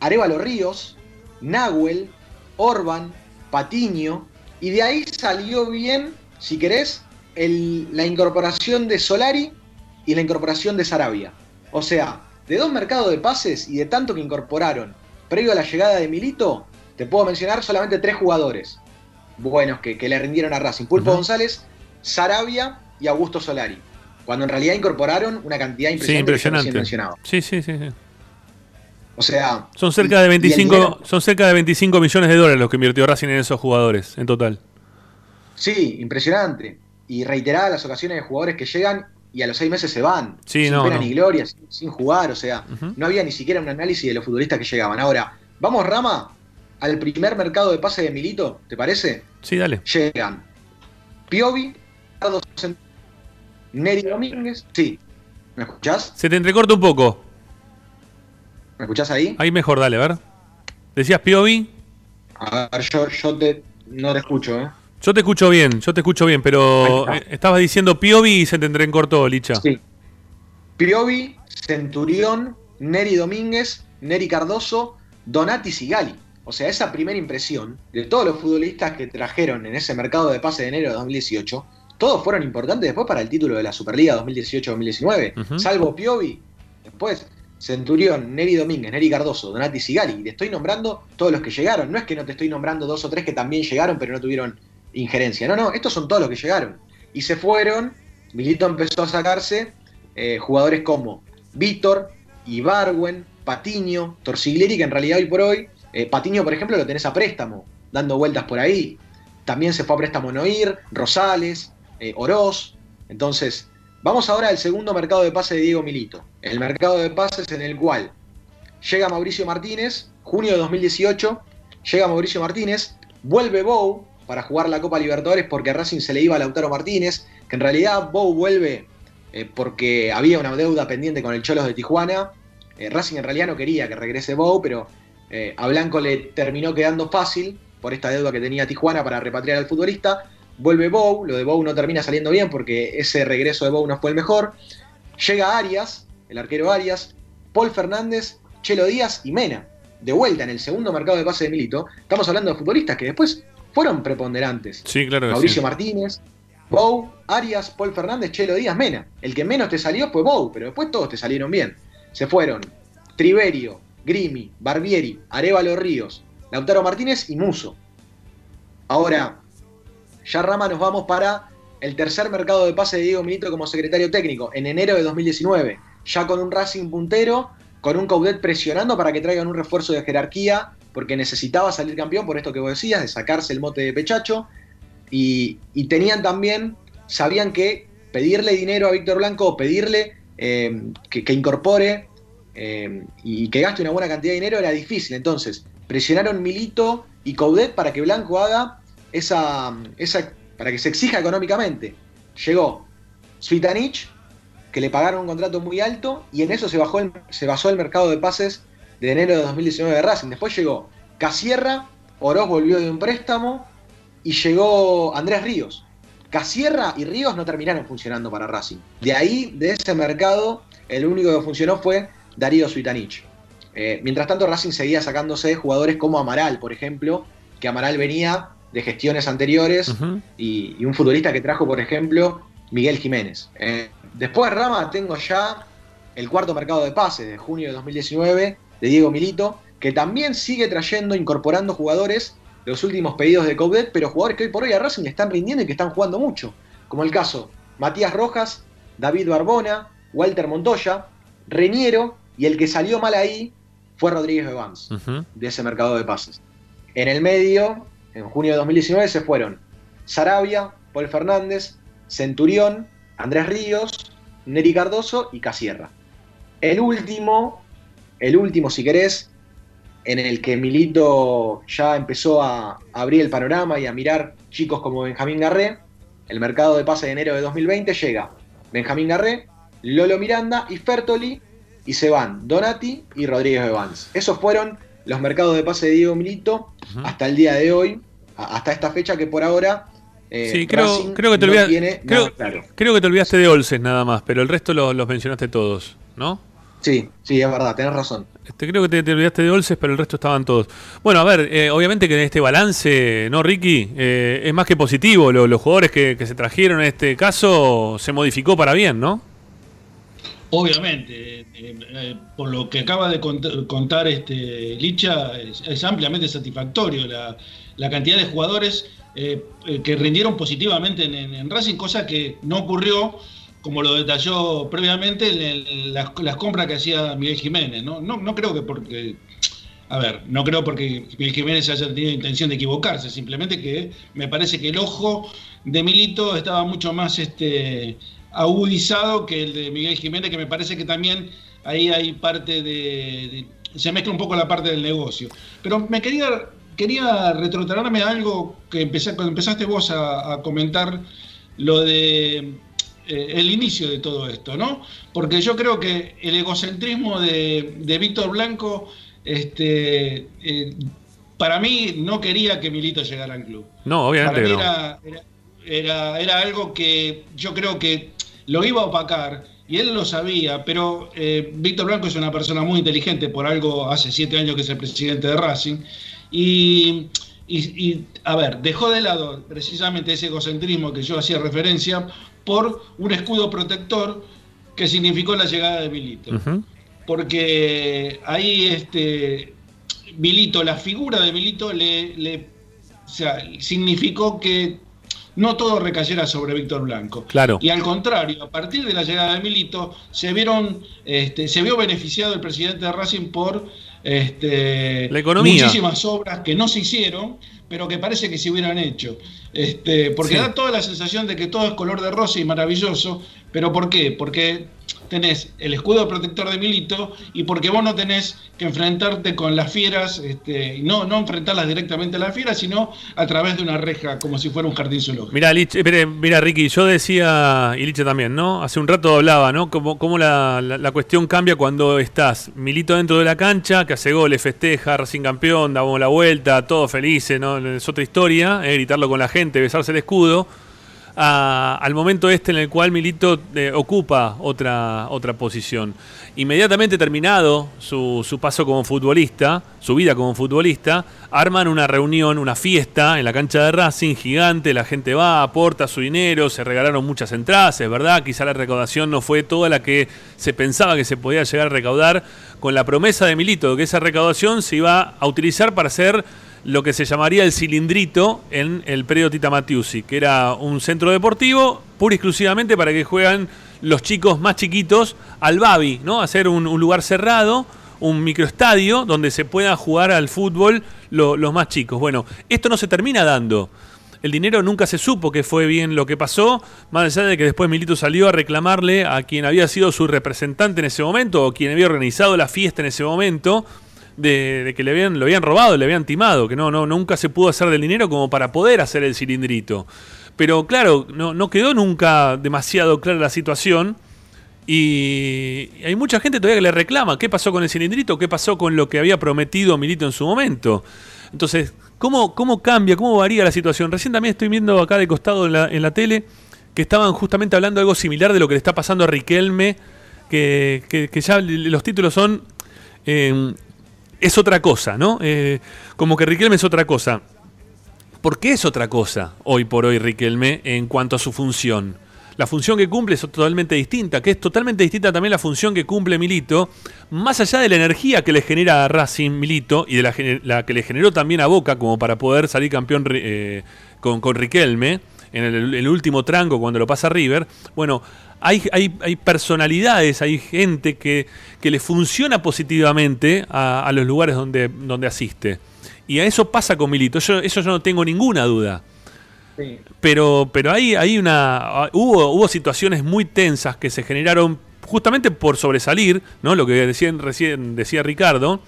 [SPEAKER 7] Arevalo Ríos, Nahuel, Orban, Patiño, y de ahí salió bien, si querés, el- la incorporación de Solari y la incorporación de Sarabia. O sea, de dos mercados de pases y de tanto que incorporaron previo a la llegada de Milito, te puedo mencionar solamente tres jugadores buenos que, que le rindieron a Racing. Pulpo González, Sarabia y Augusto Solari. Cuando en realidad incorporaron una cantidad
[SPEAKER 1] Sí,
[SPEAKER 7] impresionante, que recién
[SPEAKER 1] impresionante.
[SPEAKER 7] mencionaba.
[SPEAKER 1] Sí, sí, sí, sí.
[SPEAKER 7] O sea,
[SPEAKER 1] Son cerca de
[SPEAKER 7] y- y el
[SPEAKER 1] 25,
[SPEAKER 7] dinero-
[SPEAKER 1] son cerca de 25 millones de dólares los que invirtió Racing en esos jugadores, en total.
[SPEAKER 7] Sí, impresionante. Y reiteradas las ocasiones de jugadores que llegan y a los seis meses se van.
[SPEAKER 1] Sí,
[SPEAKER 7] sin
[SPEAKER 1] no,
[SPEAKER 7] pena
[SPEAKER 1] no.
[SPEAKER 7] ni gloria, sin, sin jugar. O sea, no había ni siquiera un análisis de los futbolistas que llegaban. Ahora, vamos, Rama, al primer mercado de pase de Milito, ¿te parece?
[SPEAKER 1] Sí, dale.
[SPEAKER 7] Llegan Piovi, Neri Domínguez. Sí. ¿Me escuchás?
[SPEAKER 1] Se te entrecorta un poco.
[SPEAKER 7] ¿Me escuchás ahí?
[SPEAKER 1] Ahí mejor, dale, a ver. Decías Piovi.
[SPEAKER 7] A ver, yo, yo te, no te escucho, ¿eh?
[SPEAKER 1] Yo te escucho bien, yo te escucho bien, pero eh, estabas diciendo Piovi y se te entrecortó, Licha.
[SPEAKER 7] Sí. Piovi, Centurión, Neri Domínguez, Neri Cardoso, Donati Sigali. O sea, esa primera impresión de todos los futbolistas que trajeron en ese mercado de pase de enero de 2018, todos fueron importantes después para el título de la Superliga 2018-2019.
[SPEAKER 1] Ujú.
[SPEAKER 7] Salvo Piovi, después Centurión, Neri Domínguez, Neri Cardoso, Donati Sigali. Y te estoy nombrando todos los que llegaron. No es que no te estoy nombrando dos o tres que también llegaron pero no tuvieron injerencia. No, no, estos son todos los que llegaron. Y se fueron, Milito empezó a sacarse eh, jugadores como Víctor, Ibarwen, Patiño, Torsiglieri, que en realidad hoy por hoy, eh, Patiño por ejemplo lo tenés a préstamo, dando vueltas por ahí. También se fue a préstamo Noir, Rosales, eh, Oroz. Entonces, vamos ahora al segundo mercado de pase de Diego Milito. El mercado de pases en el cual llega Mauricio Martínez, junio de 2018, llega Mauricio Martínez, vuelve Bow para jugar la Copa Libertadores porque a Racing se le iba a Lautaro Martínez, que en realidad Bow vuelve eh, porque había una deuda pendiente con el Cholos de Tijuana. Eh, Racing en realidad no quería que regrese Bow, pero eh, a Blanco le terminó quedando fácil por esta deuda que tenía Tijuana para repatriar al futbolista. Vuelve Bow, lo de Bow no termina saliendo bien porque ese regreso de Bow no fue el mejor. Llega Arias, el arquero Arias, Paul Fernández, Chelo Díaz y Mena. De vuelta en el segundo mercado de pase de Milito, estamos hablando de futbolistas que después fueron preponderantes.
[SPEAKER 1] Sí, claro
[SPEAKER 7] Mauricio
[SPEAKER 1] sí.
[SPEAKER 7] Martínez, Bow, Arias, Paul Fernández, Chelo Díaz, Mena. El que menos te salió fue Bow, pero después todos te salieron bien. Se fueron Triverio, Grimi, Barbieri, Arevalo Ríos, Lautaro Martínez y Muso. Ahora, ya Rama nos vamos para el tercer mercado de pase de Diego Milito como secretario técnico, en enero de 2019. Ya con un Racing puntero, con un Coudet presionando para que traigan un refuerzo de jerarquía, porque necesitaba salir campeón, por esto que vos decías, de sacarse el mote de pechacho. Y, tenían también, sabían que pedirle dinero a Víctor Blanco o pedirle eh, que, incorpore eh, y que gaste una buena cantidad de dinero era difícil. Entonces, presionaron Milito y Coudet para que Blanco haga esa, esa para que se exija económicamente. Llegó Svitanich, que le pagaron un contrato muy alto, y en eso se, bajó el- se basó el mercado de pases de enero de 2019 de Racing. Después llegó Casierra, Oroz volvió de un préstamo, y llegó Andrés Ríos. Casierra y Ríos no terminaron funcionando para Racing. De ahí, de ese mercado, el único que funcionó fue Darío Suitanich. Eh, mientras tanto, Racing seguía sacándose jugadores como Amaral, por ejemplo, que Amaral venía de gestiones anteriores y, y un futbolista que trajo, por ejemplo, Miguel Jiménez. Eh, después, Rama, tengo ya el cuarto mercado de pases de junio de 2019 de Diego Milito, que también sigue trayendo, incorporando jugadores de los últimos pedidos de Coudet, pero jugadores que hoy por hoy a Racing le están rindiendo y que están jugando mucho, como el caso Matías Rojas, David Barbona, Walter Montoya, Reñero, y el que salió mal ahí fue Rodríguez Evans, de ese mercado de pases. En el medio, en junio de 2019, se fueron Sarabia, Paul Fernández, Centurión, Andrés Ríos, Neri Cardoso y Casierra. El último, el último si querés, en el que Milito ya empezó a abrir el panorama y a mirar chicos como Benjamín Garré, el mercado de pase de enero de 2020 llega Benjamín Garré, Lolo Miranda y Fertoli, y se van Donati y Rodríguez Evans. Esos fueron los mercados de pase de Diego Milito hasta el día de hoy, hasta esta fecha que por ahora eh,
[SPEAKER 1] Sí, creo, creo que te
[SPEAKER 7] no
[SPEAKER 1] olvidaste.
[SPEAKER 7] tiene
[SPEAKER 1] creo,
[SPEAKER 7] claro.
[SPEAKER 1] creo que te olvidaste de Olses nada más, pero el resto lo- los mencionaste todos, ¿no?
[SPEAKER 7] Sí, sí, es verdad, tenés razón.
[SPEAKER 1] Este, creo que te, te olvidaste de Olses, pero el resto estaban todos. Bueno, a ver, eh, obviamente que en este balance, ¿no, Ricky? Eh, es más que positivo. Lo- los jugadores que, que se trajeron en este caso se modificó para bien, ¿no?
[SPEAKER 5] Obviamente, eh, eh, por lo que acaba de cont- contar este Licha, es, ampliamente satisfactorio la, cantidad de jugadores eh, que rindieron positivamente en, Racing, cosa que no ocurrió, como lo detalló previamente, en las, las compras que hacía Miguel Jiménez. ¿no? No, no creo que porque, a ver, no creo porque Miguel Jiménez haya tenido intención de equivocarse, simplemente que me parece que el ojo de Milito estaba mucho más este, agudizado que el de Miguel Jiménez, que me parece que también ahí hay parte de, de- se mezcla un poco la parte del negocio. Pero me quería, quería retrotraerme a algo que empecé, cuando empezaste vos a, a comentar, lo de eh, el inicio de todo esto, ¿no? Porque yo creo que el egocentrismo de, de Víctor Blanco, este, eh, para mí no quería que Milito llegara al club.
[SPEAKER 1] No, obviamente
[SPEAKER 5] Para mí
[SPEAKER 1] no.
[SPEAKER 5] era, era- era- era algo que yo creo que lo iba a opacar y él lo sabía, pero eh, Víctor Blanco es una persona muy inteligente, por algo hace siete años que es el presidente de Racing. Y, y- y, a ver, dejó de lado precisamente ese egocentrismo que yo hacía referencia por un escudo protector que significó la llegada de Milito porque ahí este Milito, la figura de Milito le, le- o sea, significó que no todo recayera sobre Víctor Blanco.
[SPEAKER 1] Claro.
[SPEAKER 5] Y al contrario, a partir de la llegada de Milito, se vieron, este, se vio beneficiado el presidente de Racing por este,
[SPEAKER 1] La economía.
[SPEAKER 5] muchísimas obras que no se hicieron, pero que parece que se hubieran hecho. Este, porque
[SPEAKER 1] Sí.
[SPEAKER 5] da toda la sensación de que todo es color de rosa y maravilloso. ¿Pero por qué? Porque tenés el escudo protector de Milito y porque vos no tenés que enfrentarte con las fieras, este, no, no enfrentarlas directamente a las fieras, sino a través de una reja, como si fuera un jardín zoológico.
[SPEAKER 1] Mira, mira, Ricky, yo decía, y Liche también, ¿no? Hace un rato hablaba, ¿no? Cómo, cómo la, la- la cuestión cambia cuando estás Milito dentro de la cancha, que hace goles, festeja, Racing campeón, damos la vuelta, todos felices, ¿no? Es otra historia, eh, gritarlo con la gente, besarse el escudo. Al momento este en el cual Milito eh, ocupa otra, otra posición. Inmediatamente terminado su, su paso como futbolista, su vida como futbolista, arman una reunión, una fiesta en la cancha de Racing gigante, la gente va, aporta su dinero, se regalaron muchas entradas, es verdad, quizá la recaudación no fue toda la que se pensaba que se podía llegar a recaudar, con la promesa de Milito de que esa recaudación se iba a utilizar para hacer lo que se llamaría el cilindrito en el predio Tita Matiusi, que era un centro deportivo pura y exclusivamente para que juegan los chicos más chiquitos al Babi, ¿no? Hacer un, lugar cerrado, un microestadio donde se pueda jugar al fútbol lo- los más chicos. Bueno, esto no se termina dando. el dinero nunca se supo que fue bien lo que pasó, más allá de que después Milito salió a reclamarle a quien había sido su representante en ese momento, o quien había organizado la fiesta en ese momento, de, que le habían, lo habían robado, le habían timado, que no, no, nunca se pudo hacer del dinero como para poder hacer el cilindrito. Pero claro, no, no quedó nunca demasiado clara la situación. Y hay mucha gente todavía que le reclama qué pasó con el cilindrito, qué pasó con lo que había prometido Milito en su momento. Entonces, ¿cómo, cómo cambia, cómo varía la situación? Recién también estoy viendo acá de costado en la, en la tele que estaban justamente hablando algo similar de lo que le está pasando a Riquelme, que, que- que ya los títulos son... eh, es otra cosa, ¿no? Eh, como que Riquelme es otra cosa. ¿Por qué es otra cosa hoy por hoy Riquelme en cuanto a su función? La función que cumple es totalmente distinta, que es totalmente distinta también la función que cumple Milito, más allá de la energía que le genera a Racing Milito y de la, que le generó también a Boca como para poder salir campeón eh, con, con Riquelme en el, el último tranco cuando lo pasa River. Bueno, hay, hay, hay personalidades, hay gente que, que le funciona positivamente a, a los lugares donde, donde asiste. Y a eso pasa con Milito, yo, eso yo no tengo ninguna duda. Pero, pero hay, hay una. Hubo, hubo situaciones muy tensas que se generaron justamente por sobresalir, ¿no? Lo que decían, recién decía Ricardo.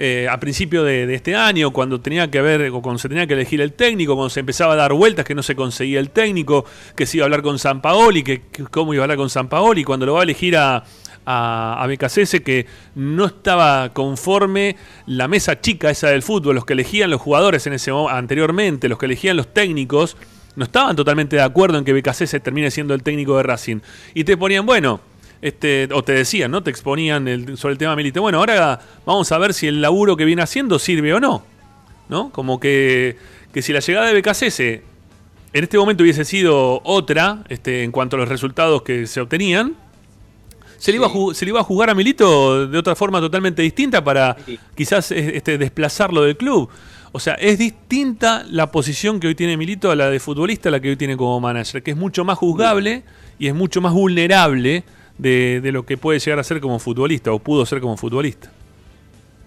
[SPEAKER 1] Eh, a principio de, este año, cuando tenía que haber, o cuando se tenía que elegir el técnico, cuando se empezaba a dar vueltas que no se conseguía el técnico, que se iba a hablar con San Paoli, que, cómo iba a hablar con San Paoli, cuando lo va a elegir a, a, a que no estaba conforme la mesa chica esa del fútbol, los que elegían los jugadores en ese anteriormente, los que elegían los técnicos, no estaban totalmente de acuerdo en que Becasese termine siendo el técnico de Racing. Y te ponían, bueno, este, o te decían, ¿no? Te exponían el- sobre el tema Milito. Bueno, ahora vamos a ver si el laburo que viene haciendo sirve o no. ¿No? Como que, que si la llegada de Becasese en este momento hubiese sido otra, este, en cuanto a los resultados que se obtenían, se, le iba a se le iba a jugar a Milito de otra forma totalmente distinta para quizás eh, este, desplazarlo del club. O sea, es distinta la posición que hoy tiene Milito a la de futbolista a la que hoy tiene como manager, que es mucho más juzgable y es mucho más vulnerable de, de lo que puede llegar a ser como futbolista o pudo ser como futbolista.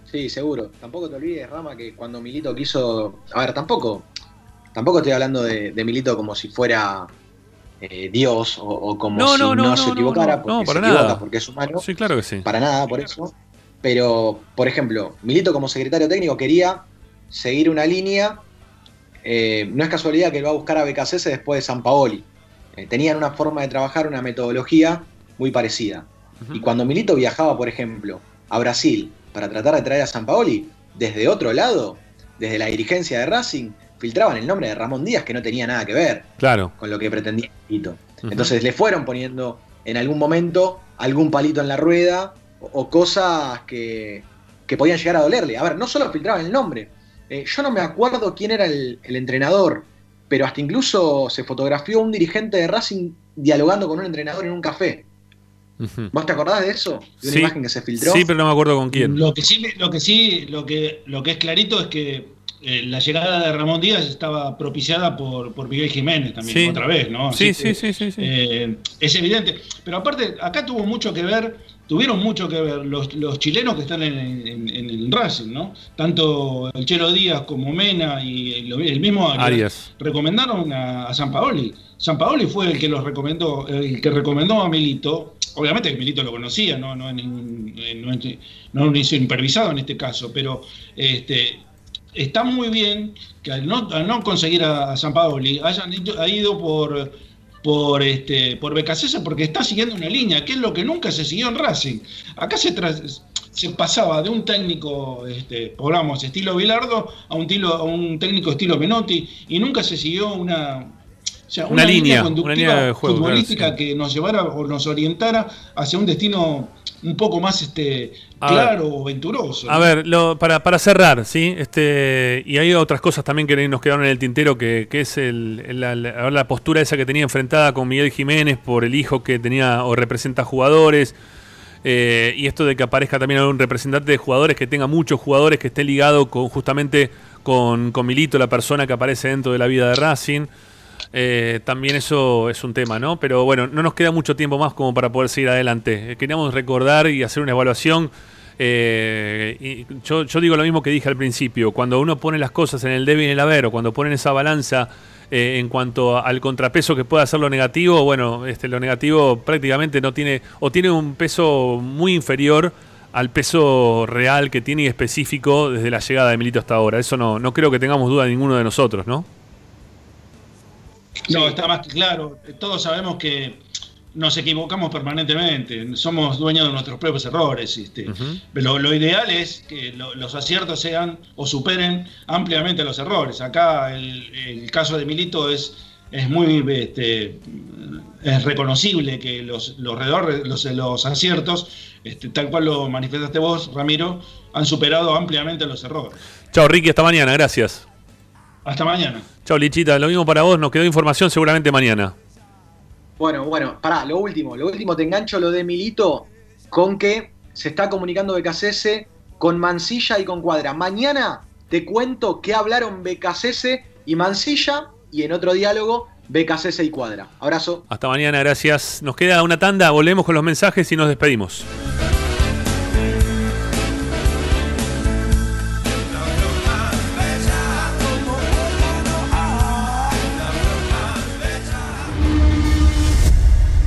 [SPEAKER 7] Sí, seguro. Tampoco te olvides, Rama, que cuando Milito quiso. A ver, tampoco. Tampoco estoy hablando de, de Milito como si fuera eh, Dios o, o como
[SPEAKER 1] No,
[SPEAKER 7] si
[SPEAKER 1] no,
[SPEAKER 7] no,
[SPEAKER 1] no,
[SPEAKER 7] se equivocara,
[SPEAKER 1] no,
[SPEAKER 7] porque
[SPEAKER 1] para
[SPEAKER 7] se equivoca
[SPEAKER 1] nada.
[SPEAKER 7] porque es humano.
[SPEAKER 1] Sí, claro que sí.
[SPEAKER 7] Para nada, por eso. Pero, por ejemplo, Milito como secretario técnico quería seguir una línea. eh, no es casualidad que él va a buscar a Becasese después de San Paoli. Eh, tenían una forma de trabajar, una metodología muy parecida. Y cuando Milito viajaba, por ejemplo, a Brasil para tratar de traer a San Paoli, desde otro lado, desde la dirigencia de Racing, filtraban el nombre de Ramón Díaz que no tenía nada que ver
[SPEAKER 1] Claro.
[SPEAKER 7] con lo que pretendía Milito. Entonces le fueron poniendo en algún momento algún palito en la rueda o, o cosas que, que podían llegar a dolerle. A ver, no solo filtraban el nombre. Eh, yo no me acuerdo quién era el, el entrenador, pero hasta incluso se fotografió un dirigente de Racing dialogando con un entrenador en un café. ¿Vos te acordás de eso? De una
[SPEAKER 1] Sí.
[SPEAKER 7] imagen que se filtró.
[SPEAKER 1] Sí, pero no me acuerdo con quién.
[SPEAKER 5] Lo que sí, lo que sí, lo que, lo que es clarito es que eh, la llegada de Ramón Díaz estaba propiciada por, por Miguel Jiménez también,
[SPEAKER 1] Sí.
[SPEAKER 5] otra vez, ¿no?
[SPEAKER 1] Sí,
[SPEAKER 5] Así
[SPEAKER 1] sí,
[SPEAKER 5] que,
[SPEAKER 1] sí, sí, sí.
[SPEAKER 5] eh, es evidente. Pero aparte, acá tuvo mucho que ver, tuvieron mucho que ver los, los chilenos que están en, en- en el Racing, ¿no? Tanto el Chelo Díaz como Mena y el, el mismo Arias,
[SPEAKER 1] Arias.
[SPEAKER 5] recomendaron a, a San Paoli. San Paoli fue el que los recomendó, el que recomendó a Milito. Obviamente Milito lo conocía, no, no, es ningún- eh, no, no impervisado en este caso, pero este, está muy bien que al no, conseguir a, a San Paoli hayan ido, por por este por porque está siguiendo una línea, que es lo que nunca se siguió en Racing. Acá se pasaba de un técnico, este, pongamos, estilo Bilardo a un, tilo- a un técnico estilo Menotti y nunca se siguió una, o sea,
[SPEAKER 1] Una línea,
[SPEAKER 5] conductiva
[SPEAKER 1] línea de juego, claro,
[SPEAKER 5] futbolística que nos llevara o nos orientara hacia un destino un poco más este,
[SPEAKER 1] A
[SPEAKER 5] claro o venturoso.
[SPEAKER 1] A ver, lo- para, para cerrar, ¿sí? Este, y hay otras cosas también que nos quedaron en el tintero, que, que es el, el- la, la- la postura esa que tenía enfrentada con Miguel Jiménez por el hijo que tenía o representa jugadores. eh, y esto de que aparezca también un representante de jugadores que tenga muchos jugadores que esté ligado con justamente con, con Milito, la persona que aparece dentro de la vida de Racing. Eh, también eso es un tema, ¿no? Pero bueno, no nos queda mucho tiempo más como para poder seguir adelante. Eh, queríamos recordar y hacer una evaluación Eh, y yo, yo digo lo mismo que dije al principio, cuando uno pone las cosas en el debe y en el haber, o cuando ponen esa balanza eh, en cuanto al contrapeso que puede hacer lo negativo, bueno, este, lo negativo prácticamente no tiene, o tiene un peso muy inferior al peso real que tiene y específico desde la llegada de Milito hasta ahora. Eso no, no creo que tengamos duda ninguno de nosotros, ¿no?
[SPEAKER 5] No, está más que claro. Todos sabemos que nos equivocamos permanentemente. Somos dueños de nuestros propios errores. este. lo, lo ideal es que lo- los aciertos sean o superen ampliamente los errores. Acá el, el caso de Milito es, es muy este, es reconocible que los, los, redor- los, los aciertos, este, tal cual lo manifestaste vos, Ramiro, han superado ampliamente los errores.
[SPEAKER 1] Chao, Ricky, hasta mañana, gracias.
[SPEAKER 5] Hasta mañana.
[SPEAKER 1] Chao, Lichita, lo mismo para vos, nos quedó información seguramente mañana.
[SPEAKER 7] Bueno, bueno, pará, lo último, lo último te engancho lo de Milito con que se está comunicando BKCS con Mancilla y con Cuadra. Mañana te cuento qué hablaron BKCS y Mancilla y en otro diálogo BKCS y Cuadra. Abrazo.
[SPEAKER 1] Hasta mañana, gracias. Nos queda una tanda, volvemos con los mensajes y nos despedimos.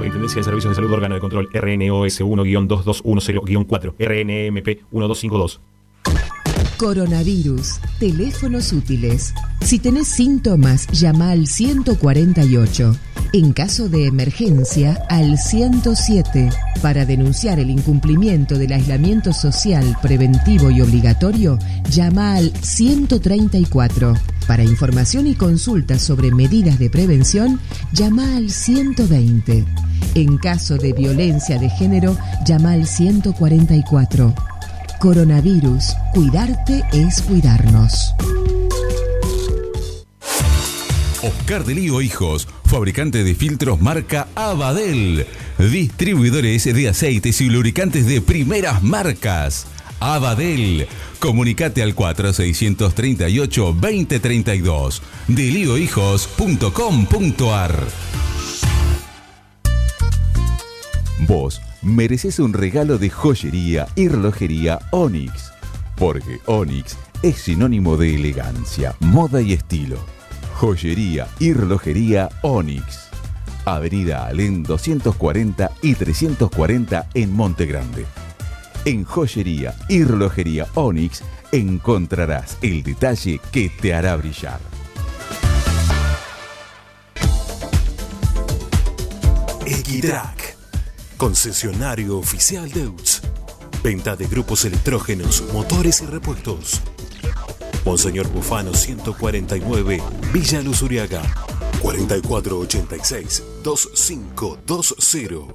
[SPEAKER 8] Superintendencia de Servicios de Salud Órgano de Control RNOS 1-2210-4 RNMP 1252
[SPEAKER 18] Coronavirus. Teléfonos útiles. Si tenés síntomas, llama al 148. En caso de emergencia, al 107. Para denunciar el incumplimiento del aislamiento social preventivo y obligatorio, llama al 134. Para información y consultas sobre medidas de prevención, llama al 120. En caso de violencia de género, llama al 144. Coronavirus. Cuidarte es cuidarnos.
[SPEAKER 2] Oscar de Lío Hijos, fabricante de filtros marca Abadel. Distribuidores de aceites y lubricantes de primeras marcas. Abadel. Comunicate al 4638-2032. Deliohijos.com.ar Vos mereces un regalo de joyería y relojería Onyx. Porque Onyx es sinónimo de elegancia, moda y estilo. Joyería y relojería Onyx. Avenida Alén 240 y 340 en Monte Grande. En Joyería y Relojería Onyx encontrarás el detalle que te hará brillar.
[SPEAKER 15] Equitrack, concesionario oficial Deutz. Venta de grupos electrógenos, motores y repuestos. Monseñor Bufano 149, Villa Luz Uriaga. 4486-2520.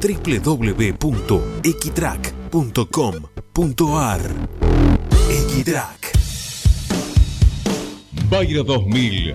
[SPEAKER 15] www.equitrack.com.ar Equitrack.
[SPEAKER 3] Bayro 2000,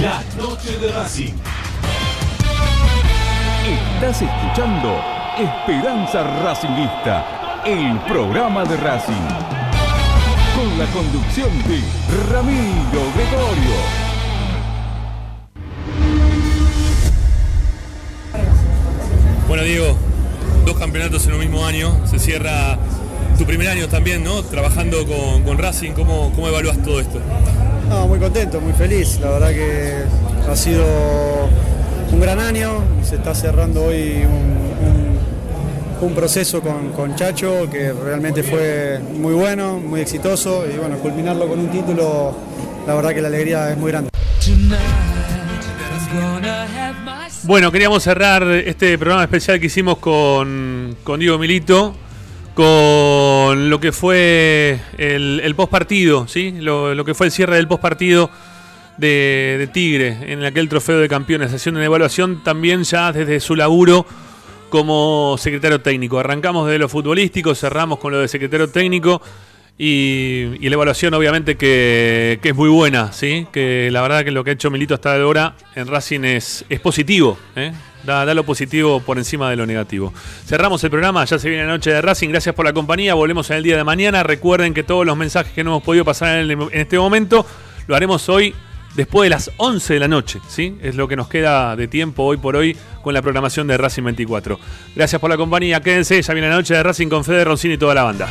[SPEAKER 17] la noche de Racing.
[SPEAKER 2] Estás escuchando Esperanza Racingista, el programa de Racing. Con la conducción de Ramiro Gregorio.
[SPEAKER 1] Bueno, Diego, dos campeonatos en un mismo año. Se cierra tu primer año también, ¿no? Trabajando con, con Racing. ¿Cómo, ¿Cómo evalúas todo esto?
[SPEAKER 9] No, muy contento, muy feliz. La verdad que ha sido un gran año. Se está cerrando hoy un, un- proceso con, con Chacho que realmente fue muy bueno, muy exitoso. Y bueno, culminarlo con un título, la verdad que la alegría es muy grande.
[SPEAKER 1] Bueno, queríamos cerrar este programa especial que hicimos con, con Diego Milito, con lo que fue el, el postpartido, ¿sí? Lo, lo que fue el cierre del postpartido de, de Tigre en aquel trofeo de campeones, haciendo una evaluación también ya desde su laburo como secretario técnico. Arrancamos de lo futbolístico, cerramos con lo de secretario técnico y, y la evaluación obviamente que, que es muy buena, ¿sí? que la verdad que lo que ha hecho Milito hasta ahora en Racing es, es positivo, ¿eh? Da, lo positivo por encima de lo negativo. Cerramos el programa, ya se viene la noche de Racing, gracias por la compañía, volvemos en el día de mañana, recuerden que todos los mensajes que no hemos podido pasar en este momento lo haremos hoy después de las 11 de la noche, ¿sí? Es lo que nos queda de tiempo hoy por hoy con la programación de Racing 24. Gracias por la compañía, quédense, ya viene la noche de Racing con Fede Roncini y toda la banda.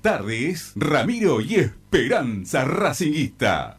[SPEAKER 2] Las tardes, Ramiro y Esperanza Racingista.